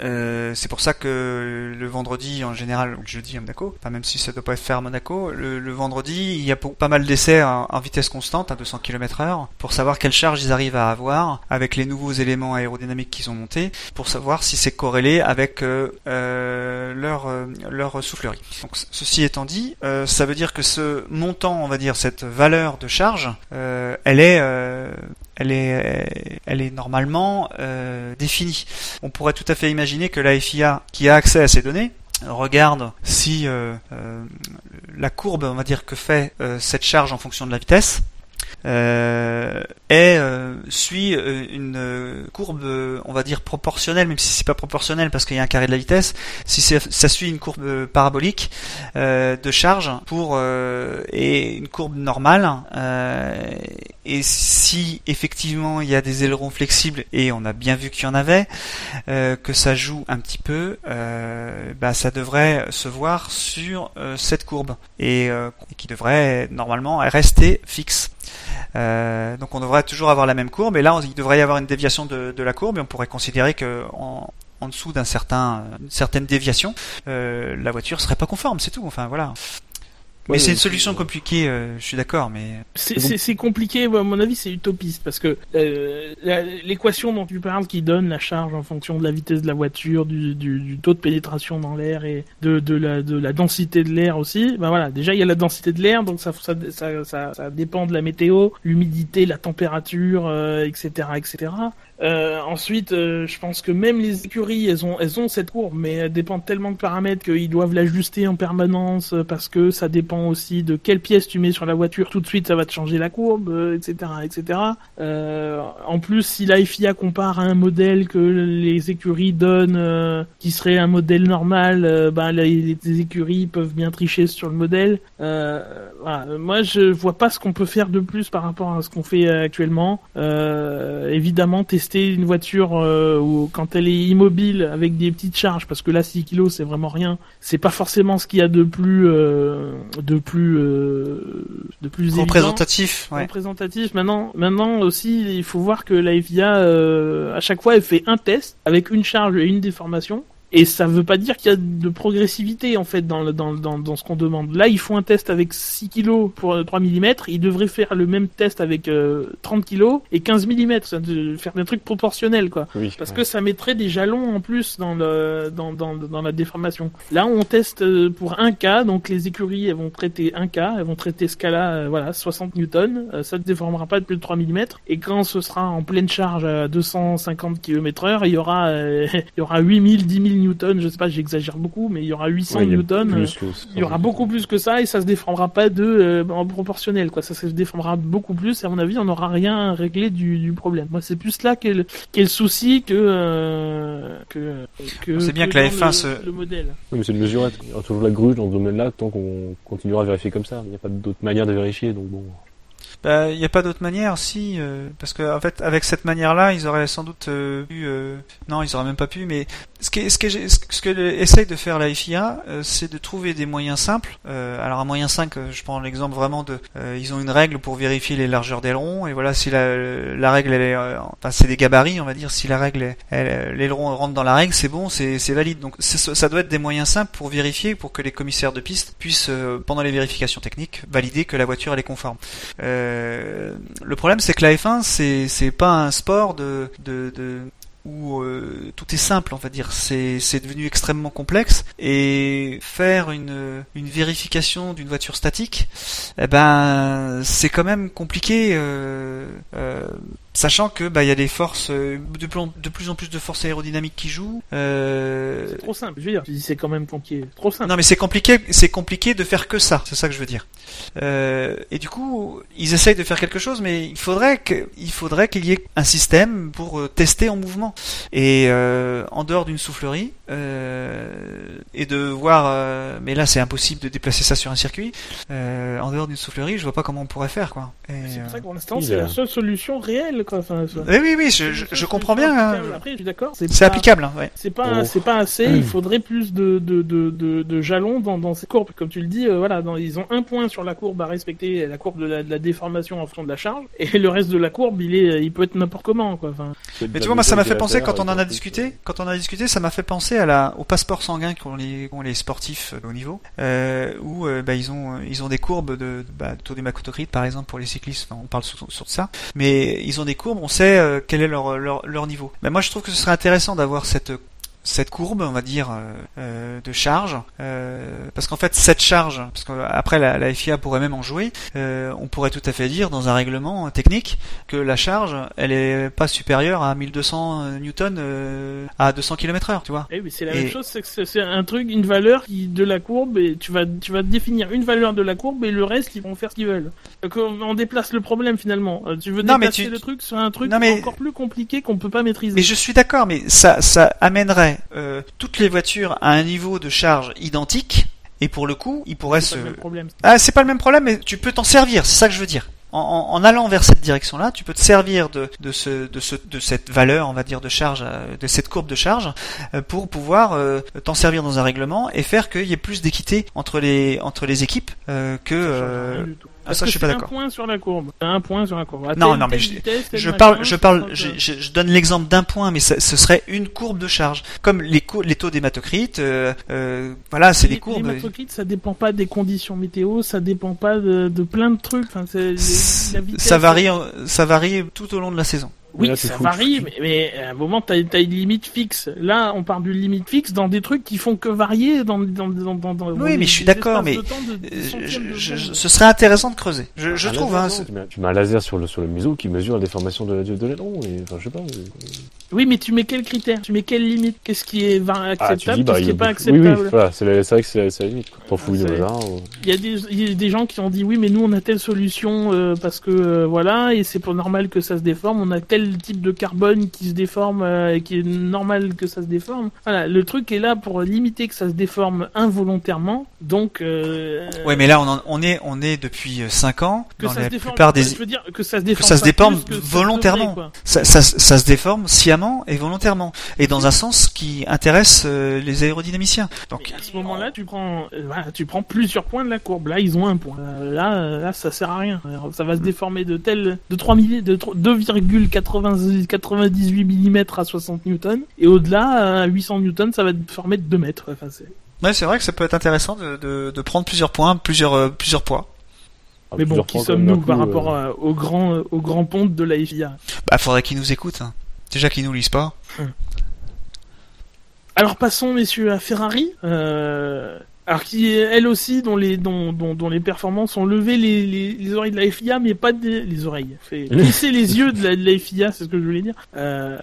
euh, c'est pour ça que le vendredi en général, ou le jeudi à Monaco, enfin même si ça doit pas être fait à Monaco, le, le vendredi il y a pas mal d'essais en, en vitesse constante à 200 km heure pour savoir quelle charge ils arrivent à avoir avec les nouveaux éléments aérodynamiques qu'ils ont montés pour savoir si c'est corrélé avec euh, euh, leur euh, leur soufflerie. Donc ceci étant dit, ça veut dire que ce montant, on va dire cette valeur de charge, elle est elle est normalement euh, définie. On pourrait tout à fait imaginer que la FIA qui a accès à ces données regarde si euh, euh, la courbe, on va dire, que fait cette charge en fonction de la vitesse suit une courbe, on va dire proportionnelle, même si c'est pas proportionnel parce qu'il y a un carré de la vitesse. Si ça suit une courbe parabolique de charge pour et une courbe normale. Et si effectivement il y a des ailerons flexibles et on a bien vu qu'il y en avait, euh, que ça joue un petit peu, euh, bah, ça devrait se voir sur euh, cette courbe et, euh, qui devrait normalement rester fixe. Euh, donc on devrait toujours avoir la même courbe et là il devrait y avoir une déviation de, de la courbe et on pourrait considérer que en, en dessous d'un certain une certaine déviation, euh, la voiture serait pas conforme, c'est tout. Enfin voilà. Mais c'est une solution compliquée, euh, je suis d'accord, mais C'est- compliqué, à mon avis, c'est utopiste parce que euh, l'équation dont tu parles, qui donne la charge en fonction de la vitesse de la voiture, du, du, du taux de pénétration dans l'air et de, de, la, de la densité de l'air aussi, ben voilà, déjà il y a la densité de l'air, donc ça, ça, ça, ça, ça dépend de la météo, l'humidité, la température, euh, etc., etc. Euh, ensuite, euh, je pense que même les écuries, elles ont, elles ont cette courbe, mais elles dépendent tellement de paramètres qu'ils doivent l'ajuster en permanence euh, parce que ça dépend aussi de quelle pièce tu mets sur la voiture. Tout de suite, ça va te changer la courbe, euh, etc., etc. Euh, en plus, si la FIA compare à un modèle que les écuries donnent, euh, qui serait un modèle normal, bah, les, écuries peuvent bien tricher sur le modèle. Voilà. Moi, je vois pas ce qu'on peut faire de plus par rapport à ce qu'on fait actuellement. Évidemment, tester une voiture euh, où, quand elle est immobile avec des petites charges, parce que là, 6 kilos, c'est vraiment rien. C'est pas forcément ce qu'il y a de plus, euh, de plus, euh, de plus évident Représentatif, ouais. représentatif. Maintenant, maintenant aussi, il faut voir que la FIA, à chaque fois, elle fait un test avec une charge et une déformation. Et ça veut pas dire qu'il y a de progressivité en fait dans, le- dans, dans, dans ce qu'on demande. Là, ils font un test avec 6 kg pour euh, 3 mm. Ils devraient faire le même test avec euh, 30 kg et 15 mm. De faire des trucs proportionnels quoi. Oui. Parce que ça mettrait des jalons en plus dans, le, dans, dans, dans la déformation. Là, on teste euh, pour un cas, donc les écuries elles vont traiter un cas, elles vont traiter ce cas-là, euh, voilà, 60 newtons, euh, ça ne déformera pas de plus de 3 mm. Et quand ce sera en pleine charge à 250 km heure, il y aura, euh, il y aura 8000, 10 000 newtons, je sais pas, j'exagère beaucoup, mais il y aura 800 Ouais, il y a newtons. euh, il y aura beaucoup plus que ça et ça se déformera pas de euh, en proportionnel quoi. Ça se déformera beaucoup plus et à mon avis on n'aura rien réglé du, du problème. Moi c'est plus là qu'est le, souci que euh, que que. C'est bien que la dans F1 le, se- le modèle. Oui, mais c'est une mesurette. Il y aura toujours la grue dans ce domaine-là tant qu'on continuera à vérifier comme ça. Il n'y a pas d'autre manière de vérifier, donc bon. Bah, il n'y a pas d'autre manière, si, euh, parce que en fait, avec cette manière-là, ils auraient sans doute euh, pu, euh, non, ils auraient même pas pu, mais ce que, ce que, ce que essaye de faire la FIA, euh, c'est de trouver des moyens simples. Euh, alors un moyen simple, euh, je prends l'exemple vraiment de, euh, ils ont une règle pour vérifier les largeurs d'aileron, et voilà, si la, la règle, elle est, euh, enfin, c'est des gabarits, on va dire, si la règle, l'aileron rentre dans la règle, c'est bon, c'est, valide. Donc ça doit être des moyens simples pour vérifier, pour que les commissaires de piste puissent, euh, pendant les vérifications techniques, valider que la voiture elle est conforme. Euh, le problème, c'est que la F1, c'est c'est pas un sport de de, de où euh, tout est simple, on va dire. C'est devenu extrêmement complexe et faire une une vérification d'une voiture statique, eh ben c'est quand même compliqué. Euh, euh, Sachant que bah il y a des forces euh, de plus, en, de plus en plus de forces aérodynamiques qui jouent. Euh, C'est trop simple. Je veux dire, c'est quand même compliqué. Trop simple. non mais c'est compliqué, c'est compliqué de faire que ça, c'est ça que je veux dire. Euh, et du coup, ils essayent de faire quelque chose, mais il faudrait que, il faudrait qu'il y ait un système pour euh, tester en mouvement. Et euh, en dehors d'une soufflerie, euh, et de voir, euh, mais là c'est impossible de déplacer ça sur un circuit. Euh, en dehors d'une soufflerie, je vois pas comment on pourrait faire quoi. C'est pour ça que pour l'instant, c'est a- la seule solution réelle, quoi. Enfin, ça- oui oui oui, je, je, je comprends bien. hein. Après, je suis d'accord. C'est pas- applicable, hein, ouais. C'est pas, Oh. c'est pas assez. Il faudrait plus de, de, de, de, de jalons dans, dans ces courbes. Comme tu le dis, euh, voilà, dans, ils ont un point sur la courbe à respecter, la courbe de la, de la déformation en fonction de la charge, et le reste de la courbe, il est, il peut être n'importe comment, quoi. Enfin, Mais tu vois, moi, ça m'a fait penser quand on en a discuté, quand on a discuté, ça m'a fait penser à au passeport sanguin qu'ont les, sportifs euh, au niveau, euh, où euh, bah, ils ont, des courbes de, bah, de taux d'hématocrite, par exemple, pour les cyclistes. On parle sur, ça, mais ils ont des courbes, on sait euh, quel est leur, leur, leur niveau. Mais moi, je trouve que ce serait intéressant d'avoir cette cette courbe, on va dire, euh, euh, de charge, euh, parce qu'en fait cette charge, parce qu'après la, la FIA pourrait même en jouer, euh, on pourrait tout à fait dire dans un règlement technique que la charge, elle est pas supérieure à 1200 newtons euh, à 200 km/h, tu vois. eh oui, c'est la Et- même chose. C'est que c'est- un truc, une valeur qui, de la courbe, et tu vas, tu vas définir une valeur de la courbe, et le reste, ils vont faire ce qu'ils veulent. Donc, on, déplace le problème finalement. Euh, Tu veux Non, mais déplacer tu- le truc sur un truc Non, mais- encore plus compliqué qu'on peut pas maîtriser. Mais je suis d'accord, mais ça, ça amènerait euh, toutes les voitures à un niveau de charge identique, et pour le coup, ils pourraient c'est se, pas le même problème. Ah, c'est pas le même problème, mais tu peux t'en servir, c'est ça que je veux dire. En, allant vers cette direction-là, tu peux te servir de, de, ce, de, ce, de cette valeur, on va dire, de charge, euh, de cette courbe de charge, euh, pour pouvoir euh, t'en servir dans un règlement et faire qu'il y ait plus d'équité entre les, entre les équipes euh, que... Euh, ah, Parce ça, que je suis pas d'accord. Un point sur la courbe. Un point sur la courbe. À Non, non, mais je- Je parle, je parle, je, je- je donne l'exemple d'un point, mais ça- ce serait une courbe de charge, comme les, les taux d'hématocrite. euh, euh, voilà, c'est des courbes. L'hématocrite, ça dépend pas des conditions météo, ça dépend pas de, de plein de trucs. Enfin, c'est, les- la vitesse, Ça varie, ça varie tout au long de la saison. Oui, là, ça varie, mais, mais à un moment, t'as as une limite fixe. Là, on parle d'une limite fixe dans des trucs qui font que varier dans dans dans dans. dans Oui, dans mais je suis d'accord, mais de de- Euh, je- je- ce serait intéressant de creuser. Je, je Un trouve. laser, Hein, non, tu, mets, un laser sur le, sur le museau qui mesure la déformation de, de, de l'aileron. Et, enfin, je sais pas. Oui, mais tu mets quel critère? Tu mets quelle limite? Qu'est-ce qui est Ah, tu acceptable? dis, bah, Qu'est-ce qui il- est pas oui, acceptable? Oui, voilà, c'est vrai que c'est la limite. T'en fous Ah, du ou- Il y, a des, il y a des gens qui ont dit oui, mais nous on a telle solution euh, parce que euh, voilà, et c'est pas normal que ça se déforme. On a tel type de carbone qui se déforme euh, et qui est normal que ça se déforme. Voilà, le truc est là pour limiter que ça se déforme involontairement. Donc, euh, Ouais, mais là, on, en- on est, on est depuis 5 ans que dans ça la se déforme. plupart des. Je veux dire que ça se déforme. ça se déforme volontairement. Ça, ça, ça se déforme sciemment et volontairement, et dans un sens qui intéresse euh, les aérodynamiciens. Donc, Et à ce moment-là, tu prends, euh, voilà, tu prends plusieurs points de la courbe. Là, ils ont un point. Euh, là, euh, là, ça sert à rien. Ça va se déformer de tel, de 3 milli, de 2,98 mm à 60 newtons. Et au-delà, à 800 newtons, ça va te former de 2 mètres. Enfin, c'est... ouais, c'est vrai que ça peut être intéressant de, de, de prendre plusieurs points, plusieurs, euh, plusieurs poids. Ah, Mais bon, qui sommes-nous par coup, rapport euh, au grand, euh, au grand ponte de la FIA Bah, faudrait qu'ils nous écoutent. hein. Déjà qu'ils nous lisent pas. Alors passons, messieurs, à Ferrari. Euh, alors qui, elle aussi, dont les, dont, dont, dont les performances ont levé les, les, les oreilles de la FIA, mais pas des, les oreilles. Fait les yeux de la, de la FIA, c'est ce que je voulais dire. Euh,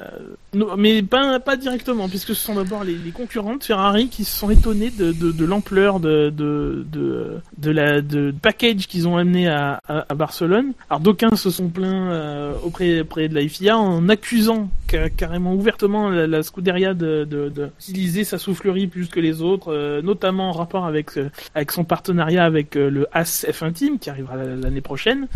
mais pas, pas directement, puisque ce sont d'abord les, les concurrents de Ferrari qui se sont étonnés de, de, de l'ampleur de, de, de, de la de package qu'ils ont amené à, à, à Barcelone. Alors d'aucuns se sont plaints euh, auprès, auprès de la FIA en accusant ca- carrément ouvertement la, la Scuderia de, de, de utiliser sa soufflerie plus que les autres, euh, notamment en rapport avec euh, avec son partenariat avec euh, le AS F1 Team qui arrivera l'année prochaine.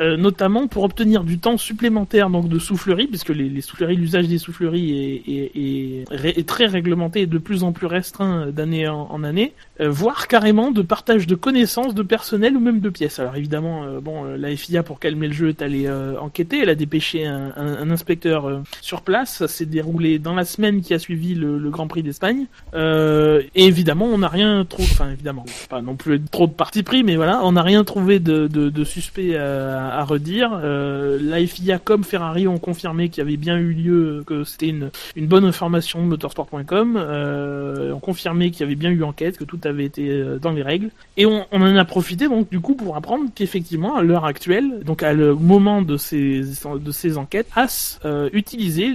Euh, notamment pour obtenir du temps supplémentaire donc de soufflerie, puisque les, les souffleries, l'usage des souffleries est, est, est, est très réglementé et de plus en plus restreint d'année en, année, euh, voire carrément de partage de connaissances, de personnel ou même de pièces. Alors évidemment, euh, bon, euh, la FIA pour calmer le jeu est allée euh, enquêter, elle a dépêché un, un, un inspecteur euh, sur place, ça s'est déroulé dans la semaine qui a suivi le, le Grand Prix d'Espagne, euh, et évidemment on n'a rien trop, enfin évidemment, pas non plus trop de parti pris, mais voilà, on n'a rien trouvé de, de, de suspect à, à redire. Euh, la FIA comme Ferrari ont confirmé qu'il y avait bien eu lieu, que c'était une, bonne information de motorsport.com, euh, ont confirmé qu'il y avait bien eu enquête, que tout avait été euh, dans les règles, et on, en a profité donc du coup pour apprendre qu'effectivement à l'heure actuelle, donc à le moment de ces enquêtes, As euh, utilisait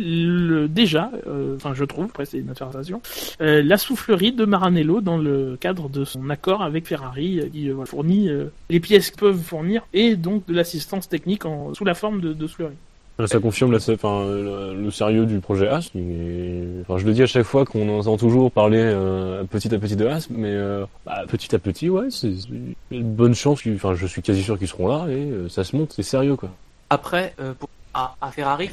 déjà, euh, enfin je trouve, après c'est une interprétation, euh, la soufflerie de Maranello dans le cadre de son accord avec Ferrari, euh, qui euh, fournit euh, les pièces qu'ils peuvent fournir et donc de l'assistance technique en, sous la forme de, de. Là, ça confirme la- enfin, le, le sérieux du projet As. qui est- Enfin, je le dis à chaque fois qu'on entend toujours parler euh, petit à petit de As, mais euh, bah, petit à petit, ouais, c'est une bonne chance. Enfin, je suis quasi sûr qu'ils seront là et euh, ça se monte, c'est sérieux quoi. Après, euh, pour, à, à Ferrari,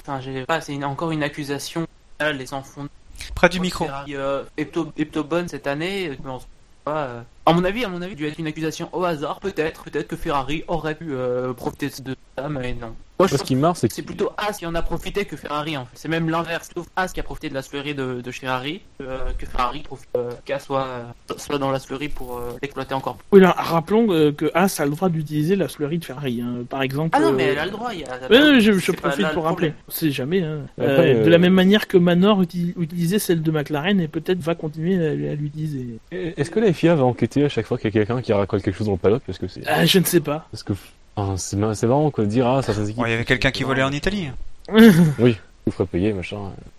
pas, c'est encore une accusation. Là, les enfants. Près du micro. Ferrari, euh, Epto, Eptobonne cette année. mais on sait pas, euh, à mon avis, à mon avis, dû être une accusation au hasard, peut-être, peut-être que Ferrari aurait pu euh, profiter de ça, mais non. Moi, je Moi, ce pense qui me marre, c'est que c'est plutôt As qui en a profité que Ferrari en fait. C'est même l'inverse. C'est plutôt As qui a profité de la fleurie de, de Ferrari euh, que Ferrari profite euh, qu'As soit, euh, soit dans la fleurie pour euh, l'exploiter encore. Oui, là, rappelons euh, que As a le droit d'utiliser la soufflerie de Ferrari, hein, par exemple. Ah non, mais elle a le droit. Il y a, oui, je, je profite là pour rappeler. On sait jamais. Hein. Après, Euh, euh, De la même manière que Manor uti- utilisait celle de McLaren et peut-être va continuer à, à l'utiliser. est-ce que la FIA va enquêter à chaque fois qu'il y a quelqu'un qui racole quelque chose dans le paddock parce que c'est Ah, je ne sais pas. parce que enfin, c'est mar- c'est marrant quoi de dire ah certaines équipes. Il y avait quelqu'un qui volait en Italie. vous ferait payer machin.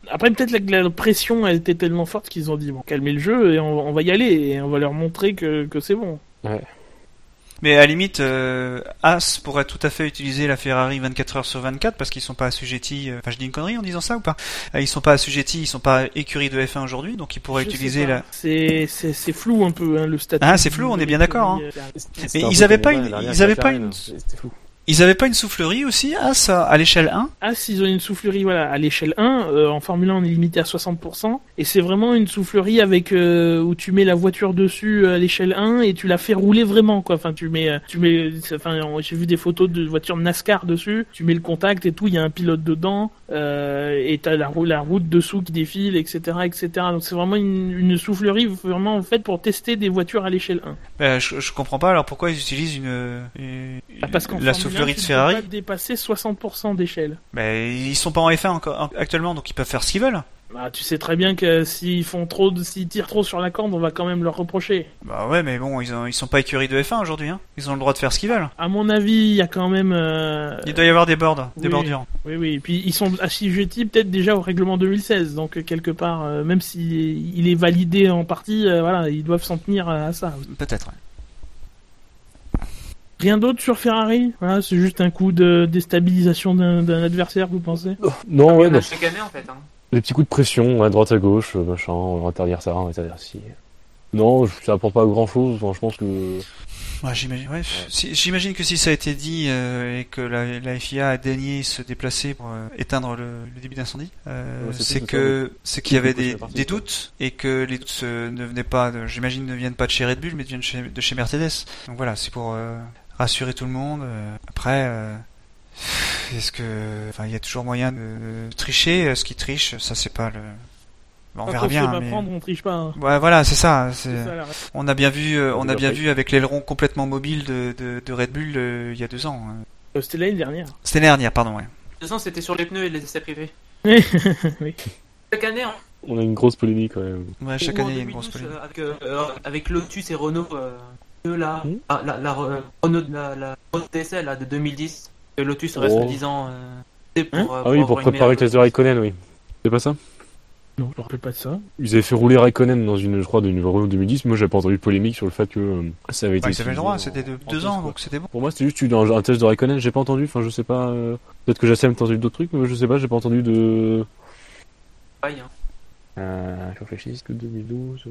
Après, peut-être la, la pression a été tellement forte qu'ils ont dit bon, calmez le jeu et on, on va y aller et on va leur montrer que, que c'est bon. Mais à la limite, euh, As pourrait tout à fait utiliser la Ferrari 24 heures sur 24 parce qu'ils sont pas assujettis. euh, Enfin, je dis une connerie en disant ça ou pas Euh, Ils sont pas assujettis, ils sont pas écurie de F1 aujourd'hui, donc ils pourraient Je utiliser la. C'est c'est c'est flou un peu hein, le statut. Ah, c'est flou, on est bien d'accord, hein. Mais ils avaient pas une- ils avaient pas une- hein. C'était fou. Ils avaient pas une soufflerie aussi, As, à à l'échelle 1 Ah, s'ils ont une soufflerie voilà, à l'échelle 1, euh, en Formule 1 on est limité à 60%, et c'est vraiment une soufflerie avec euh, où tu mets la voiture dessus euh, à l'échelle 1 et tu la fais rouler vraiment quoi. Enfin tu mets, tu mets, enfin j'ai vu des photos de voitures NASCAR dessus, tu mets le contact et tout, il y a un pilote dedans, euh, et t'as la, la route dessous qui défile, etc., etc. Donc c'est vraiment une, une soufflerie vraiment faite pour tester des voitures à l'échelle 1. Ben, je, je comprends pas alors pourquoi ils utilisent une, une- Ah, parce qu'en la Formule de tu Ferrari. pas dépasser 60% d'échelle. Mais ils sont pas en F1 encore, en- actuellement, donc ils peuvent faire ce qu'ils veulent. Bah, tu sais très bien que s'ils font trop, de- s'ils tirent trop sur la corde, on va quand même leur reprocher. Bah ouais, mais bon, ils, ont, ils sont pas écurie de F1 aujourd'hui. Hein. Ils ont le droit de faire ce qu'ils veulent. À mon avis, il y a quand même. euh, Il doit y avoir des bords, des bordures. Oui, oui. Et puis ils sont assujettis peut-être déjà au règlement 2016, donc quelque part, euh, même s'il il est validé en partie, euh, voilà, ils doivent s'en tenir à ça. Peut-être. ouais. Rien d'autre sur Ferrari Voilà, c'est juste un coup de déstabilisation d'un adversaire, vous pensez? Non, Il y ouais, bah, chaque année en fait. Hein. des petits coups de pression, à droite à gauche, euh, machin, on va interdire ça, on va interdire ci. Non, ça apporte pas grand chose, enfin, je pense que... Ouais, j'imagine, ouais, si- j'imagine que si ça a été dit euh, et que la, la FIA a daigné se déplacer pour euh, éteindre le, le début d'incendie, euh, Ouais, c'est que c'est qu'il y avait des, doutes et que les doutes euh, ne venaient pas, de- j'imagine, ne viennent pas de chez Red Bull, mais viennent chez, de chez Mercedes. Donc voilà, c'est pour euh, rassurer tout le monde. euh. après, euh, est-ce que, enfin, il y a toujours moyen de, tricher. Ce qui triche, ça c'est pas le. Bon, on Quand verra on bien. mais- prendre, on triche pas. hein. Ouais, voilà, c'est ça. On a bien vu, euh, on a bien vu avec l'aileron complètement mobile de, de, de Red Bull euh, il y a deux ans. hein. Euh, C'était l'année dernière. C'était l'année dernière, pardon. Ouais. De toute façon, c'était sur les pneus et les essais privés. oui. Chaque année, hein. On a une grosse polémique quand même. Ouais, chaque Ou année il y a une 2012, grosse polémique. euh, Avec, euh, euh, avec Lotus et Renault, euh, Hmm? ah, la, la, Renault, la, la Renault TSL là, de 2010, que Lotus reste Oh. 10 ans. euh, c'est pour, Hein euh, Ah oui, pour préparer le test de Raikkonen, oui. C'est pas ça? Non, je me rappelle pas de ça. Ils avaient fait rouler Raikkonen dans une, je crois, d'une Renault 2010. Moi, j'avais pas entendu de polémique sur le fait que euh, ça avait été. Enfin, ils avaient le droit, c'était deux ans, donc c'était bon. Pour moi, c'était juste un, un test de Raikkonen, j'ai pas entendu. Enfin, je sais pas. euh, Peut-être que Jassem a entendu d'autres trucs, mais je sais pas, j'ai pas entendu de. Pareil, hein. Euh, je réfléchis, que 2012.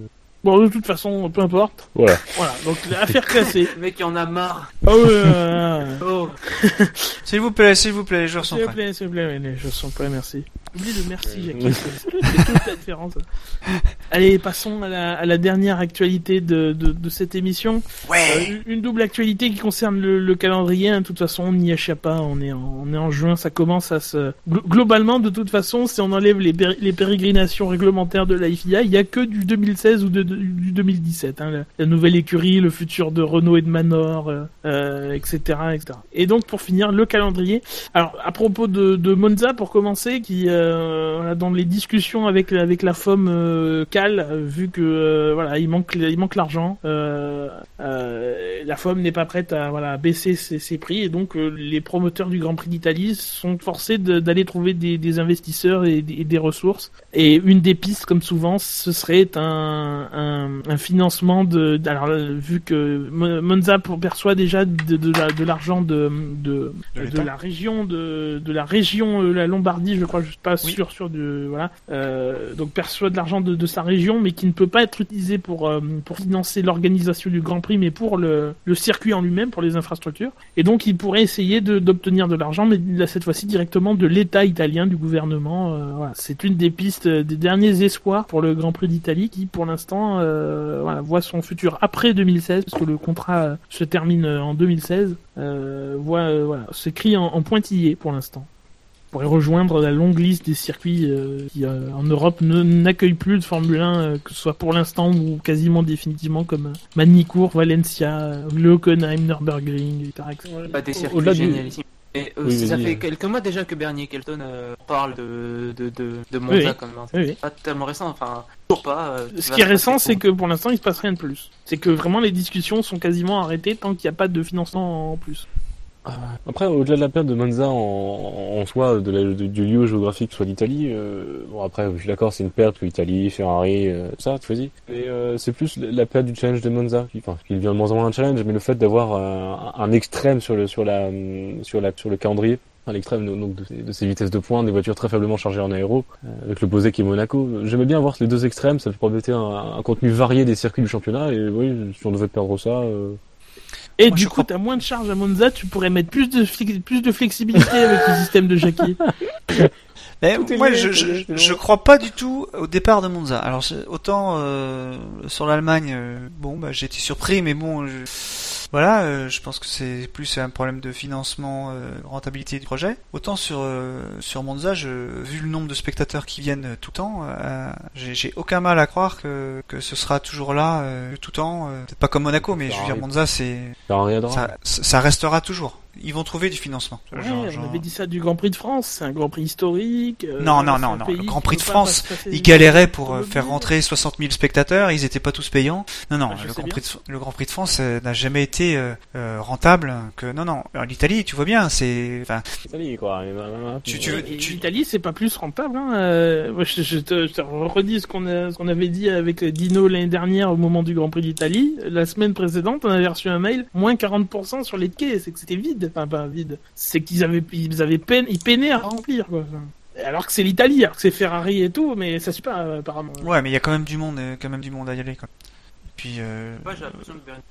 Bon, de toute façon, peu importe. Voilà. Voilà, donc l'affaire classée. Le mec, il en a marre. Ah ouais, euh, Oh. S'il vous plaît, s'il vous plaît, les joueurs sont S'il vous prêts. plaît, s'il vous plaît, oui, les choses sont prêts, merci. Oublie le merci, Euh, Jackie. C'est toute la différence. Allez, passons à la, à la dernière actualité de, de, de cette émission. Ouais. Euh, une double actualité qui concerne le, le calendrier. hein. De toute façon, on n'y échappe pas. On est, en, on est en juin, ça commence à se. Glo- Globalement, de toute façon, si on enlève les, péri- les pérégrinations réglementaires de la FIA, il y a que du 2016 ou de, de- du 2017. Hein. La, la nouvelle écurie, le futur de Renault et de Manor, euh, euh, etc., etc. Et donc, pour finir, le calendrier. Alors, à propos de, de Monza, pour commencer, qui euh, voilà, dans les discussions avec avec la FOM euh, Cal, euh, vu que euh, voilà, il manque il manque l'argent, euh, euh, la FOM n'est pas prête à voilà baisser ses, ses prix et donc euh, les promoteurs du Grand Prix d'Italie sont forcés de- d'aller trouver des, des investisseurs et des, et des ressources. Et une des pistes, comme souvent, ce serait un, un, un financement de. Alors, euh, vu que Mo- Monza perçoit déjà de, de, la- de l'argent de, de, De de, l'État. la région de, de la région euh, la Lombardie, je crois, je pas Oui. sûr sûr de voilà. Euh, donc perçoit de l'argent de, de sa région, mais qui ne peut pas être utilisé pour euh, pour financer l'organisation du Grand Prix, mais pour le, le circuit en lui-même, pour les infrastructures. Et donc il pourrait essayer d'obtenir de, l'argent, mais là, cette fois-ci directement de l'État italien, du gouvernement. euh, voilà. C'est une des pistes, des derniers espoirs pour le Grand Prix d'Italie, qui pour l'instant voilà, voit son futur après 2016, parce que le contrat se termine en 2016. Euh, voit voilà, s'écrit en, en pointillé pour l'instant pourrait rejoindre la longue liste des circuits euh, qui euh, en Europe ne- n'accueillent plus de Formule 1, euh, que ce soit pour l'instant ou quasiment définitivement comme euh, Manicourt, Valencia, euh, le Hockenheim, Nürburgring, etc. Pas des circuits génialissimes. Et, euh, Oui, ça fait quelques mois déjà que Bernier Kelton euh, parle de, de, de, de Monza Oui, oui. comme un- Oui, oui. pas tellement récent, enfin, toujours pas. euh, Ce qui est récent, c'est que pour l'instant, il se passe rien de plus. C'est que vraiment les discussions sont quasiment arrêtées tant qu'il n'y a pas de financement en plus. Après, au-delà de la perte de Monza en, en soi, de la- du lieu géographique, soit l'Italie, euh, bon après, je suis d'accord, c'est une perte, l'Italie, Ferrari, euh, ça, tu dis. Mais euh, c'est plus la perte du challenge de Monza, qui, enfin, qui devient de moins en moins un challenge, mais le fait d'avoir euh, un extrême sur le sur la sur le calendrier. à l'extrême donc de, ces- vitesses de pointe, des voitures très faiblement chargées en aéro, euh, avec le posé qui est Monaco. J'aimais bien voir les deux extrêmes, ça permettait un, un contenu varié des circuits du championnat, et oui, si on devait perdre ça, euh, Et Moi, du coup, crois- t'as moins de charge à Monza, tu pourrais mettre plus de, plus de flexibilité avec le système de Jackie. Mais moi, lié, je, je, je crois pas du tout au départ de Monza. Alors, autant euh, sur l'Allemagne, euh, bon, bah, j'ai été surpris, mais bon, je- voilà, euh, je pense que c'est plus un problème de financement, euh, rentabilité du projet. Autant sur euh, sur Monza, je, vu le nombre de spectateurs qui viennent tout le temps, euh, j'ai aucun mal à croire que que ce sera toujours là euh, tout le temps. euh, Peut-être pas comme Monaco, mais je veux dire. Monza, c'est ça, ça restera toujours. Ils vont trouver du financement. Ouais, Genre- on avait dit ça du Grand Prix de France, c'est un Grand Prix historique. euh, Non, non, c'est non, non, pays le Grand Prix de France, Ils galéraient pour euh, faire rentrer 60 000 spectateurs, ils étaient pas tous payants. Non, non, Ah, le, Grand. Prix de, le Grand Prix de France euh, n'a jamais été euh, euh, rentable. Que non, non. En Italie, tu vois bien, c'est. Enfin, Italie, quoi. Euh, Tu- L'Italie, c'est pas plus rentable. Hein. euh, je, je te, je te redis ce qu'on a- ce qu'on avait dit avec Dino l'année dernière au moment du Grand Prix d'Italie. La semaine précédente, on avait reçu un mail moins 40% sur les quais. C'est que c'était vide. Enfin, pas vide. C'est qu'ils avaient, ils avaient peine, ils peinaient à remplir. Quoi. Alors que c'est l'Italie, alors que c'est Ferrari et tout, mais ça suit pas euh, apparemment. ouais, mais il y a quand même du monde, euh, quand même du monde à y aller. Quoi. Puis, euh, Moi, j'ai l'impression que Bernie-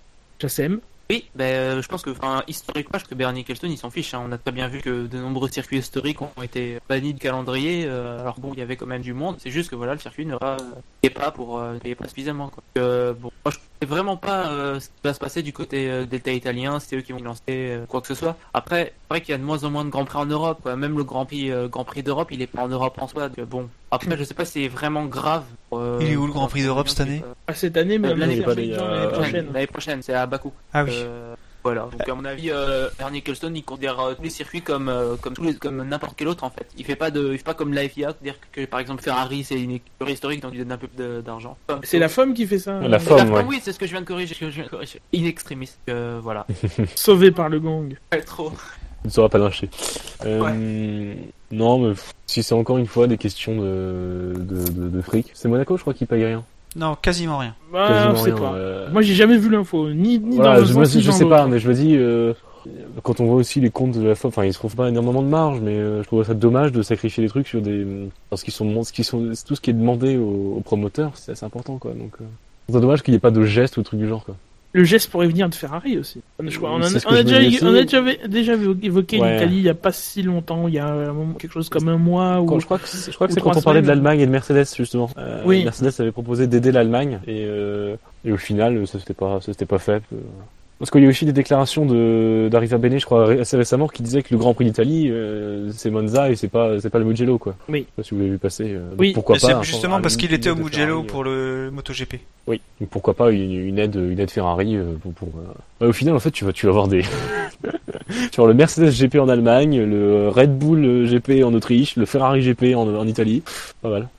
Chassem. Oui, ben, euh, je pense que, enfin, historiquement, je pense que Bernie Ecclestone, il s'en fiche. hein. On a très bien vu que de nombreux circuits historiques ont été bannis de calendrier. euh, alors bon, il y avait quand même du monde. C'est juste que voilà, le circuit ne payait pas pour, euh, ne payait pas suffisamment. Quoi. Euh, bon, moi, je sais vraiment pas euh, ce qui va se passer du côté euh, d'État italien. C'est eux qui vont lancer euh, quoi que ce soit. Après, c'est vrai qu'il y a de moins en moins de grands prix en Europe. Quoi. Même le Grand Prix, euh, Grand Prix d'Europe, il est pas en Europe en soi. Donc, bon, après, je sais pas si c'est vraiment grave. pour, euh, Il est où, le Grand Prix d'Europe cette année? Euh, Ah, cette année, euh, l'année prochaine. L'année prochaine, c'est à Bakou. ah oui. Voilà. Donc à mon avis, euh, Bernie Ecclestone, il considère euh, tous les circuits comme euh, comme tous les comme n'importe quel autre en fait. Il fait pas de, il fait pas comme la FIA, dire que par exemple Ferrari c'est une écurie historique donc il donne un peu d'argent. Enfin, C'est la femme qui fait ça. La euh, femme. la- ouais. Oui, c'est ce que je viens de corriger. je viens de corriger. In extremis. Euh, voilà. Sauvée par le gong. Pas trop. Il ne sera pas lynché. Euh, Non, mais si c'est encore une fois des questions de, de, de, de fric. C'est Monaco, je crois, qui paye rien. Non, quasiment rien. Ah, Quasiment rien. pas. euh, Moi, j'ai jamais vu l'info, ni, ni Voilà, dans le je, sens, je sais pas, mais je me dis, euh, quand on voit aussi les comptes de la FOP, enfin, ils se trouvent pas énormément de marge, mais euh, je trouve ça dommage de sacrifier les trucs sur des, parce qu'ils sont, ce qui sont, tout ce qui est demandé aux, aux promoteurs, c'est assez important, quoi. Donc, euh, c'est dommage qu'il n'y ait pas de geste ou de truc du genre, quoi. Le geste pourrait venir de Ferrari aussi. Je crois, on, a, ce on déjà, dis aussi. on a déjà, déjà évoqué Ouais. l'Italie il y a pas si longtemps, il y a quelque chose comme un mois Quand- je crois que c'est, je crois que ou c'est quand on parlait de l'Allemagne et de Mercedes, justement. Euh, Oui. Mercedes avait proposé d'aider l'Allemagne, et, euh, et au final, ça s'était pas, ça pas fait. Parce qu'il y a aussi des déclarations de, Bene, je crois, assez récemment, qui disaient que le Grand Prix d'Italie, euh, c'est Monza et c'est pas, c'est pas le Mugello, quoi. Oui. Je sais pas si vous l'avez vu passer. euh, Oui. Pourquoi pas un- justement un- parce qu'il était au Mugello Ferrari, pour le MotoGP. Oui, donc pourquoi pas une, une aide, une aide Ferrari euh, pour. pour, euh, bah, au final, en fait, tu vas, tu vas avoir des, tu vas avoir le Mercedes GP en Allemagne, le Red Bull GP en Autriche, le Ferrari GP en, en Italie, pas mal.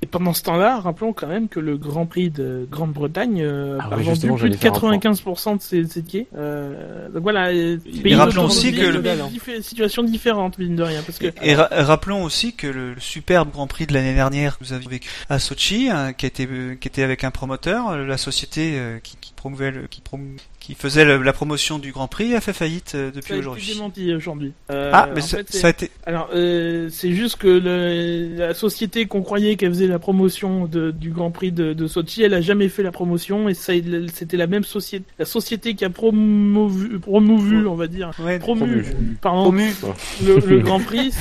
Et pendant ce temps-là, rappelons quand même que le Grand Prix de Grande-Bretagne euh, Ah a oui, vendu plus de j'allais faire un point. 95% de ses, ses tickets. Euh, donc voilà. euh, Et pays rappelons aussi que le- diffé- situation différente, mine de rien, parce que Et ra- rappelons aussi que le, le superbe Grand Prix de l'année dernière que vous avez vécu à Sochi, hein, qui était euh, qui était avec un promoteur, euh, la société euh, qui, qui promouvait le, qui, prom- qui faisait le- la promotion du Grand Prix a fait faillite euh, ça depuis aujourd'hui. démenti aujourd'hui. Euh, Ah, mais ça, fait, c'est- ça a été. Alors, euh, c'est juste que le, la société qu'on croyait qu'elle faisait la promotion de, du Grand Prix de, de Sochi, elle a jamais fait la promotion et ça, c'était la même société, la société qui a promovu, promovu, on va dire, Ouais, promu, Promu. pardon, promu. le, le Grand Prix,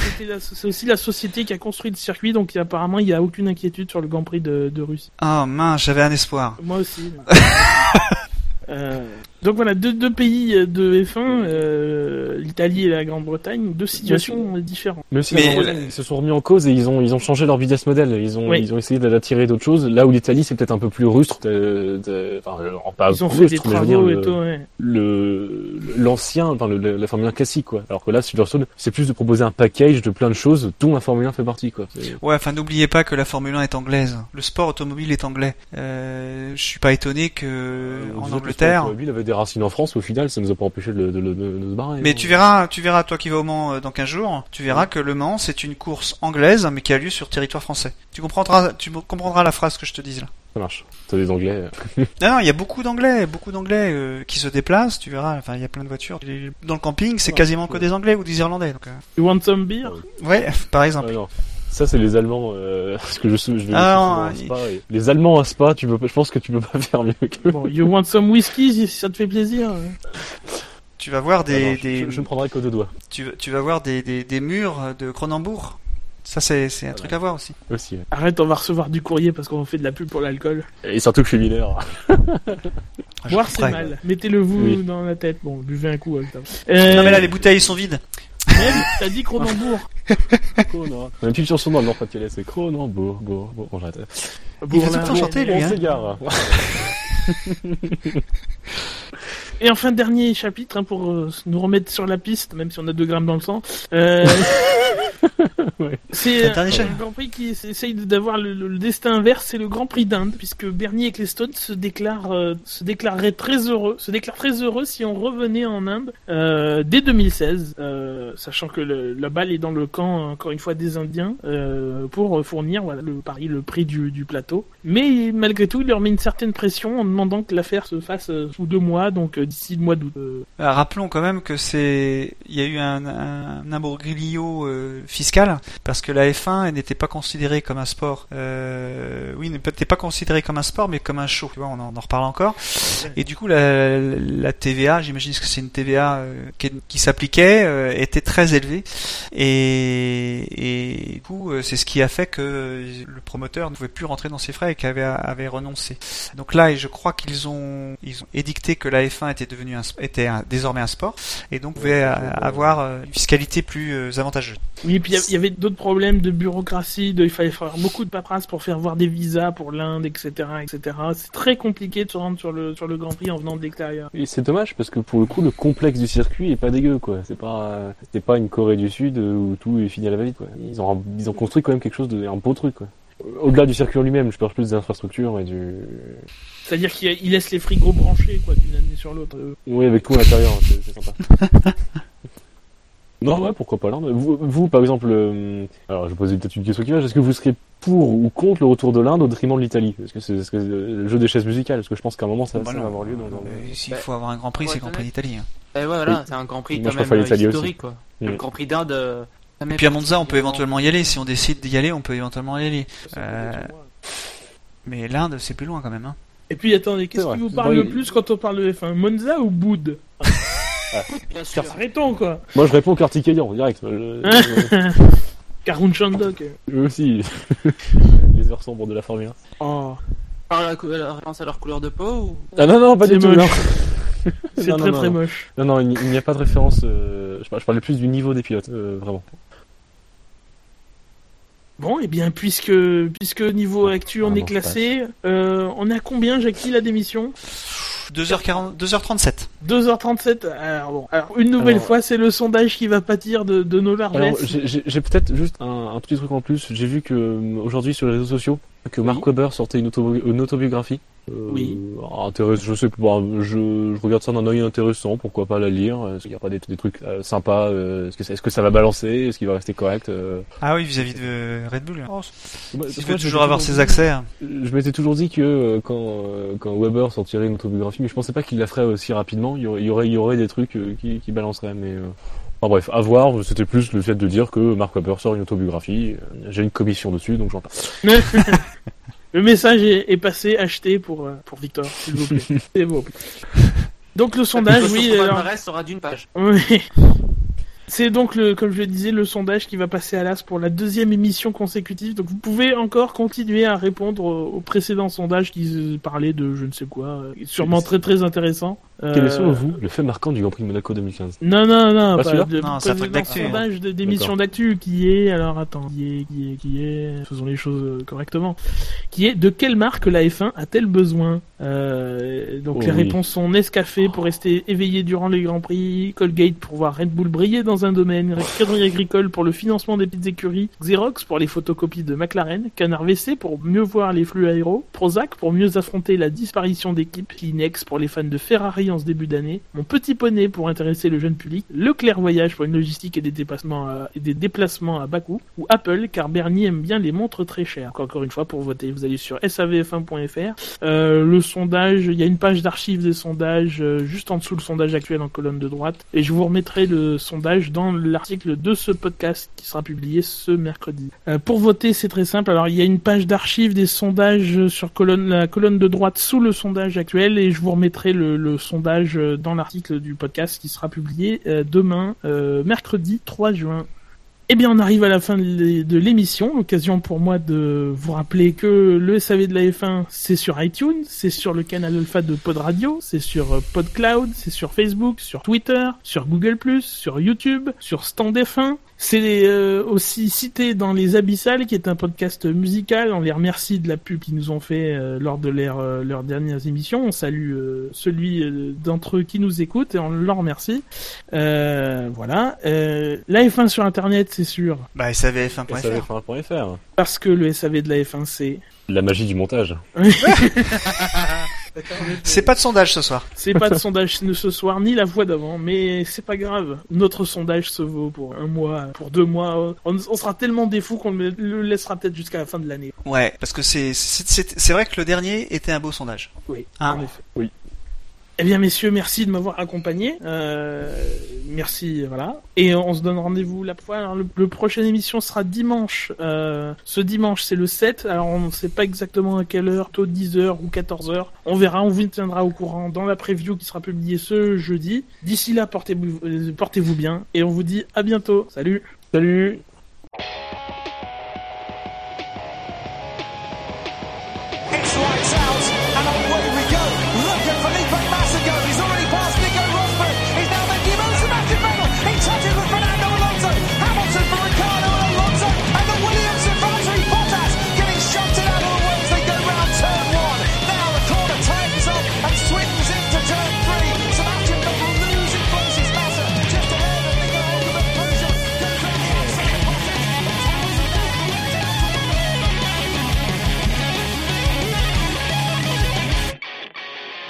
c'est aussi la société qui a construit le circuit, donc apparemment il n'y a aucune inquiétude sur le Grand Prix de, de Russie. Ah mince, j'avais un espoir. Moi aussi. Euh, donc voilà, deux, deux pays de F1, euh, l'Italie et la Grande-Bretagne, deux situations différentes. Mais aussi, Mais la- ils se sont remis en cause et ils ont, ils ont changé leur business model. Ils ont, Oui. ils ont essayé d'attirer d'autres choses. Là où l'Italie, c'est peut-être un peu plus rustre. de- de- enfin, euh, pas Ils ont fait rustre, des mais je veux dire, travaux le- et tout, ouais. le l'ancien, enfin le, la Formule 1 classique quoi. Alors que là, Silverstone, c'est plus de proposer un package de plein de choses dont la Formule 1 fait partie quoi. C'est- Ouais, enfin n'oubliez pas que la Formule 1 est anglaise. Le sport automobile est anglais. Euh, je suis pas étonné que Euh, en Angleterre. Des racines en France. Au final, ça nous a pas empêché de, le- de, le- de, de se barrer. Mais hein. tu verras, tu verras, toi qui vas au Mans euh, dans 15 jours, tu verras que le Mans c'est une course anglaise mais qui a lieu sur territoire français. Tu comprendras, tu comprendras la phrase que je te dis là. Ça marche. T'as des Anglais. euh. Non, non, il y a beaucoup d'anglais, beaucoup d'anglais euh, qui se déplacent. Tu verras, enfin il y a plein de voitures. Dans le camping, c'est Ouais. quasiment que des anglais ou des irlandais. Donc, euh, You want some beer? Ouais, par exemple. Ah. Ça, c'est les Allemands. Euh, parce que je, je vais Ah, non, à Spa, et Les Allemands à Spa, tu peux, pas- je pense que tu peux pas faire mieux que. Bon, you want some whisky si ça te fait plaisir Tu vas voir Ah, des, non, je, des je, je ne prendrai qu'aux deux doigts. tu, vas- tu vas voir des, des, des murs de Cronenbourg. Ça c'est c'est un truc à voir aussi. Aussi. ouais. Arrête, on va recevoir du courrier parce qu'on fait de la pub pour l'alcool. Et surtout que je suis mineur. Ah, Boire c'est couperai. mal. Mettez-le vous Oui. dans la tête. Bon, buvez un coup. avec ça. Euh, Non mais là les bouteilles sont vides. Même, t'as dit Cronenbourg. Cronenbourg. On a une petite chanson dans le Nord-Pas-de-Calais, c'est Cronenbourg. Bourg, Bourg. Bon, j'arrête. Il fait tout le temps chanter, lui, On hein. s'égare. Et enfin, dernier chapitre hein, pour euh, nous remettre sur la piste, même si on a 2 grammes dans le sang. Euh, C'est Le un chapitre. Grand Prix qui essaye d'avoir le, le- le destin inverse, c'est le Grand Prix d'Inde, puisque Bernie Ecclestone se déclare, euh, se déclarerait très heureux, se déclare très heureux si on revenait en Inde euh, dès 2016, euh, sachant que le- la balle est dans le camp encore une fois des Indiens euh, pour fournir voilà, le pari, le prix du, du plateau. Mais malgré tout, il leur met une certaine pression en demandant que l'affaire se fasse euh, sous deux mois, donc euh, d'ici le mois d'août. Euh, rappelons quand même que c'est, il y a eu un, un imbroglio euh, fiscal parce que la F1 elle n'était pas considérée comme un sport. Euh, oui, n'était pas considérée comme un sport, mais comme un show. Tu vois, on en, en reparle encore. Et du coup, la, la TVA, j'imagine que c'est une TVA euh, qui, qui s'appliquait, était très élevée. Et, et du coup, c'est ce qui a fait que le promoteur ne pouvait plus rentrer dans ses frais et qu'avait avait renoncé. Donc là, je crois qu'ils ont ils ont édicté que la F1 était devenue un, était un- désormais un sport et donc pouvait euh, avoir euh, une fiscalité plus euh, avantageuse. Oui, et puis il y avait d'autres problèmes de bureaucratie, de, il fallait faire beaucoup de paperasse pour faire voir des visas pour l'Inde, etc., etc. C'est très compliqué de se rendre sur le, sur le Grand Prix en venant de l'extérieur. Et c'est dommage parce que pour le coup, le complexe du circuit est pas dégueu, quoi. C'est pas, c'est pas une Corée du Sud où tout est fini à la va-vite, quoi. Ils ont, ils ont construit quand même quelque chose de, un beau truc, quoi. Au-delà du circuit en lui-même, je parle plus des infrastructures et du, C'est-à-dire qu'il il laisse les frigos branchés, quoi, d'une année sur l'autre. Euh, oui, avec tout à l'intérieur, c'est c'est sympa. non, ouais, pourquoi pas l'Inde. Vous, vous, par exemple, euh, alors je vais poser peut-être une question qui va, est-ce que vous serez pour ou contre le retour de l'Inde au détriment de l'Italie? Est-ce que c'est que, euh, le jeu des chaises musicales Parce que je pense qu'à un moment ça, Bah ça va avoir lieu dans, dans le- Euh, S'il faut avoir un Grand Prix, Ouais, c'est le Grand Prix d'Italie. hein. Et ouais, voilà, Oui. c'est un Grand Prix Moi, quand même préfère euh, l'Italie aussi. historique, quoi. Mm. Le Grand Prix d'Inde. Jamais Puis à Monza, on peut éventuellement y aller. Si on décide d'y aller, on peut éventuellement y aller. Euh, Mais l'Inde, c'est plus loin quand même. Hein. Et puis attendez, qu'est-ce qui vous parle le plus quand on parle de F1 Monza ou Boud? Bien sûr. Arrêtons, quoi Moi, je réponds Kartikeyan, direct. Je- Karun Chandok. Eux aussi. Les heures sombres de la Formule 1. Oh, Par la, référence à leur couleur de peau ou... Ah non, non, pas du tout. c'est très non, très non. moche. Non, non, il n'y- a pas de référence. euh, je parlais plus du niveau des pilotes, euh, vraiment. Bon, et bien, puisque, puisque niveau actu on Ah, est classé, euh, on a combien, Jackie, la démission 2h40, 2h37. 2h37. Alors bon, alors une nouvelle Alors- fois, c'est le sondage qui va pâtir de, de nos largesses. Alors, j'ai- j'ai j'ai peut-être juste un, un petit truc en plus. J'ai vu que euh, aujourd'hui sur les réseaux sociaux que Mark Webber sortait une, auto- une autobiographie. Euh, Oui. Je sais pas, je, je regarde ça d'un œil intéressant. Pourquoi pas la lire? Est-ce qu'il n'y a pas des, des trucs euh, sympas euh, Est-ce que, ça- est-ce que ça va balancer? Est-ce qu'il va rester correct euh, Ah oui, vis-à-vis de Red Bull. Il je toujours m'étais avoir ses accès. hein. Je m'étais toujours dit que euh, quand, euh, quand Weber sortirait une autobiographie, mais je pensais pas qu'il la ferait aussi rapidement. Il y aurait, il y aurait, il y aurait des trucs euh, qui, qui balanceraient, mais. Enfin bref, à voir. C'était plus le fait de dire que Mark Webber sort une autobiographie. J'ai une commission dessus, donc j'en parle. Le message est, est passé, acheté pour, euh, pour Victor, s'il vous plaît. C'est bon. Donc le sondage, Le oui. son alors- sera d'une page. Oui. C'est donc, le, comme je le disais, le sondage qui va passer à l'as pour la deuxième émission consécutive. Donc vous pouvez encore continuer à répondre au, au précédent sondage qui parlait de je ne sais quoi, euh, sûrement très très intéressant. Quel est selon vous le fait marquant du Grand Prix de Monaco 2015 Non, non, non, Pas pas, celui-là de, Non, c'est un truc d'actu, hein. sondage de- d'émission d'actu qui est, alors attends, qui est, qui est, qui est, faisons les choses euh, correctement, qui est de quelle marque la F1 a-t-elle besoin? Euh, Donc Oh les oui. réponses sont Nescafé pour rester éveillé durant les Grands Prix, Colgate pour voir Red Bull briller dans un domaine, Crédit Agricole pour le financement des petites écuries, Xerox pour les photocopies de McLaren, Canard WC pour mieux voir les flux aéros, Prozac pour mieux affronter la disparition d'équipes, Kleenex pour les fans de Ferrari en ce début d'année, Mon Petit Poney pour intéresser le jeune public, Leclerc Voyage pour une logistique et des déplacements à, et des déplacements à bas coût, ou Apple car Bernie aime bien les montres très chères. Encore une fois, pour voter, vous allez sur savf1.fr. Euh, le sondage, il y a une page d'archives des sondages euh, juste en dessous le sondage actuel en colonne de droite, et je vous remettrai le sondage dans l'article de ce podcast qui sera publié ce mercredi. Euh, pour voter, c'est très simple. Alors, il y a une page d'archives des sondages sur la colonne de droite sous le sondage actuel et je vous remettrai le, le sondage euh, dans l'article du podcast qui sera publié euh, demain, euh, mercredi 3 juin. Eh bien, on arrive à la fin de l'é- de l'émission. L'occasion pour moi de vous rappeler que le SAV de la F1, c'est sur iTunes, c'est sur le canal Alpha de Pod Radio, c'est sur PodCloud, c'est sur Facebook, sur Twitter, sur Google+, sur YouTube, sur Stand F1. C'est euh, aussi cité dans Les Abyssales, qui est un podcast musical. On les remercie de la pub qu'ils nous ont fait euh, lors de leur, euh, leurs dernières émissions. On salue euh, celui euh, d'entre eux qui nous écoute et on leur remercie. Euh, voilà. Euh, la F1 sur Internet, c'est sûr, Bah, savf1.fr. SAV1.fr. parce que le SAV de la F1, c'est... La magie du montage. C'est pas de sondage ce soir. C'est pas de sondage ce soir, ni la fois d'avant, mais c'est pas grave. Notre sondage se vaut pour un mois, pour deux mois. On, on sera tellement des fous qu'on le le laissera peut-être jusqu'à la fin de l'année. Ouais, parce que c'est c'est c'est- c'est vrai que le dernier était un beau sondage. Oui, Ah. en effet. Oui. Eh bien, messieurs, merci de m'avoir accompagné. Euh, merci, voilà. Et on se donne rendez-vous la fois. Le, le prochaine émission sera dimanche. Euh, ce dimanche, c'est le 7. Alors, on ne sait pas exactement à quelle heure, tôt 10h ou 14h. On verra, on vous tiendra au courant dans la preview qui sera publiée ce jeudi. D'ici là, portez-vous euh, portez-vous bien. Et on vous dit à bientôt. Salut Salut